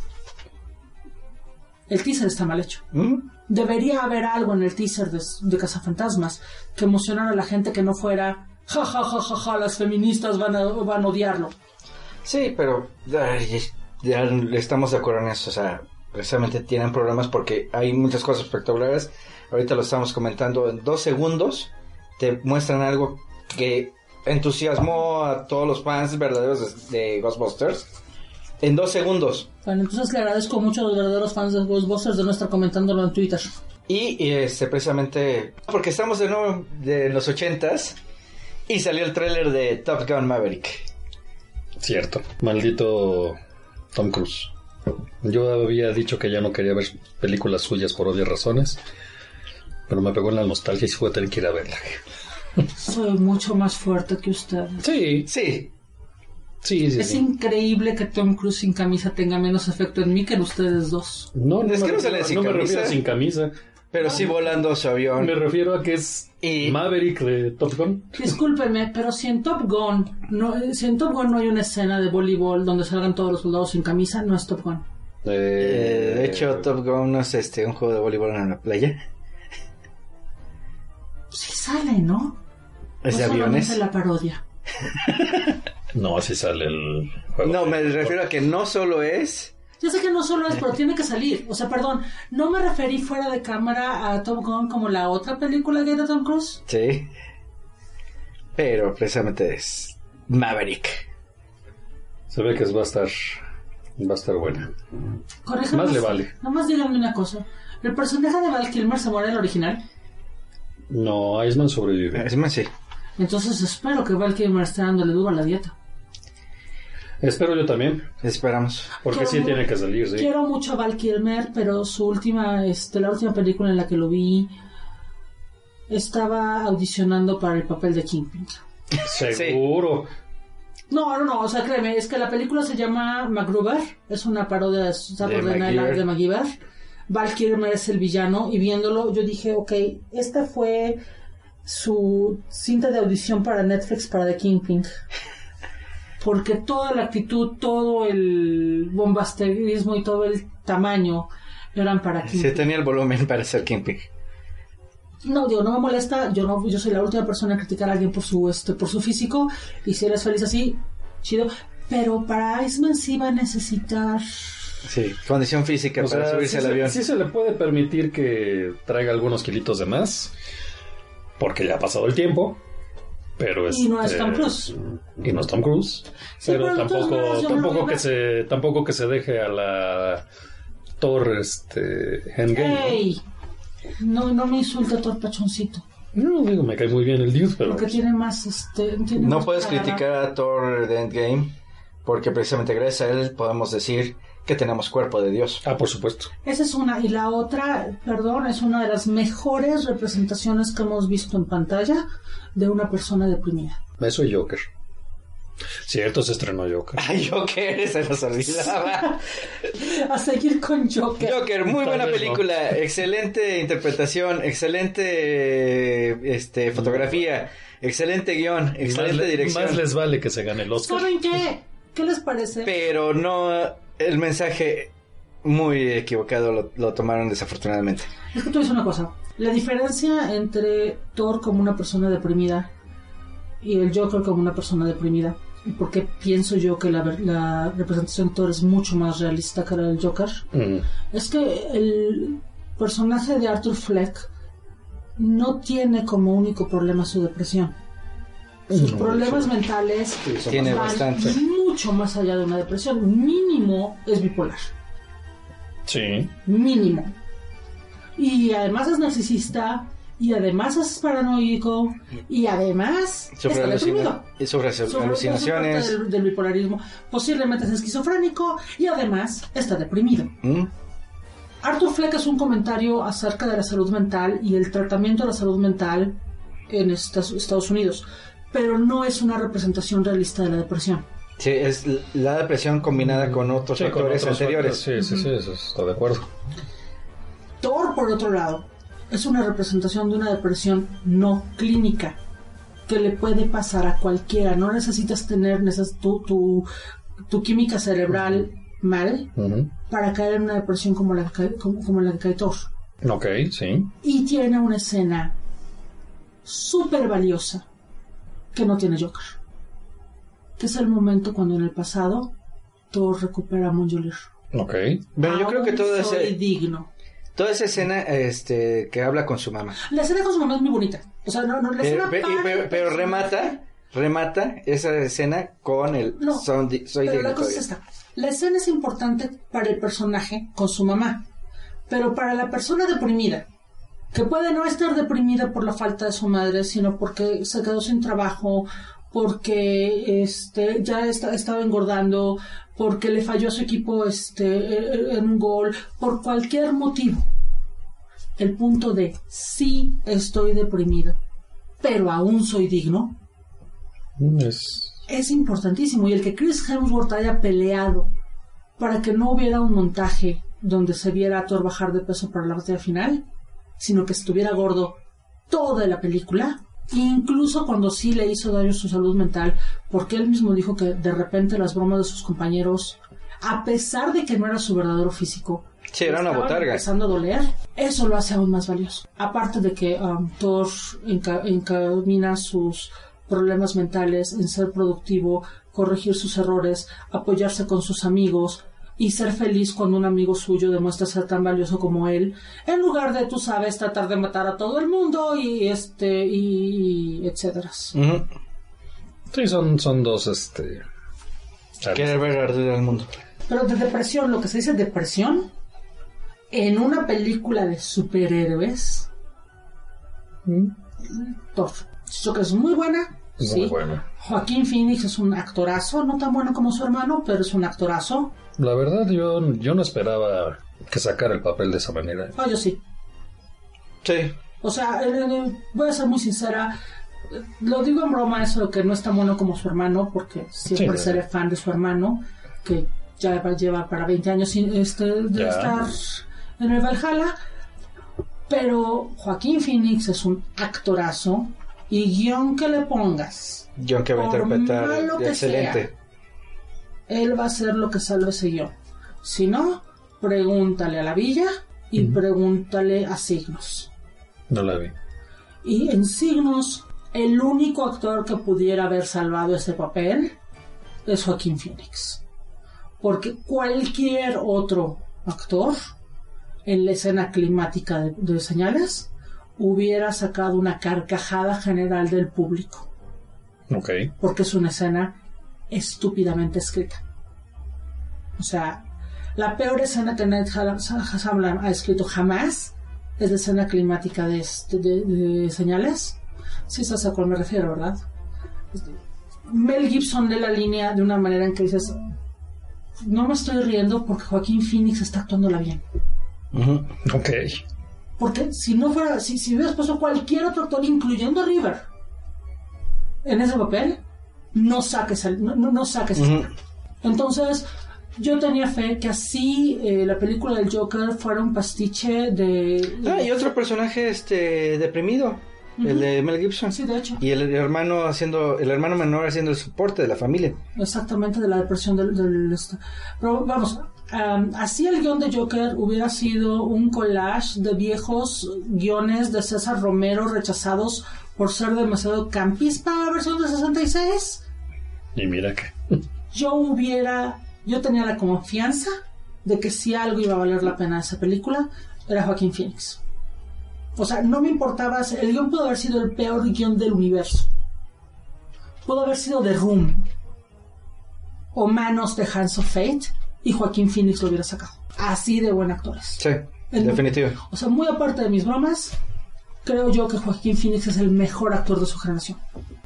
El teaser está mal hecho. ¿Mm? Debería haber algo en el teaser de, de Cazafantasmas que emocionara a la gente que no fuera ja ja ja ja ja las feministas van a, van a odiarlo. Sí, pero ya estamos de acuerdo en eso. O sea, precisamente tienen problemas porque hay muchas cosas espectaculares. Ahorita lo estamos comentando en dos segundos. Te muestran algo que entusiasmó a todos los fans verdaderos de, de Ghostbusters. En dos segundos. Bueno, entonces le agradezco mucho a los verdaderos fans de Ghostbusters de no estar comentándolo en Twitter. Y, este precisamente porque estamos de nuevo de los ochentas y salió el tráiler de Top Gun Maverick. Cierto. Maldito Tom Cruise. Yo había dicho que ya no quería ver películas suyas por obvias razones. Pero me pegó en la nostalgia y sí voy a tener que ir a verla. Soy mucho más fuerte que usted. Sí, Sí, sí, sí. Es sí. increíble que Tom Cruise sin camisa tenga menos efecto en mí que en ustedes dos. No, no Es que no sale refiero- sin no me camisa. sin camisa. pero sí volando su avión. Me refiero a que es Y- Maverick de Top Gun. Discúlpeme, pero si en Top Gun no, si en Top Gun no hay una escena de voleibol donde salgan todos los soldados sin camisa, no es Top Gun. Eh, de hecho, Top Gun no es este, un juego de voleibol en la playa. Sí sale, ¿no? Es de aviones. la parodia. (laughs) No, así sale el juego. No, me refiero a que no solo es. Yo sé que no solo es, pero tiene que salir. O sea, perdón, no me referí fuera de cámara a Top Gun como la otra película gay de Tom Cruise. Sí. Pero precisamente es Maverick. Se ve que va a estar va a estar buena. Corríjame. Más le vale. Nomás díganme una cosa. ¿El personaje de Val Kilmer se muere en el original? No, Iceman sobrevive. Más, sí. Entonces espero que Val Kilmer esté dándole duro a la dieta. Espero yo también, Esperamos. porque Quiero sí tiene que salir, sí. Quiero mucho a Val Kilmer, pero su última, este, la última película en la que lo vi estaba audicionando para el papel de Kingpin. Seguro. No, no, no, o sea, créeme, es que la película se llama MacGruber, es una parodia de Saturday De Night de MacGyver. Val Kilmer es el villano y viéndolo yo dije, ok, esta fue su cinta de audición para Netflix para The Kingpin. Porque toda la actitud, todo el bombasterismo y todo el tamaño eran para Kingpin. tenía el volumen para ser Kingpin. No, digo, no me molesta, yo no, yo soy la última persona en criticar a alguien por su este, por su físico, y si eres feliz así, chido. Pero para Iceman sí va a necesitar Sí, condición física O para sea, subirse sí, al se- avión. sí se le puede permitir que traiga algunos kilitos de más, porque ya ha pasado el tiempo. Pero Y no es este, Tom Cruise. Y no es Tom Cruise. Sí, pero, tampoco, tampoco que se, tampoco que se deje a la Thor este Endgame. ¿no? ¡Ey! No, no me insulte Thor Pachoncito, No, digo, me cae muy bien el dude, pero porque tiene más, este... tiene No más puedes criticar a Thor de Endgame porque precisamente gracias a él podemos decir que tenemos cuerpo de Dios. Ah, por supuesto. Esa es una, y la otra, perdón, es una de las mejores representaciones que hemos visto en pantalla de una persona deprimida. Eso y Joker. Cierto, se estrenó Joker. Ay, Joker, se nos olvidaba. (laughs) A seguir con Joker. Joker, muy Tal buena no. película, excelente interpretación, excelente este fotografía, excelente guion, Más, excelente le- dirección. más les vale que se gane el Oscar. ¿Saben qué? ¿Qué les parece? Pero no, el mensaje muy equivocado lo, lo tomaron desafortunadamente. Es que tú dices una cosa. La diferencia entre Thor como una persona deprimida y el Joker como una persona deprimida. ¿Y por qué pienso yo que la, ver- la representación de Thor es mucho más realista que la del Joker? Mm. Es que el personaje de Arthur Fleck no tiene como único problema su depresión. Sus No, problemas sí. mentales son Tiene bastante. Mucho más allá de una depresión. Mínimo es bipolar. Sí. Mínimo. Y además es narcisista. Y además es paranoico. Y además Sufre, está alucina- deprimido. y sufre alucinaciones. Del, del bipolarismo. Posiblemente es esquizofrénico. Y además está deprimido. ¿Mm? Arthur Fleck es un comentario acerca de la salud mental y el tratamiento de la salud mental en Estas- Estados Unidos, pero no es una representación realista de la depresión. Sí, es la depresión combinada con otros Sí, con factores otros anteriores. factores, Sí, sí, sí, eso estoy de acuerdo. Thor, por otro lado, es una representación de una depresión no clínica que le puede pasar a cualquiera. No necesitas tener neces- tu, tu, tu química cerebral mal para caer en una depresión como la como, como la que cae Thor. Ok, sí. Y tiene una escena súper valiosa que no tiene Joker. Que es el momento cuando en el pasado Thor recupera a Mjolnir. Ok. Bueno, yo creo que soy esa, digno. toda esa escena este, que habla con su mamá. La escena con su mamá es muy bonita. O sea, no, no, la Pero, escena para pero- pero remata, remata esa escena con el No, son di- soy Pero digno la cosa es esta. La escena es importante para el personaje con su mamá. Pero para la persona deprimida, que puede no estar deprimida por la falta de su madre, sino porque se quedó sin trabajo, porque este ya está, estaba engordando, porque le falló a su equipo este en un gol, por cualquier motivo. El punto de sí estoy deprimido, pero aún soy digno, Mm, Es... es importantísimo y el que Chris Hemsworth haya peleado para que no hubiera un montaje donde se viera a Thor bajar de peso para la batalla final, sino que estuviera gordo toda la película, incluso cuando sí le hizo daño a su salud mental, porque él mismo dijo que de repente las bromas de sus compañeros, a pesar de que no era su verdadero físico, Sí, era una estaban botarga. empezando a doler, eso lo hace aún más valioso. Aparte de que um, Thor enca- encamina sus problemas mentales en ser productivo, corregir sus errores, apoyarse con sus amigos y ser feliz cuando un amigo suyo demuestra ser tan valioso como él, en lugar de, tú sabes, tratar de matar a todo el mundo y este y, y etcétera. Ujú. Sí, son, son dos, este... Quiere ver arder al mundo. Pero de depresión, lo que se dice depresión, en una película de superhéroes, Thor. Yo creo que es muy buena. Muy sí. buena. Joaquín Phoenix es un actorazo, no tan bueno como su hermano, pero es un actorazo. La verdad, yo, yo no esperaba que sacara el papel de esa manera. Ah, yo sí. Sí. O sea, eh, eh, voy a ser muy sincera. eh, Lo digo en broma eso de que no es tan bueno como su hermano, porque siempre Sí. seré fan de su hermano, que ya va- lleva para 20 años sin este, de Ya. estar en el Valhalla. Pero Joaquín Phoenix es un actorazo y guion que le pongas, John que va a Por interpretar malo que excelente. él va a hacer lo que salve ese guion. Si no, pregúntale a la villa y pregúntale a Signos. No la vi. Y en Signos, el único actor que pudiera haber salvado ese papel es Joaquín Phoenix. Porque cualquier otro actor en la escena climática de, de señales hubiera sacado una carcajada general del público. Ok. Porque es una escena estúpidamente escrita. O sea, la peor escena que Night Shyamalan ha escrito jamás es la escena climática de, este- de, de señales. Sí sabes a cuál me refiero, ¿verdad? Mel Gibson de la línea de una manera en que dices, no me estoy riendo porque Joaquín Phoenix está actuándola bien. Ujú. Ok. Porque si no fuera, si, si hubieras puesto cualquier otro actor, incluyendo a River, en ese papel, no saques el, no, saques escena. Entonces, yo tenía fe que así eh, la película del Joker fuera un pastiche de. Ah, y otro personaje este deprimido, el de Mel Gibson. Sí, de hecho. Y el hermano haciendo, el hermano menor haciendo el soporte de la familia. Exactamente de la depresión del. del- este. Pero vamos, Um, así el guion de Joker hubiera sido un collage de viejos guiones de César Romero rechazados por ser demasiado campis para la versión de 66. Y mira que. Yo hubiera, yo tenía la confianza de que si algo iba a valer la pena esa película, era Joaquín Phoenix. O sea, no me importaba, el guion pudo haber sido el peor guion del universo. Pudo haber sido The Room o Manos de Hands of Fate y Joaquín Phoenix lo hubiera sacado. Así de buen actores. Sí, El- definitivo. O sea, muy aparte de mis bromas, creo yo que Joaquín Phoenix es el mejor actor de su generación.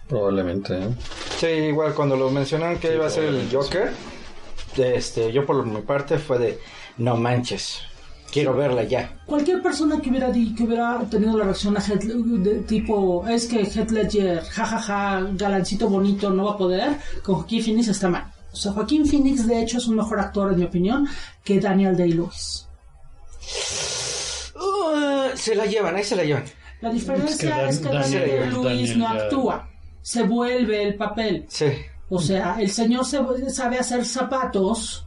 Probablemente, ¿eh? Sí, igual cuando lo mencionaron que iba a ser el Joker, este, yo por mi parte fue de, no manches, quiero verla ya. Cualquier persona que hubiera, di- que hubiera tenido la reacción a Heath, de tipo, es que Heath Ledger, jajaja, galancito bonito, no va a poder, con Joaquín Phoenix está mal. O sea, Joaquín Phoenix de hecho es un mejor actor, en mi opinión, que Daniel Day-Lewis. Uh, se la llevan, ahí se la llevan. La diferencia Es que Dan- es que Daniel- Daniel Day-Lewis no actúa, se vuelve el papel. Sí. O sea, el señor se- sabe hacer zapatos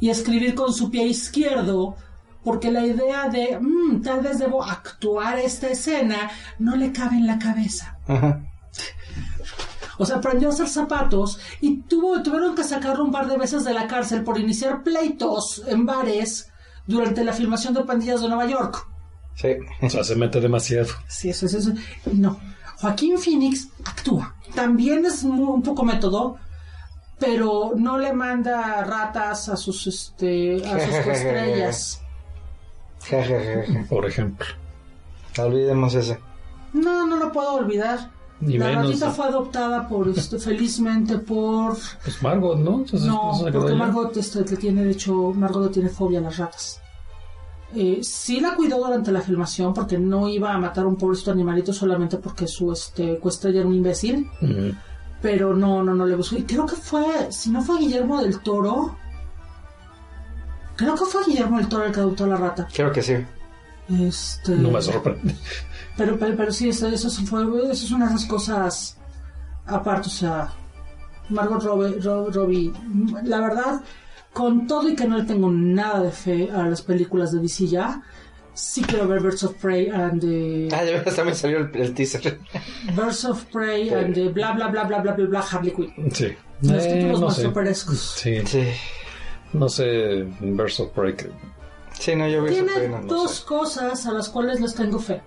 y escribir con su pie izquierdo, porque la idea de "Mm, tal vez debo actuar esta escena no le cabe en la cabeza. Ajá. O sea, aprendió a hacer zapatos y tuvo, tuvieron que sacarlo un par de veces de la cárcel por iniciar pleitos en bares durante la filmación de Pandillas de Nueva York. Sí. O sea, se mete demasiado. Sí, eso es eso. No. Joaquín Phoenix actúa. También es mu- un poco método, pero no le manda ratas a sus este a sus (laughs) estrellas. (laughs) Por ejemplo. Olvidemos ese. No, no lo puedo olvidar. Ni la menos. ratita fue adoptada por este, felizmente por Pues Margot, ¿no? Entonces, no, porque. Margot este, le tiene de hecho Margot le tiene fobia a las ratas. Eh, sí la cuidó durante la filmación porque no iba a matar a un pobrecito animalito solamente porque su este coestrella era un imbécil. Pero no, no, no le busco. Y creo que fue, si no fue Guillermo del Toro, creo que fue Guillermo del Toro el que adoptó a la rata. Creo que sí. Este, No me sorprende. Pero, pero, pero sí, eso, eso fue, eso es una de esas cosas aparte, o sea, Margot Robbie, Ro- Robbie, la verdad, con todo y que no le tengo nada de fe a las películas de DC ya, sí quiero ver Birds of Prey and the, Ah, de verdad también salió el, el teaser. Birds of Prey and the bla bla bla bla bla bla bla Harley Quinn. Sí. Los Eh, títulos no más sé. superescos. Sí. Sí. No sé, Verse of Break. Sí, no, yo Tiene no dos sé. cosas a las cuales les tengo fe,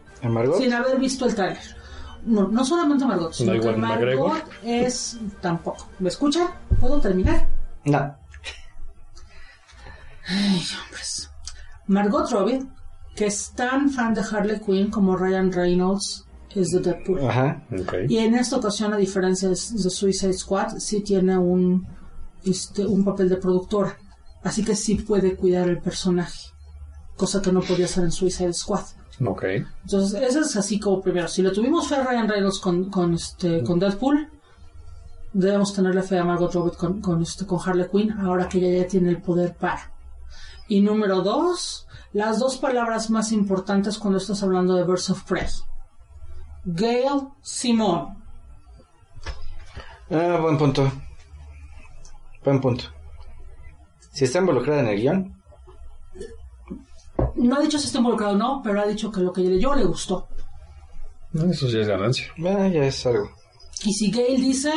Sin haber visto el tráiler. No, no solamente Margot, sino igual que Margot McGregor. es tampoco. ¿Me escuchan? ¿Puedo terminar? No. Ay, hombres. Margot Robbie, que es tan fan de Harley Quinn como Ryan Reynolds es de Deadpool. Ajá. Ok. Y en esta ocasión, a diferencia de, de Suicide Squad, sí tiene un, este, un papel de productora. Así que sí puede cuidar el personaje. Cosa que no podía hacer en Suicide Squad. Ok. Entonces, ese es así como primero. Si le tuvimos fe a Ryan Reynolds con, con, este, con Deadpool, debemos tenerle fe a Margot Robbie con, con, este, con Harley Quinn, ahora que ella ya tiene el poder para. Y número dos, las dos palabras más importantes cuando estás hablando de Birds of Prey. Gail Simone. Ah, buen punto. Buen punto. Si está involucrada en el guion, No ha dicho si está involucrado o no, pero ha dicho que lo que leyó le gustó. Eso sí es ganancia. ya es algo. Y si Gail dice,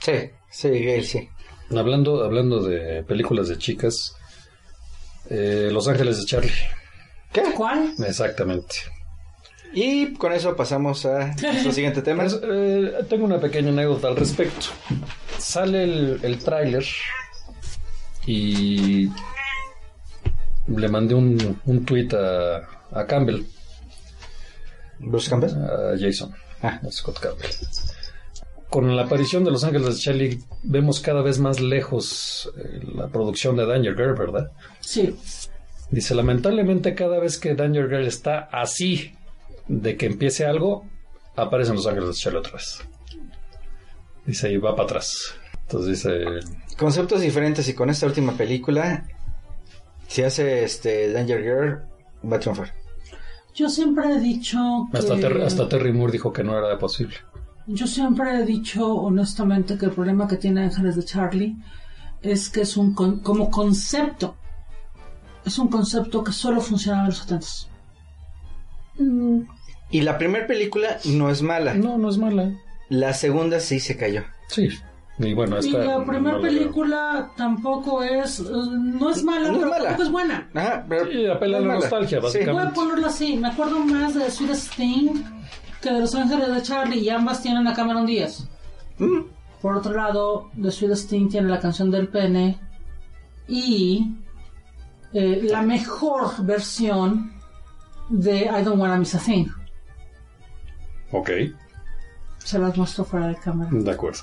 Sí, sí, Gail, sí. Hablando, hablando de películas de chicas, eh, Los Ángeles de Charlie. ¿Qué? ¿cuál? Exactamente. Y con eso pasamos a nuestro (laughs) siguiente tema. Pues, eh, tengo una pequeña anécdota al respecto. Sale el, el tráiler y le mandé un, un tweet a, a Campbell, Bruce Campbell. a Jason, Ah. a Scott Campbell. Con la aparición de Los Ángeles de Charlie vemos cada vez más lejos eh, la producción de Danger Girl, ¿verdad? Sí. Dice, lamentablemente cada vez que Danger Girl está así de que empiece algo, aparecen Los Ángeles de Charlie otra vez. Dice, y va para atrás. Entonces dice, Conceptos diferentes y con esta última película, si hace este Danger Girl, va a triunfar. Yo siempre he dicho que... hasta, Ter- hasta Terry Moore dijo que no era posible. Yo siempre he dicho honestamente que el problema que tiene Ángeles de Charlie es que es un con- como concepto es un concepto que solo funcionaba en los 70 Y la primera película no es mala. No, no es mala. La segunda sí se cayó. Sí. Y bueno, Y esta la primera no película tampoco es, eh, no es mala, No es pero mala. tampoco es buena. Ajá, pero Sí, apela a la mala. nostalgia, Sí. básicamente. Voy a ponerlo así, me acuerdo más de Sweet Sting que de Los Ángeles de Charlie y ambas tienen a Cameron Díaz. Mm. Por otro lado, The Sweet Sting tiene la canción del pene y eh, la mejor versión de I Don't Wanna Miss a Thing. Ok, Se las muestro fuera de cámara. de acuerdo.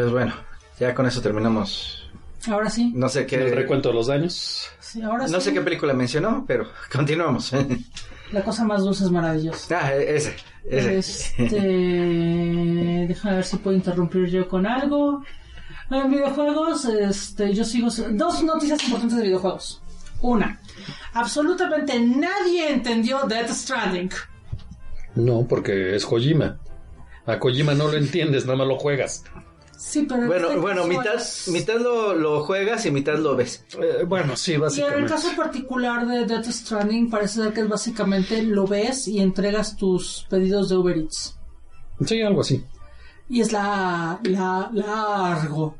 Pues bueno, ya con eso terminamos. Ahora sí, No sé El qué. recuento de los daños. sí, ahora No sí. sé qué película mencionó, pero (laughs) continuamos. La cosa más dulce es maravillosa. ah, ese. Ese. Este, (laughs) déjame ver si puedo interrumpir yo con algo. En videojuegos, este, yo sigo. Dos noticias importantes de videojuegos. Una, absolutamente nadie entendió Death Stranding. No, porque es Kojima. A Kojima no lo entiendes, nada más lo juegas. Sí, pero. en Bueno, este bueno, mitad, mitad lo, lo juegas y mitad lo ves. Eh, bueno, sí, Y en el básicamente. caso particular de Death Stranding, parece ser que es básicamente lo ves y entregas tus pedidos de Uber Eats. Sí, algo así. Y es la, la, largo.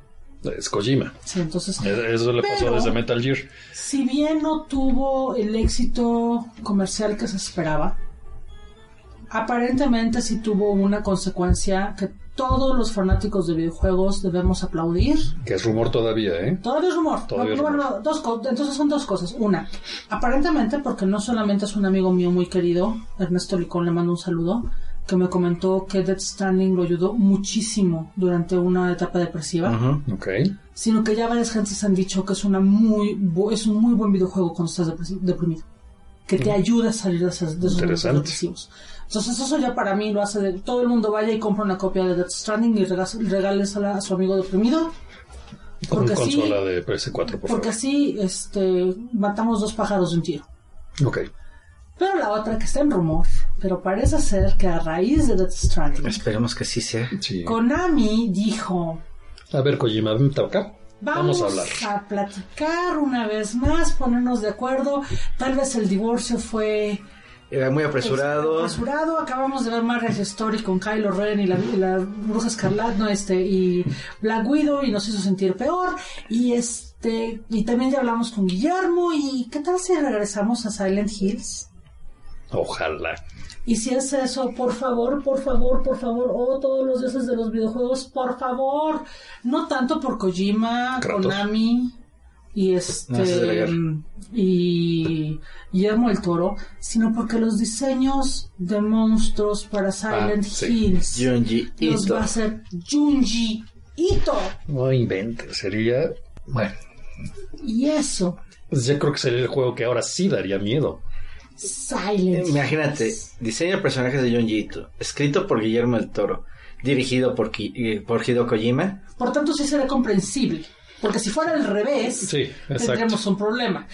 Es Kojima. Sí, entonces. Eh, Eso le pasó Pero- desde Metal Gear. Si bien no tuvo el éxito comercial que se esperaba, aparentemente sí tuvo una consecuencia que todos los fanáticos de videojuegos debemos aplaudir. Que es rumor todavía, ¿eh? Todavía es rumor. Todavía No, es bueno, rumor. no, dos co- entonces son dos cosas. Una, aparentemente porque no solamente es un amigo mío muy querido, Ernesto Licón, le mando un saludo, que me comentó que Death Stranding lo ayudó muchísimo durante una etapa depresiva Ujú. Ok. sino que ya varias gentes han dicho que es una muy es un muy buen videojuego cuando estás deprimido que te ayuda a salir de, esas, de esos depresivos entonces eso ya para mí lo hace de todo el mundo vaya y compra una copia de Death Stranding y regálesela a su amigo deprimido Con Porque así- consola de PS4, por porque favor. así este matamos dos pájaros de un tiro Ok. pero la otra que está en rumor pero parece ser que a raíz de Death Stranding Esperemos que sí sea. Sí. Konami dijo A ver, Kojima, vente acá. Vamos, Vamos a hablar. a platicar una vez más, ponernos de acuerdo. Tal vez el divorcio fue Era muy apresurado. apresurado. Acabamos de ver Marriage Story con Kylo Ren y la, y la Bruja Escarlata, no, este, y Black Widow y nos hizo sentir peor. Y este, y también ya hablamos con Guillermo. ¿Y qué tal si regresamos a Silent Hills? Ojalá. Y si es eso, por favor, por favor, por favor, oh, todos los dioses de los videojuegos, por favor. No tanto por Kojima, Kratos. Konami y este y Guillermo el Toro, sino porque los diseños de monstruos para Silent Ah, sí. Hills Junji los Ito. va a hacer Junji Ito. No inventes. Sería. Bueno. Y eso, Pues yo creo que sería el juego que ahora sí daría miedo. Silent Imagínate, Hills. diseño de personajes de Junji Ito, escrito por Guillermo el Toro, dirigido por, Ki- eh, por Hideo Kojima. Por tanto, sí sería comprensible. Porque si fuera al revés, Sí, tendríamos un problema.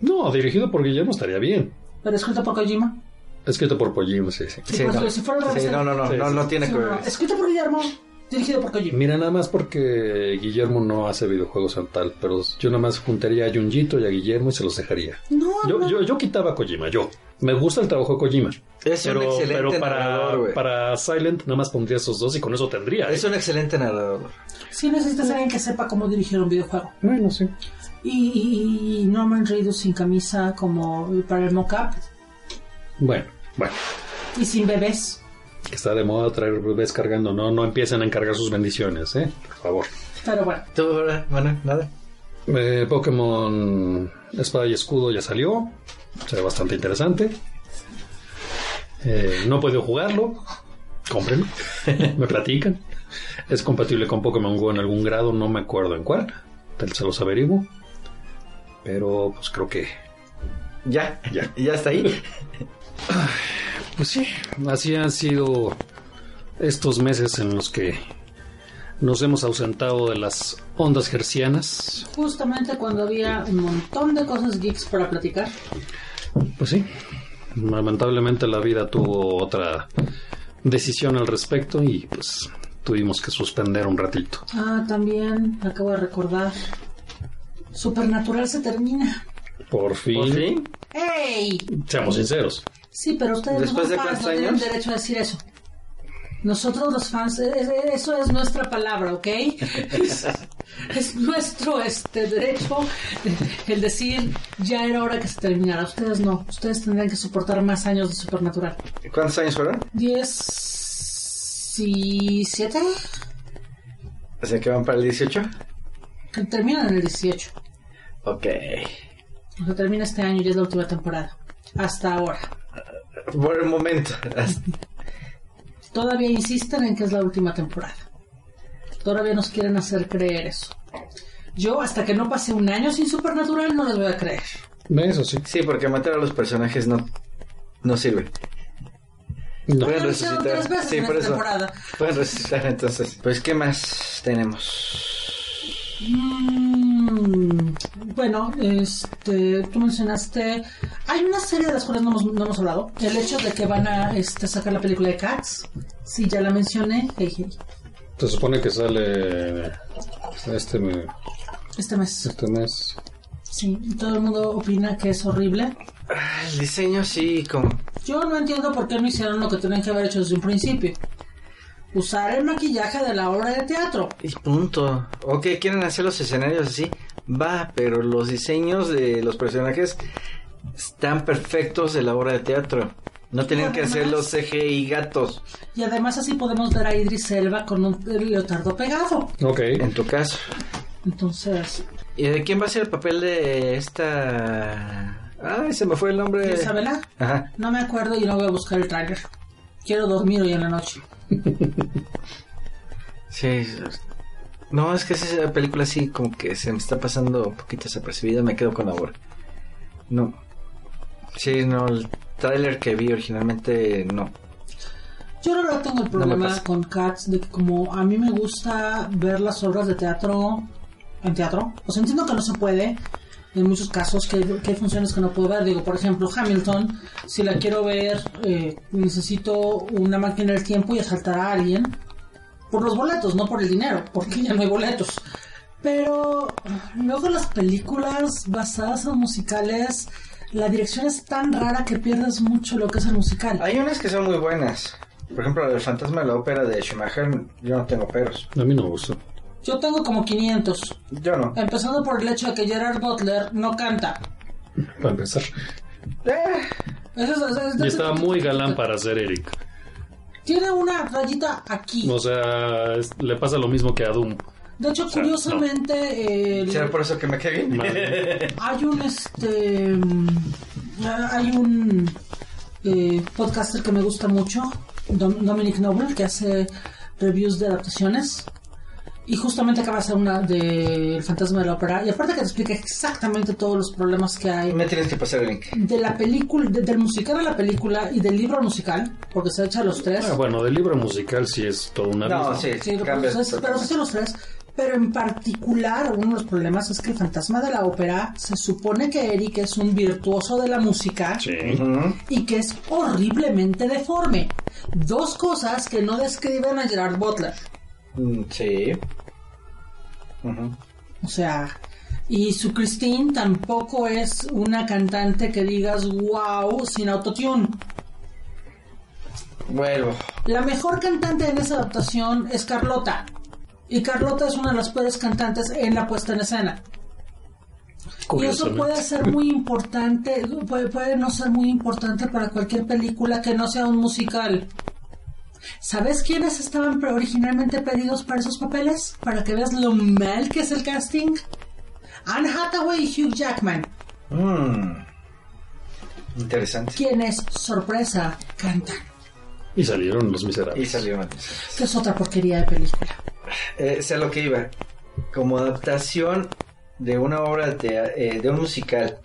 No, dirigido por Guillermo estaría bien. Pero escrito por Kojima. Escrito por Kojima, sí, sí. Sí, pues, si fuera al revés, Sí, no, no, no, Sí, no, sí. no tiene Sí, que no, ver. no. Escrito por Guillermo, dirigido por Kojima. Mira, nada más porque Guillermo no hace videojuegos en tal, pero yo nada más juntaría a Junjito y a Guillermo y se los dejaría. No, Yo, no. yo, yo quitaba a Kojima, yo. Me gusta el trabajo de Kojima. Es un pero, excelente pero para, narrador, güey. para Silent nada más pondría esos dos y con eso tendría. ¿eh? Es un excelente narrador. Sí necesitas a alguien que sepa cómo dirigir un videojuego. Bueno, sí. Y, y, y Norman Reedus sin camisa como para el mocap. Bueno, bueno. Y sin bebés. Que está de moda traer bebés cargando. No, no empiecen a encargar sus bendiciones, ¿eh? Por favor. Pero bueno. ¿Tú, bueno, nada? Eh, Pokémon Espada y Escudo ya salió. Se ve bastante interesante. Eh, no he podido jugarlo. Cómprenlo. (laughs) me platican. Es compatible con Pokémon Go en algún grado, no me acuerdo en cuál. Tal se los averiguo. Pero pues creo que. Ya, Ya. ya está ahí. (laughs) Pues sí, así han sido estos meses en los que nos hemos ausentado de las ondas gercianas. Justamente cuando había un montón de cosas geeks para platicar. Pues sí, lamentablemente la vida tuvo otra decisión al respecto y pues tuvimos que suspender un ratito. Ah, también acabo de recordar. Supernatural se termina. Por fin. ¿Por fin? ¡Ey! Seamos sinceros. Sí, pero ustedes ¿Después de fans no tienen derecho a decir eso. Nosotros los fans, eh, eh, eso es nuestra palabra, ¿ok? (laughs) Es, es nuestro este derecho eh, el decir ya era hora que se terminara. Ustedes no, ustedes tendrán que soportar más años de Supernatural. ¿Cuántos años fueron? ¿Diez y siete? O sea que van para el 18. Que terminan en el 18. Ok. O sea, termina este año y es la última temporada. Hasta ahora. Por el momento. Todavía insisten en que es la última temporada. Todavía nos quieren hacer creer eso. Yo, hasta que no pase un año sin Supernatural, no les voy a creer. Eso sí. Sí, porque matar a los personajes no, no sirve. No. Pueden resucitar. tres veces Sí, en por esta eso. temporada. Pueden resucitar entonces. Pues, ¿qué más tenemos? Mm, bueno, este, tú mencionaste. Hay una serie de las cuales no hemos, no hemos hablado. El hecho de que van a este, sacar la película de Cats. Sí, ya la mencioné. Hey, hey, Se supone que sale este, me- este mes. este mes. Sí, todo el mundo opina que es horrible. Ah, El diseño sí, como... Yo no entiendo por qué no hicieron lo que tenían que haber hecho desde un principio. Usar el maquillaje de la obra de teatro. Y punto. Ok, quieren hacer los escenarios así. Va, pero los diseños de los personajes están perfectos de la obra de teatro. No tienen que hacer los CGI gatos. Y además así podemos ver a Idris Elba con un leotardo pegado. Ok. En tu caso. Entonces, ¿Y de quién va a ser el papel de esta... Ay, se me fue el nombre. Isabela, Ajá. no me acuerdo y no voy a buscar el tráiler. Quiero dormir hoy en la noche. (laughs) Sí. No, es que esa película sí como que se me está pasando un poquito desapercibida. Me quedo con la obra. No. Sí, no, el tráiler que vi originalmente no. Yo la verdad tengo el problema con Cats de que como a mí me gusta ver las obras de teatro en teatro, pues entiendo que no se puede en muchos casos, que, que hay funciones que no puedo ver. Digo, por ejemplo, Hamilton, si la quiero ver, eh, necesito una máquina del tiempo y asaltar a alguien por los boletos, no por el dinero, porque (laughs) ya no hay boletos. Pero luego las películas basadas en musicales, la dirección es tan rara que pierdes mucho lo que es el musical. Hay unas que son muy buenas. Por ejemplo, el fantasma de la ópera de Schumacher, yo no tengo peros. A mí no me gustó. Yo tengo como 500. Yo no. Empezando por el hecho de que Gerard Butler no canta. Para empezar. Eh, Eso es- es- es- Y estaba muy galán para ser Eric. Tiene una rayita aquí. O sea, es- le pasa lo mismo que a Doom. De hecho, sea, curiosamente, el- ¿Será por eso que me cae bien? (laughs) Hay un este mm, hay un eh, podcaster que me gusta mucho, Dom- Dominic Noble, que hace reviews de adaptaciones. Y justamente acaba de hacer una de El fantasma de la ópera. Y aparte que te explica exactamente todos los problemas que hay Me tienes que pasar el link. de la película, de- del musical a la película y del libro al musical, porque se echa los tres. Ah, bueno, del libro musical sí es todo una No, sí, Sí, pero, cambia pues, es- pero se echa los tres. Pero en particular, uno de los problemas es que el fantasma de la ópera se supone que Eric es un virtuoso de la música Sí. Y que es horriblemente deforme. Dos cosas que no describen a Gerard Butler. Mm, Sí. Ujú. O sea, y su Christine tampoco es una cantante que digas wow sin autotune. Vuelvo. La mejor cantante en esa adaptación es Carlota. Y Carlota es una de las peores cantantes en la puesta en escena. Y eso puede ser muy importante, puede, puede no ser muy importante para cualquier película que no sea un musical. ¿Sabes quiénes estaban originalmente pedidos para esos papeles? Para que veas lo mal que es el casting. Anne Hathaway y Hugh Jackman, Mm. Interesante. quienes, sorpresa, cantan. Y salieron los Y miserables. salió antes. Que es otra porquería de película. Eh, sé lo que iba. Como adaptación de una obra de, eh, de un musical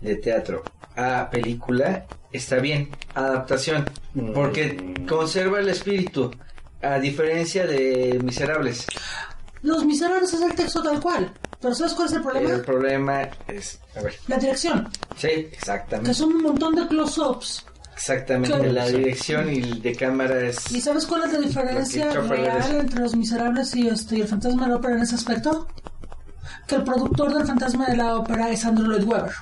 de teatro a película, está bien. Adaptación. Porque conserva el espíritu. A diferencia de Miserables. Los Miserables es el texto tal cual. Pero ¿sabes cuál es el problema? El problema es. A ver. La dirección. Sí, Que exactamente. son un montón de close-ups. Exactamente. Claro. La dirección y de cámara es. ¿Y sabes cuál es la diferencia que real entre Los Miserables y, este, y El Fantasma de la Ópera en ese aspecto? que el productor del Fantasma de la Ópera es Andrew Lloyd Webber.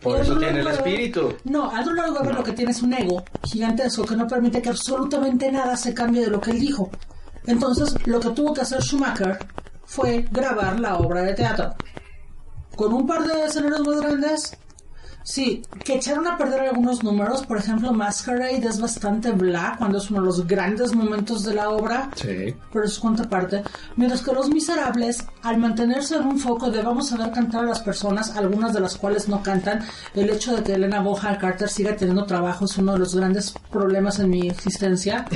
Por eso tiene el espíritu. No, Andrew Lloyd Webber lo que tiene es un ego gigantesco que no permite que absolutamente nada se cambie de lo que él dijo. Entonces, lo que tuvo que hacer Schumacher fue grabar la obra de teatro. Con un par de escenarios más grandes, sí, que echaron a perder algunos números. Por ejemplo, Masquerade es bastante bla cuando es uno de los grandes momentos de la obra Sí. pero es contraparte. Mientras que Los Miserables, al mantenerse en un foco de vamos a ver cantar a las personas, algunas de las cuales no cantan, el hecho de que Elena Bonham Carter siga teniendo trabajo es uno de los grandes problemas en mi existencia,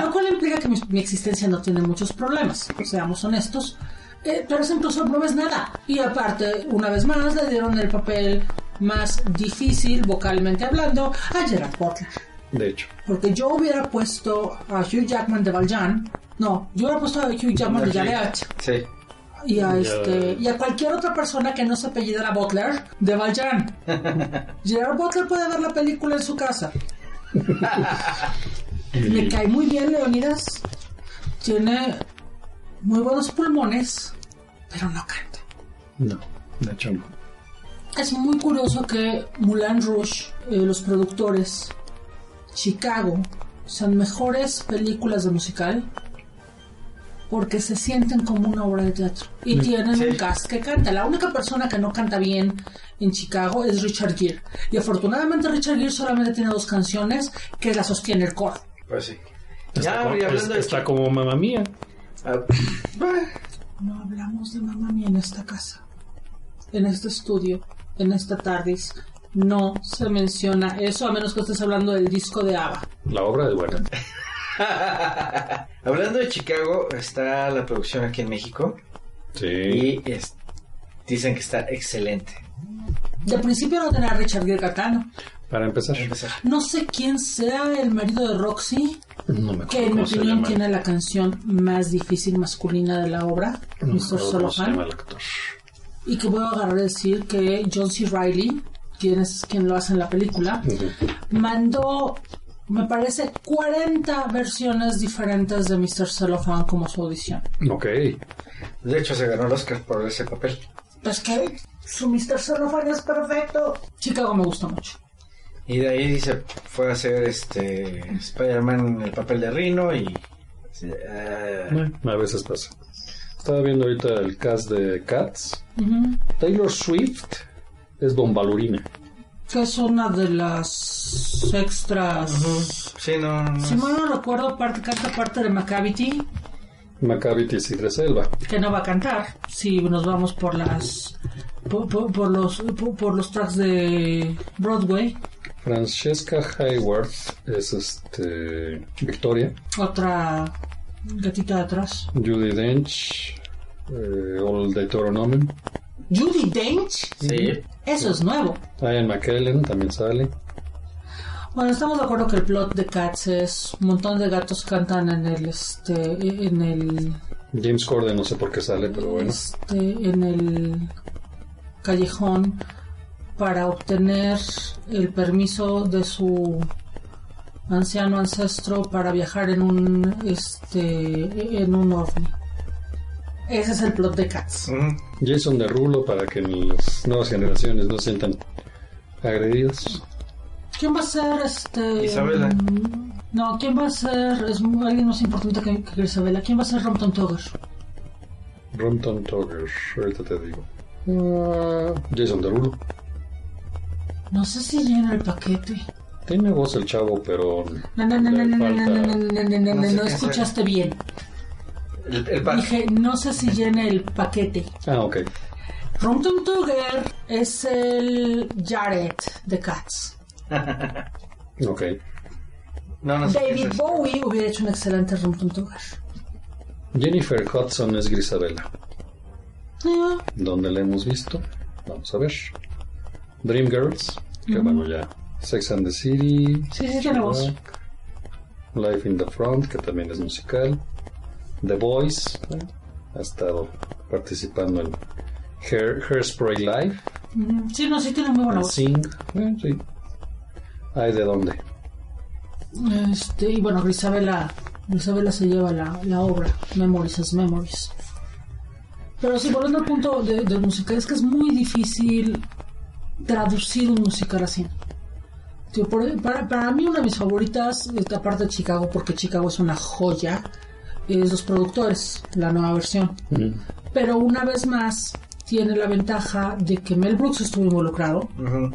lo cual implica que mi, mi existencia no tiene muchos problemas, seamos honestos. Eh, pero ese incluso no es nada. Y aparte, una vez más, le dieron el papel más difícil, vocalmente hablando, a Gerard Butler. De hecho. Porque yo hubiera puesto a Hugh Jackman de Valjean. No, yo hubiera puesto a Hugh Jackman de Javert. Sí. Y a, este, y a cualquier otra persona que no se apellidara Butler de Valjean. (laughs) Gerard Butler puede ver la película en su casa. (laughs) Me cae muy bien Leonidas. Tiene muy buenos pulmones, pero no canta. No, de hecho no. Es muy curioso que Moulin Rouge, eh, los productores, Chicago, sean mejores películas de musical porque se sienten como una obra de teatro y tienen Sí. un cast que canta. La única persona que no canta bien en Chicago es Richard Gere y afortunadamente Richard Gere solamente tiene dos canciones que la sostiene el coro. Pues sí. Está, Ya, como, de está como mamá mía. Ah, No hablamos de mamá mía en esta casa, en este estudio, en esta tardis. No se menciona eso a menos que estés hablando del disco de ABBA. La obra es (laughs) buena. Hablando de Chicago, está la producción aquí en México Sí. y es- dicen que está excelente. De principio no tenía a Richard Gere cantando. Para empezar, Para empezar. No sé quién sea el marido de Roxy, no me que en mi opinión tiene la canción más difícil masculina de la obra, No Mr. Solohan. el actor. Y que voy a agarrar a decir que John C. Reilly, quien es quien lo hace en la película, mandó, me parece, 40 versiones diferentes de Mr. Cellophane como su audición. Ok. De hecho, se ganó el Oscar por ese papel. Pues que su Mr. Cellophane es perfecto. Chicago me gusta mucho. Y de ahí se fue a hacer este Spider-Man en el papel de Rino y... Eh, a veces pasa. Estaba viendo ahorita el cast de Cats. Taylor Swift es Don Balurina. Que es una de las extras. sí, no, no, Si mal no recuerdo, parte, canta parte de Macavity, Macavity y Selva. que no va a cantar. Si nos vamos por las. Por, por- por los, por, por los tracks de Broadway. Francesca Hayward es este Victoria. Otra gatita de atrás. Judy Dench, eh, Old Deuteronomy. Judy Dench. Sí. Eso es nuevo. Ian McKellen también sale. Bueno, estamos de acuerdo que el plot de Cats es un montón de gatos cantan en el este en el James Corden no sé por qué sale, pero bueno. este, en el callejón para obtener el permiso de su anciano ancestro para viajar en un este en un ovni. Ese es el plot de Cats. Ujú. Jason Derulo para que las nuevas generaciones no se sientan agredidos. ¿Quién va a ser este Isabela. mm, No, ¿quién va a ser es alguien más importante que, que Isabela? ¿Quién va a ser Rompton Togger? Rompton Togger, ahorita te digo. Ah, Jason Derulo. No sé si llena el paquete. Tiene voz el chavo, pero No, no, no, no, no, no, falta- no, no, no, no, no, no, No escuchaste bien. El, el pa- Dije, no sé si llena el paquete. Ah, ok. Rompton Tugger es el Jared de Cats. (laughs) Ok. No, no sé David. Bowie hubiera hecho un excelente Rompton Tugger. Jennifer Hudson es Grisabela. Ah, ¿Dónde la hemos visto? Vamos a ver. Dreamgirls, que bueno ya. Sex and the City. Sí, sí, tiene voz. Shrek, Life in the Front, que también es musical. The Voice, ¿eh? ha estado participando en Hair, Hairspray Live. Sí, no, sí tiene muy buena voz. Sing, eh, sí. Hay de dónde. Este, y bueno, Grisabela, Grisabela se lleva la, la obra Memories as Memories. Pero sí, volviendo al punto de, de música, es que es muy difícil traducir un musical así. Tío, por- para, para mí una de mis favoritas, aparte de Chicago, porque Chicago es una joya, es Los Productores, la nueva versión. Pero una vez más tiene la ventaja de que Mel Brooks estuvo involucrado Ujú.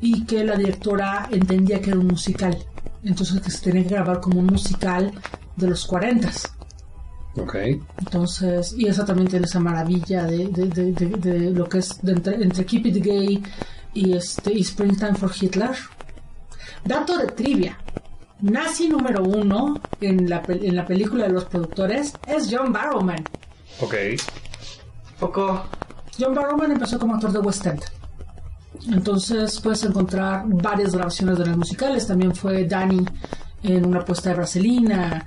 y que la directora entendía que era un musical. Entonces que se tenía que grabar como un musical de los 40. Ok. Entonces, y esa también tiene esa maravilla de, de, de, de- de lo que es de entre, entre Keep It Gay y, este, y Springtime for Hitler. Dato de trivia. Nazi número uno en la, en la película de los productores es John Barrowman. Ok. Poco. John Barrowman empezó como actor de West End. Entonces puedes encontrar varias grabaciones de los musicales. También fue Danny en una puesta de Braselina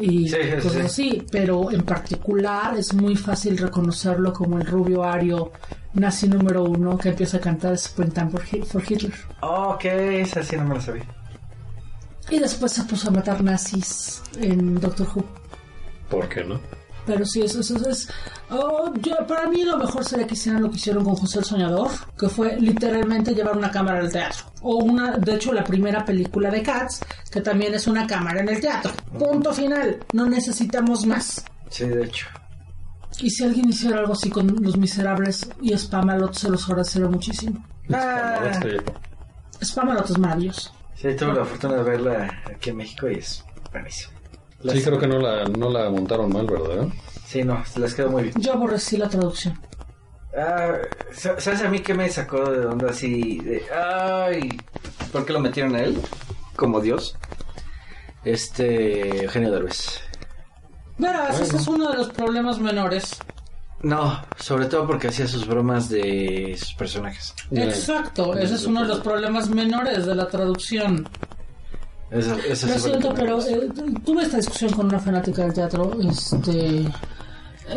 y Sí, cosas sí. así. Pero en particular es muy fácil reconocerlo como el rubio ario nazi número uno que empieza a cantar Springtime for, Hi- for Hitler. Oh, ok, esa sí no me la sabía. Y después se puso a matar nazis en Doctor Who. ¿Por qué no? Pero sí, eso, eso es. oh, yo, para mí lo mejor sería que hicieran lo que hicieron con José el Soñador, que fue literalmente llevar una cámara al teatro. O una, de hecho, la primera película de Cats, que también es una cámara en el teatro. Punto final. No necesitamos más. Sí, de hecho. Y si alguien hiciera algo así con Los Miserables y Spamalot, se los agradecería muchísimo. Ah, Spamalot es maravilloso. sí, tuve la fortuna de verla aquí en México y es buenísimo. Las- Sí, creo que no la, no la montaron mal, ¿verdad? Sí, no, se les quedó muy bien. Yo aborrecí la traducción. Ah, sa- ¿Sabes a mí qué me sacó de onda así? De, ay, ¿por qué lo metieron a él? Como Dios. Este, Eugenio Derbez. Verás, ese es uno de los problemas menores. No, sobre todo porque hacía sus bromas de sus personajes. Exacto, ese es uno de los problemas menores de la traducción. Eso, eso Lo siento, pero eh, tuve esta discusión con una fanática del teatro. Este,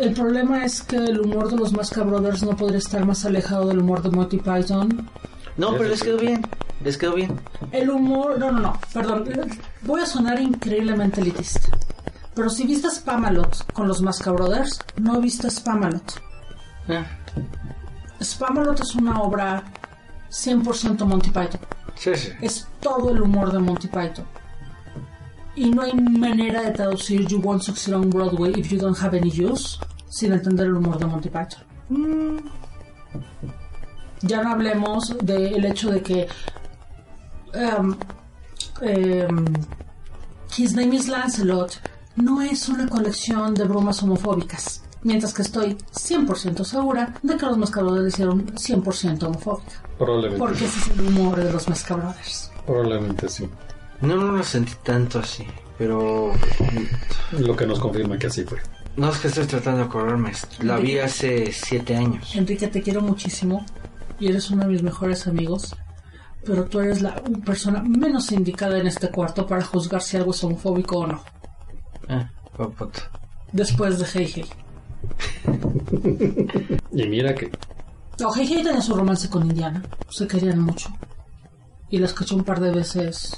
el problema es que el humor de los Masca Brothers no podría estar más alejado del humor de Monty Python. No, pero les quedó bien. Les quedó bien. El humor, no, no, no, perdón, voy a sonar increíblemente elitista. Pero si viste Spamalot con los Masca Brothers, no viste Spamalot. Ah, Spamalot es una obra 100% Monty Python. Es todo el humor de Monty Python. Y no hay manera de traducir You Won't Succeed on Broadway if you don't have any use sin entender el humor de Monty Python. Ya no hablemos del hecho de que um, um, His Name is Lancelot no es una colección de bromas homofóbicas. Mientras que estoy 100% segura de que los Mascabrothers hicieron 100% homofóbica. Probablemente. Porque ese es el humor de los Mascabrothers. Probablemente sí. No, no lo sentí tanto así. Pero. Lo que nos confirma que así fue. No es que estoy tratando de acordarme. La vi hace siete años. Enrique, te quiero muchísimo y eres uno de mis mejores amigos, pero tú eres la persona menos indicada en este cuarto para juzgar si algo es homofóbico o no. Ah, buen punto. Después de Hey Hey. (laughs) Y mira que Hey tenía su romance con Indiana. Se querían mucho. Y la escuché un par de veces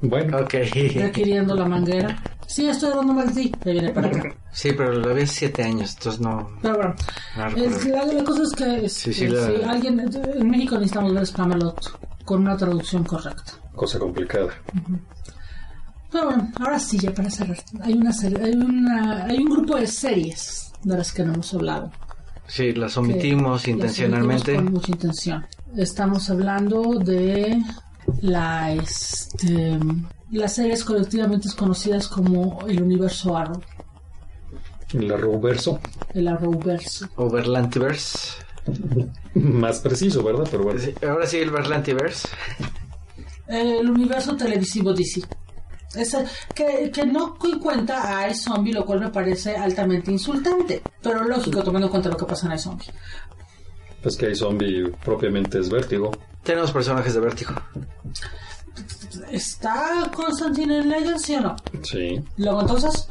Bueno, Ok. requiriendo la manguera. Sí, estoy hablando mal de ti. Ya viene para acá. Sí, pero vi hace siete años, entonces no. Pero bueno, no es- la, la cosa es que este, Sí, sí, la- si alguien en México necesitamos ver Spamalot con una traducción correcta. cosa complicada. Pero bueno, ahora sí, ya para cerrar. Hay una serie, hay una, hay un grupo de series de las que no hemos hablado. Sí, las que omitimos las intencionalmente. omitimos con mucha intención. Estamos hablando de la, este, las series colectivamente conocidas como el universo Arrow, El Arrowverso, el Arrowverse. O Berlantiverse. (laughs) más preciso, ¿verdad? Pero bueno. Sí, ahora sí, el Berlantiverse. El universo televisivo DC. Ese, que, que no cuenta a iZombie, lo cual me parece altamente insultante. Pero lógico, tomando en cuenta lo que pasa en iZombie. Pues que hay zombie propiamente es vértigo. Tenemos personajes de vértigo. ¿Está Constantine en Legends, sí o no? Sí. Luego entonces,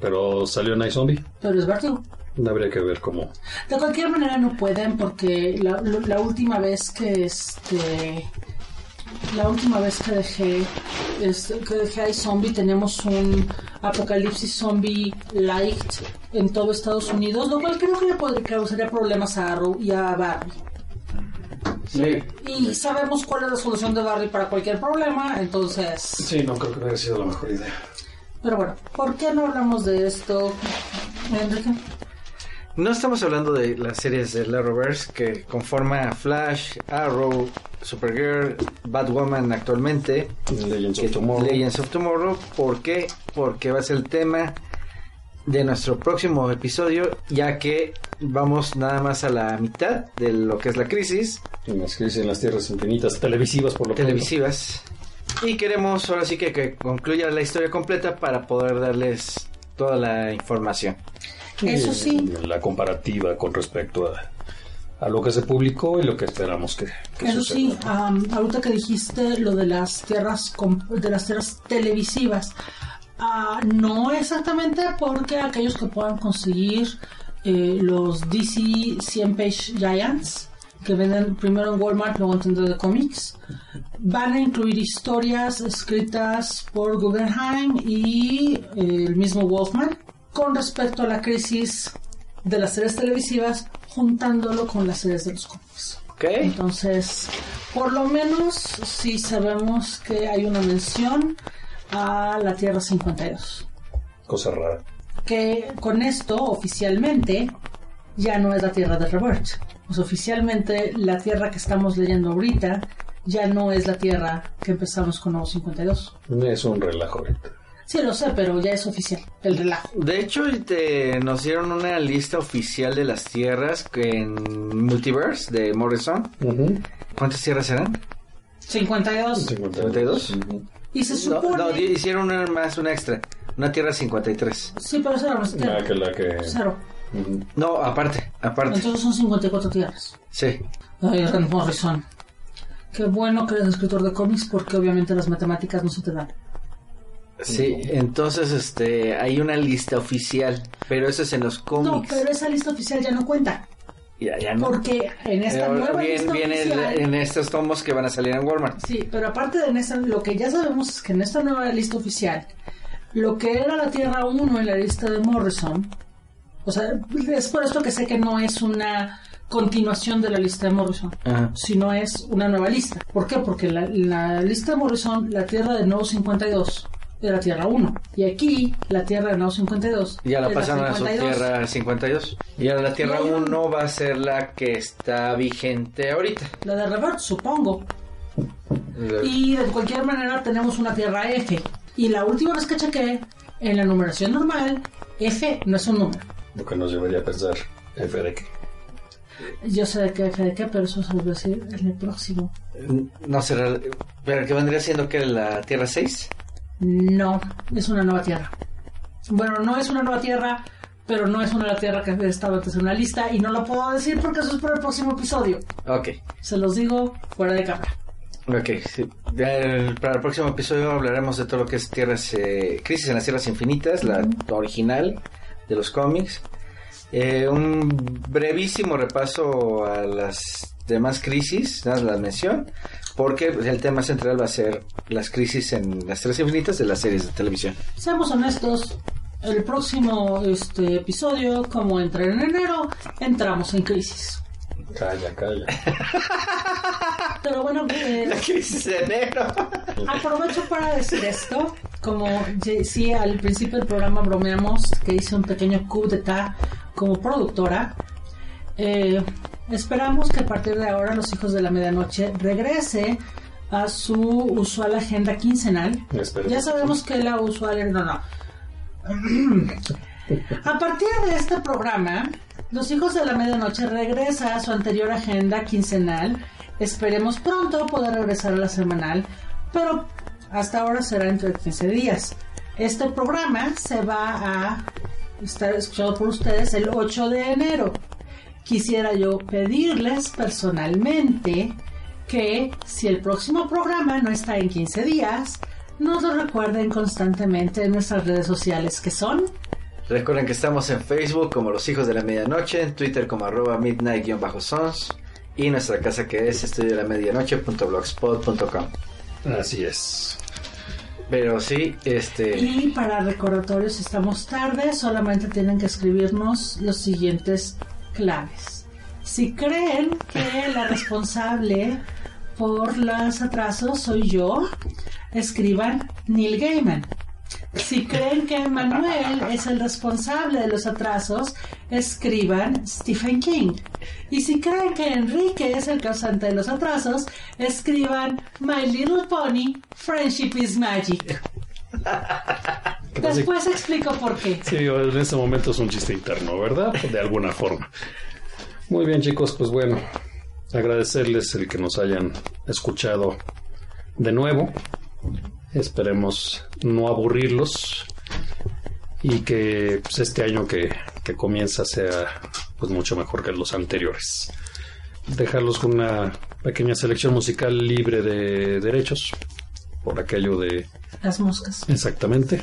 Pero salió Night Zombie. pero es vértigo. Habría que ver cómo. De cualquier manera no pueden porque la, la última vez que este la última vez que dejé que dejé a zombie tenemos un apocalipsis zombie light en todo Estados Unidos, lo cual creo que le podría causaría problemas a Arrow y a Barry. Sí. Y sabemos cuál es la solución de Barry para cualquier problema, entonces... Sí, no creo que hubiera sido la mejor idea. Pero bueno, ¿por qué no hablamos de esto, Enrique? No estamos hablando de las series de Arrowverse que conforma Flash, Arrow, Supergirl, Batwoman actualmente, Legends of Tomorrow. Legends of Tomorrow. ¿Por qué? Porque va a ser el tema de nuestro próximo episodio, ya que vamos nada más a la mitad de lo que es la crisis En las crisis en las tierras infinitas, televisivas por lo televisivas. Y queremos ahora sí que, que concluya la historia completa para poder darles toda la información. Eso sí. La comparativa con respecto a, a lo que se publicó y lo que esperamos que, que Eso sí, am, ahorita que dijiste lo de las tierras de las tierras televisivas, ah, no exactamente porque aquellos que puedan conseguir eh, los DC 100 Page Giants que venden primero en Walmart, luego en tiendas de cómics, van a incluir historias escritas por Guggenheim y eh, el mismo Wolfman con respecto a la crisis de las series televisivas, juntándolo con las series de los cómics. ¿Ok? Entonces, por lo menos sí sabemos que hay una mención a la Tierra 52. Cosa rara. Que con esto, oficialmente, ya no es la Tierra de Revert. Pues oficialmente la Tierra que estamos leyendo ahorita ya no es la Tierra que empezamos con Nuevo 52. Es un relajo ahorita. Sí, lo sé, pero ya es oficial, el relajo. De hecho, te- nos dieron una lista oficial de las tierras que en Multiverse de Morrison. ¿Cuántas tierras eran? 52. 52. Ujú. Y se No, supone... no, di- hicieron una más, una extra. Una tierra 53. Sí, pero esa era nuestra La Tierra. que la que. Cero. No, aparte, aparte. Entonces son 54 tierras. Sí. Ay, Morrison. Qué bueno que eres escritor de cómics porque obviamente las matemáticas no se te dan. Sí, entonces este hay una lista oficial, pero eso es en los No, cómics. pero esa lista oficial ya no cuenta. Ya, ya no. Porque en esta nueva bien- lista viene oficial... en estos tomos que van a salir en Walmart. Sí, pero aparte de en esa, lo que ya sabemos es que en esta nueva lista oficial, lo que era la Tierra 1 en la lista de Morrison, o sea, es por esto que sé que no es una continuación de la lista de Morrison, Ajá. sino es una nueva lista. ¿Por qué? Porque la, la lista de Morrison, la Tierra de Nuevo 52 era Tierra 1, y aquí la Tierra de Nuevo 52 Ya la pasaron a su 52. tierra 52. Y ahora la tierra No, no. 1 va a ser la que está vigente ahorita. La de Revert, supongo. Y de cualquier manera tenemos una tierra F. Y la última vez que chequé, en la numeración normal, F no es un número. Lo que nos llevaría a pensar. F de qué. Yo sé de qué F de qué, pero eso se lo voy a decir en el próximo. No será. ¿Pero que vendría siendo que la tierra 6? No, es una nueva tierra. Bueno, no es una nueva tierra, pero no es una nueva tierra que estaba antes en una lista y no lo puedo decir porque eso es para el próximo episodio. Ok. Se los digo fuera de cámara. Ok, sí. El- para el próximo episodio hablaremos de todo lo que es tierras, eh, Crisis en las Tierras Infinitas, la original de los cómics. Eh, un brevísimo repaso a las demás crisis, nada más la mención, porque el tema central va a ser las crisis en las Tierras Infinitas de las series de televisión. Seamos honestos, el próximo este, episodio, como entra en enero, entramos en crisis. Calla, calla. (laughs) Pero bueno, eh, La crisis de enero. aprovecho para decir esto. Como sí, al principio del programa bromeamos que hice un pequeño coup d'etat como productora. Eh, esperamos que a partir de ahora los hijos de la medianoche regrese a su usual agenda quincenal. Esperemos. Ya sabemos que la usual era... No, no. (clears throat) A partir de este programa, Los Hijos de la Medianoche regresa a su anterior agenda quincenal. Esperemos pronto poder regresar a la semanal, pero hasta ahora será entre 15 días. Este programa se va a estar escuchado por ustedes el 8 de enero. Quisiera yo pedirles personalmente que si el próximo programa no está en 15 días, nos lo recuerden constantemente en nuestras redes sociales que son Recuerden que estamos en Facebook como Los Hijos de la Medianoche, en Twitter como arroba midnight-sons y nuestra casa que es estudio de la medianoche.blogspot.com. Así es. Pero sí, este... Y para recordatorios, si estamos tarde, solamente tienen que escribirnos los siguientes Si creen que la responsable por los atrasos soy yo, escriban Neil Gaiman. Si creen que Manuel es el responsable de los atrasos, escriban Stephen King. Y si creen que Enrique es el causante de los atrasos, escriban My Little Pony, Friendship is Magic. Después explico por qué. Sí, en este momento es un chiste interno, ¿verdad? De alguna forma. Muy bien, chicos, pues bueno, agradecerles el que nos hayan escuchado de nuevo. Esperemos no aburrirlos y que pues, este año que, que comienza sea pues mucho mejor que los anteriores. Dejarlos con una pequeña selección musical libre de derechos por aquello de Las moscas. exactamente.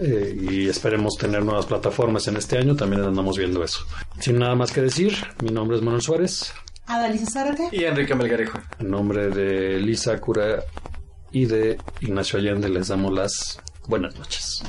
Eh, y esperemos tener nuevas plataformas en este año, también andamos viendo eso. Sin nada más que decir, mi nombre es Manuel Suárez, Adalisa Zárate. Y Enrique Melgarejo. en nombre de Lisa Cura y de Ignacio Allende les damos las buenas noches.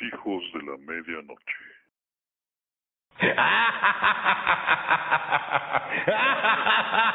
Hijos de la medianoche. (laughs)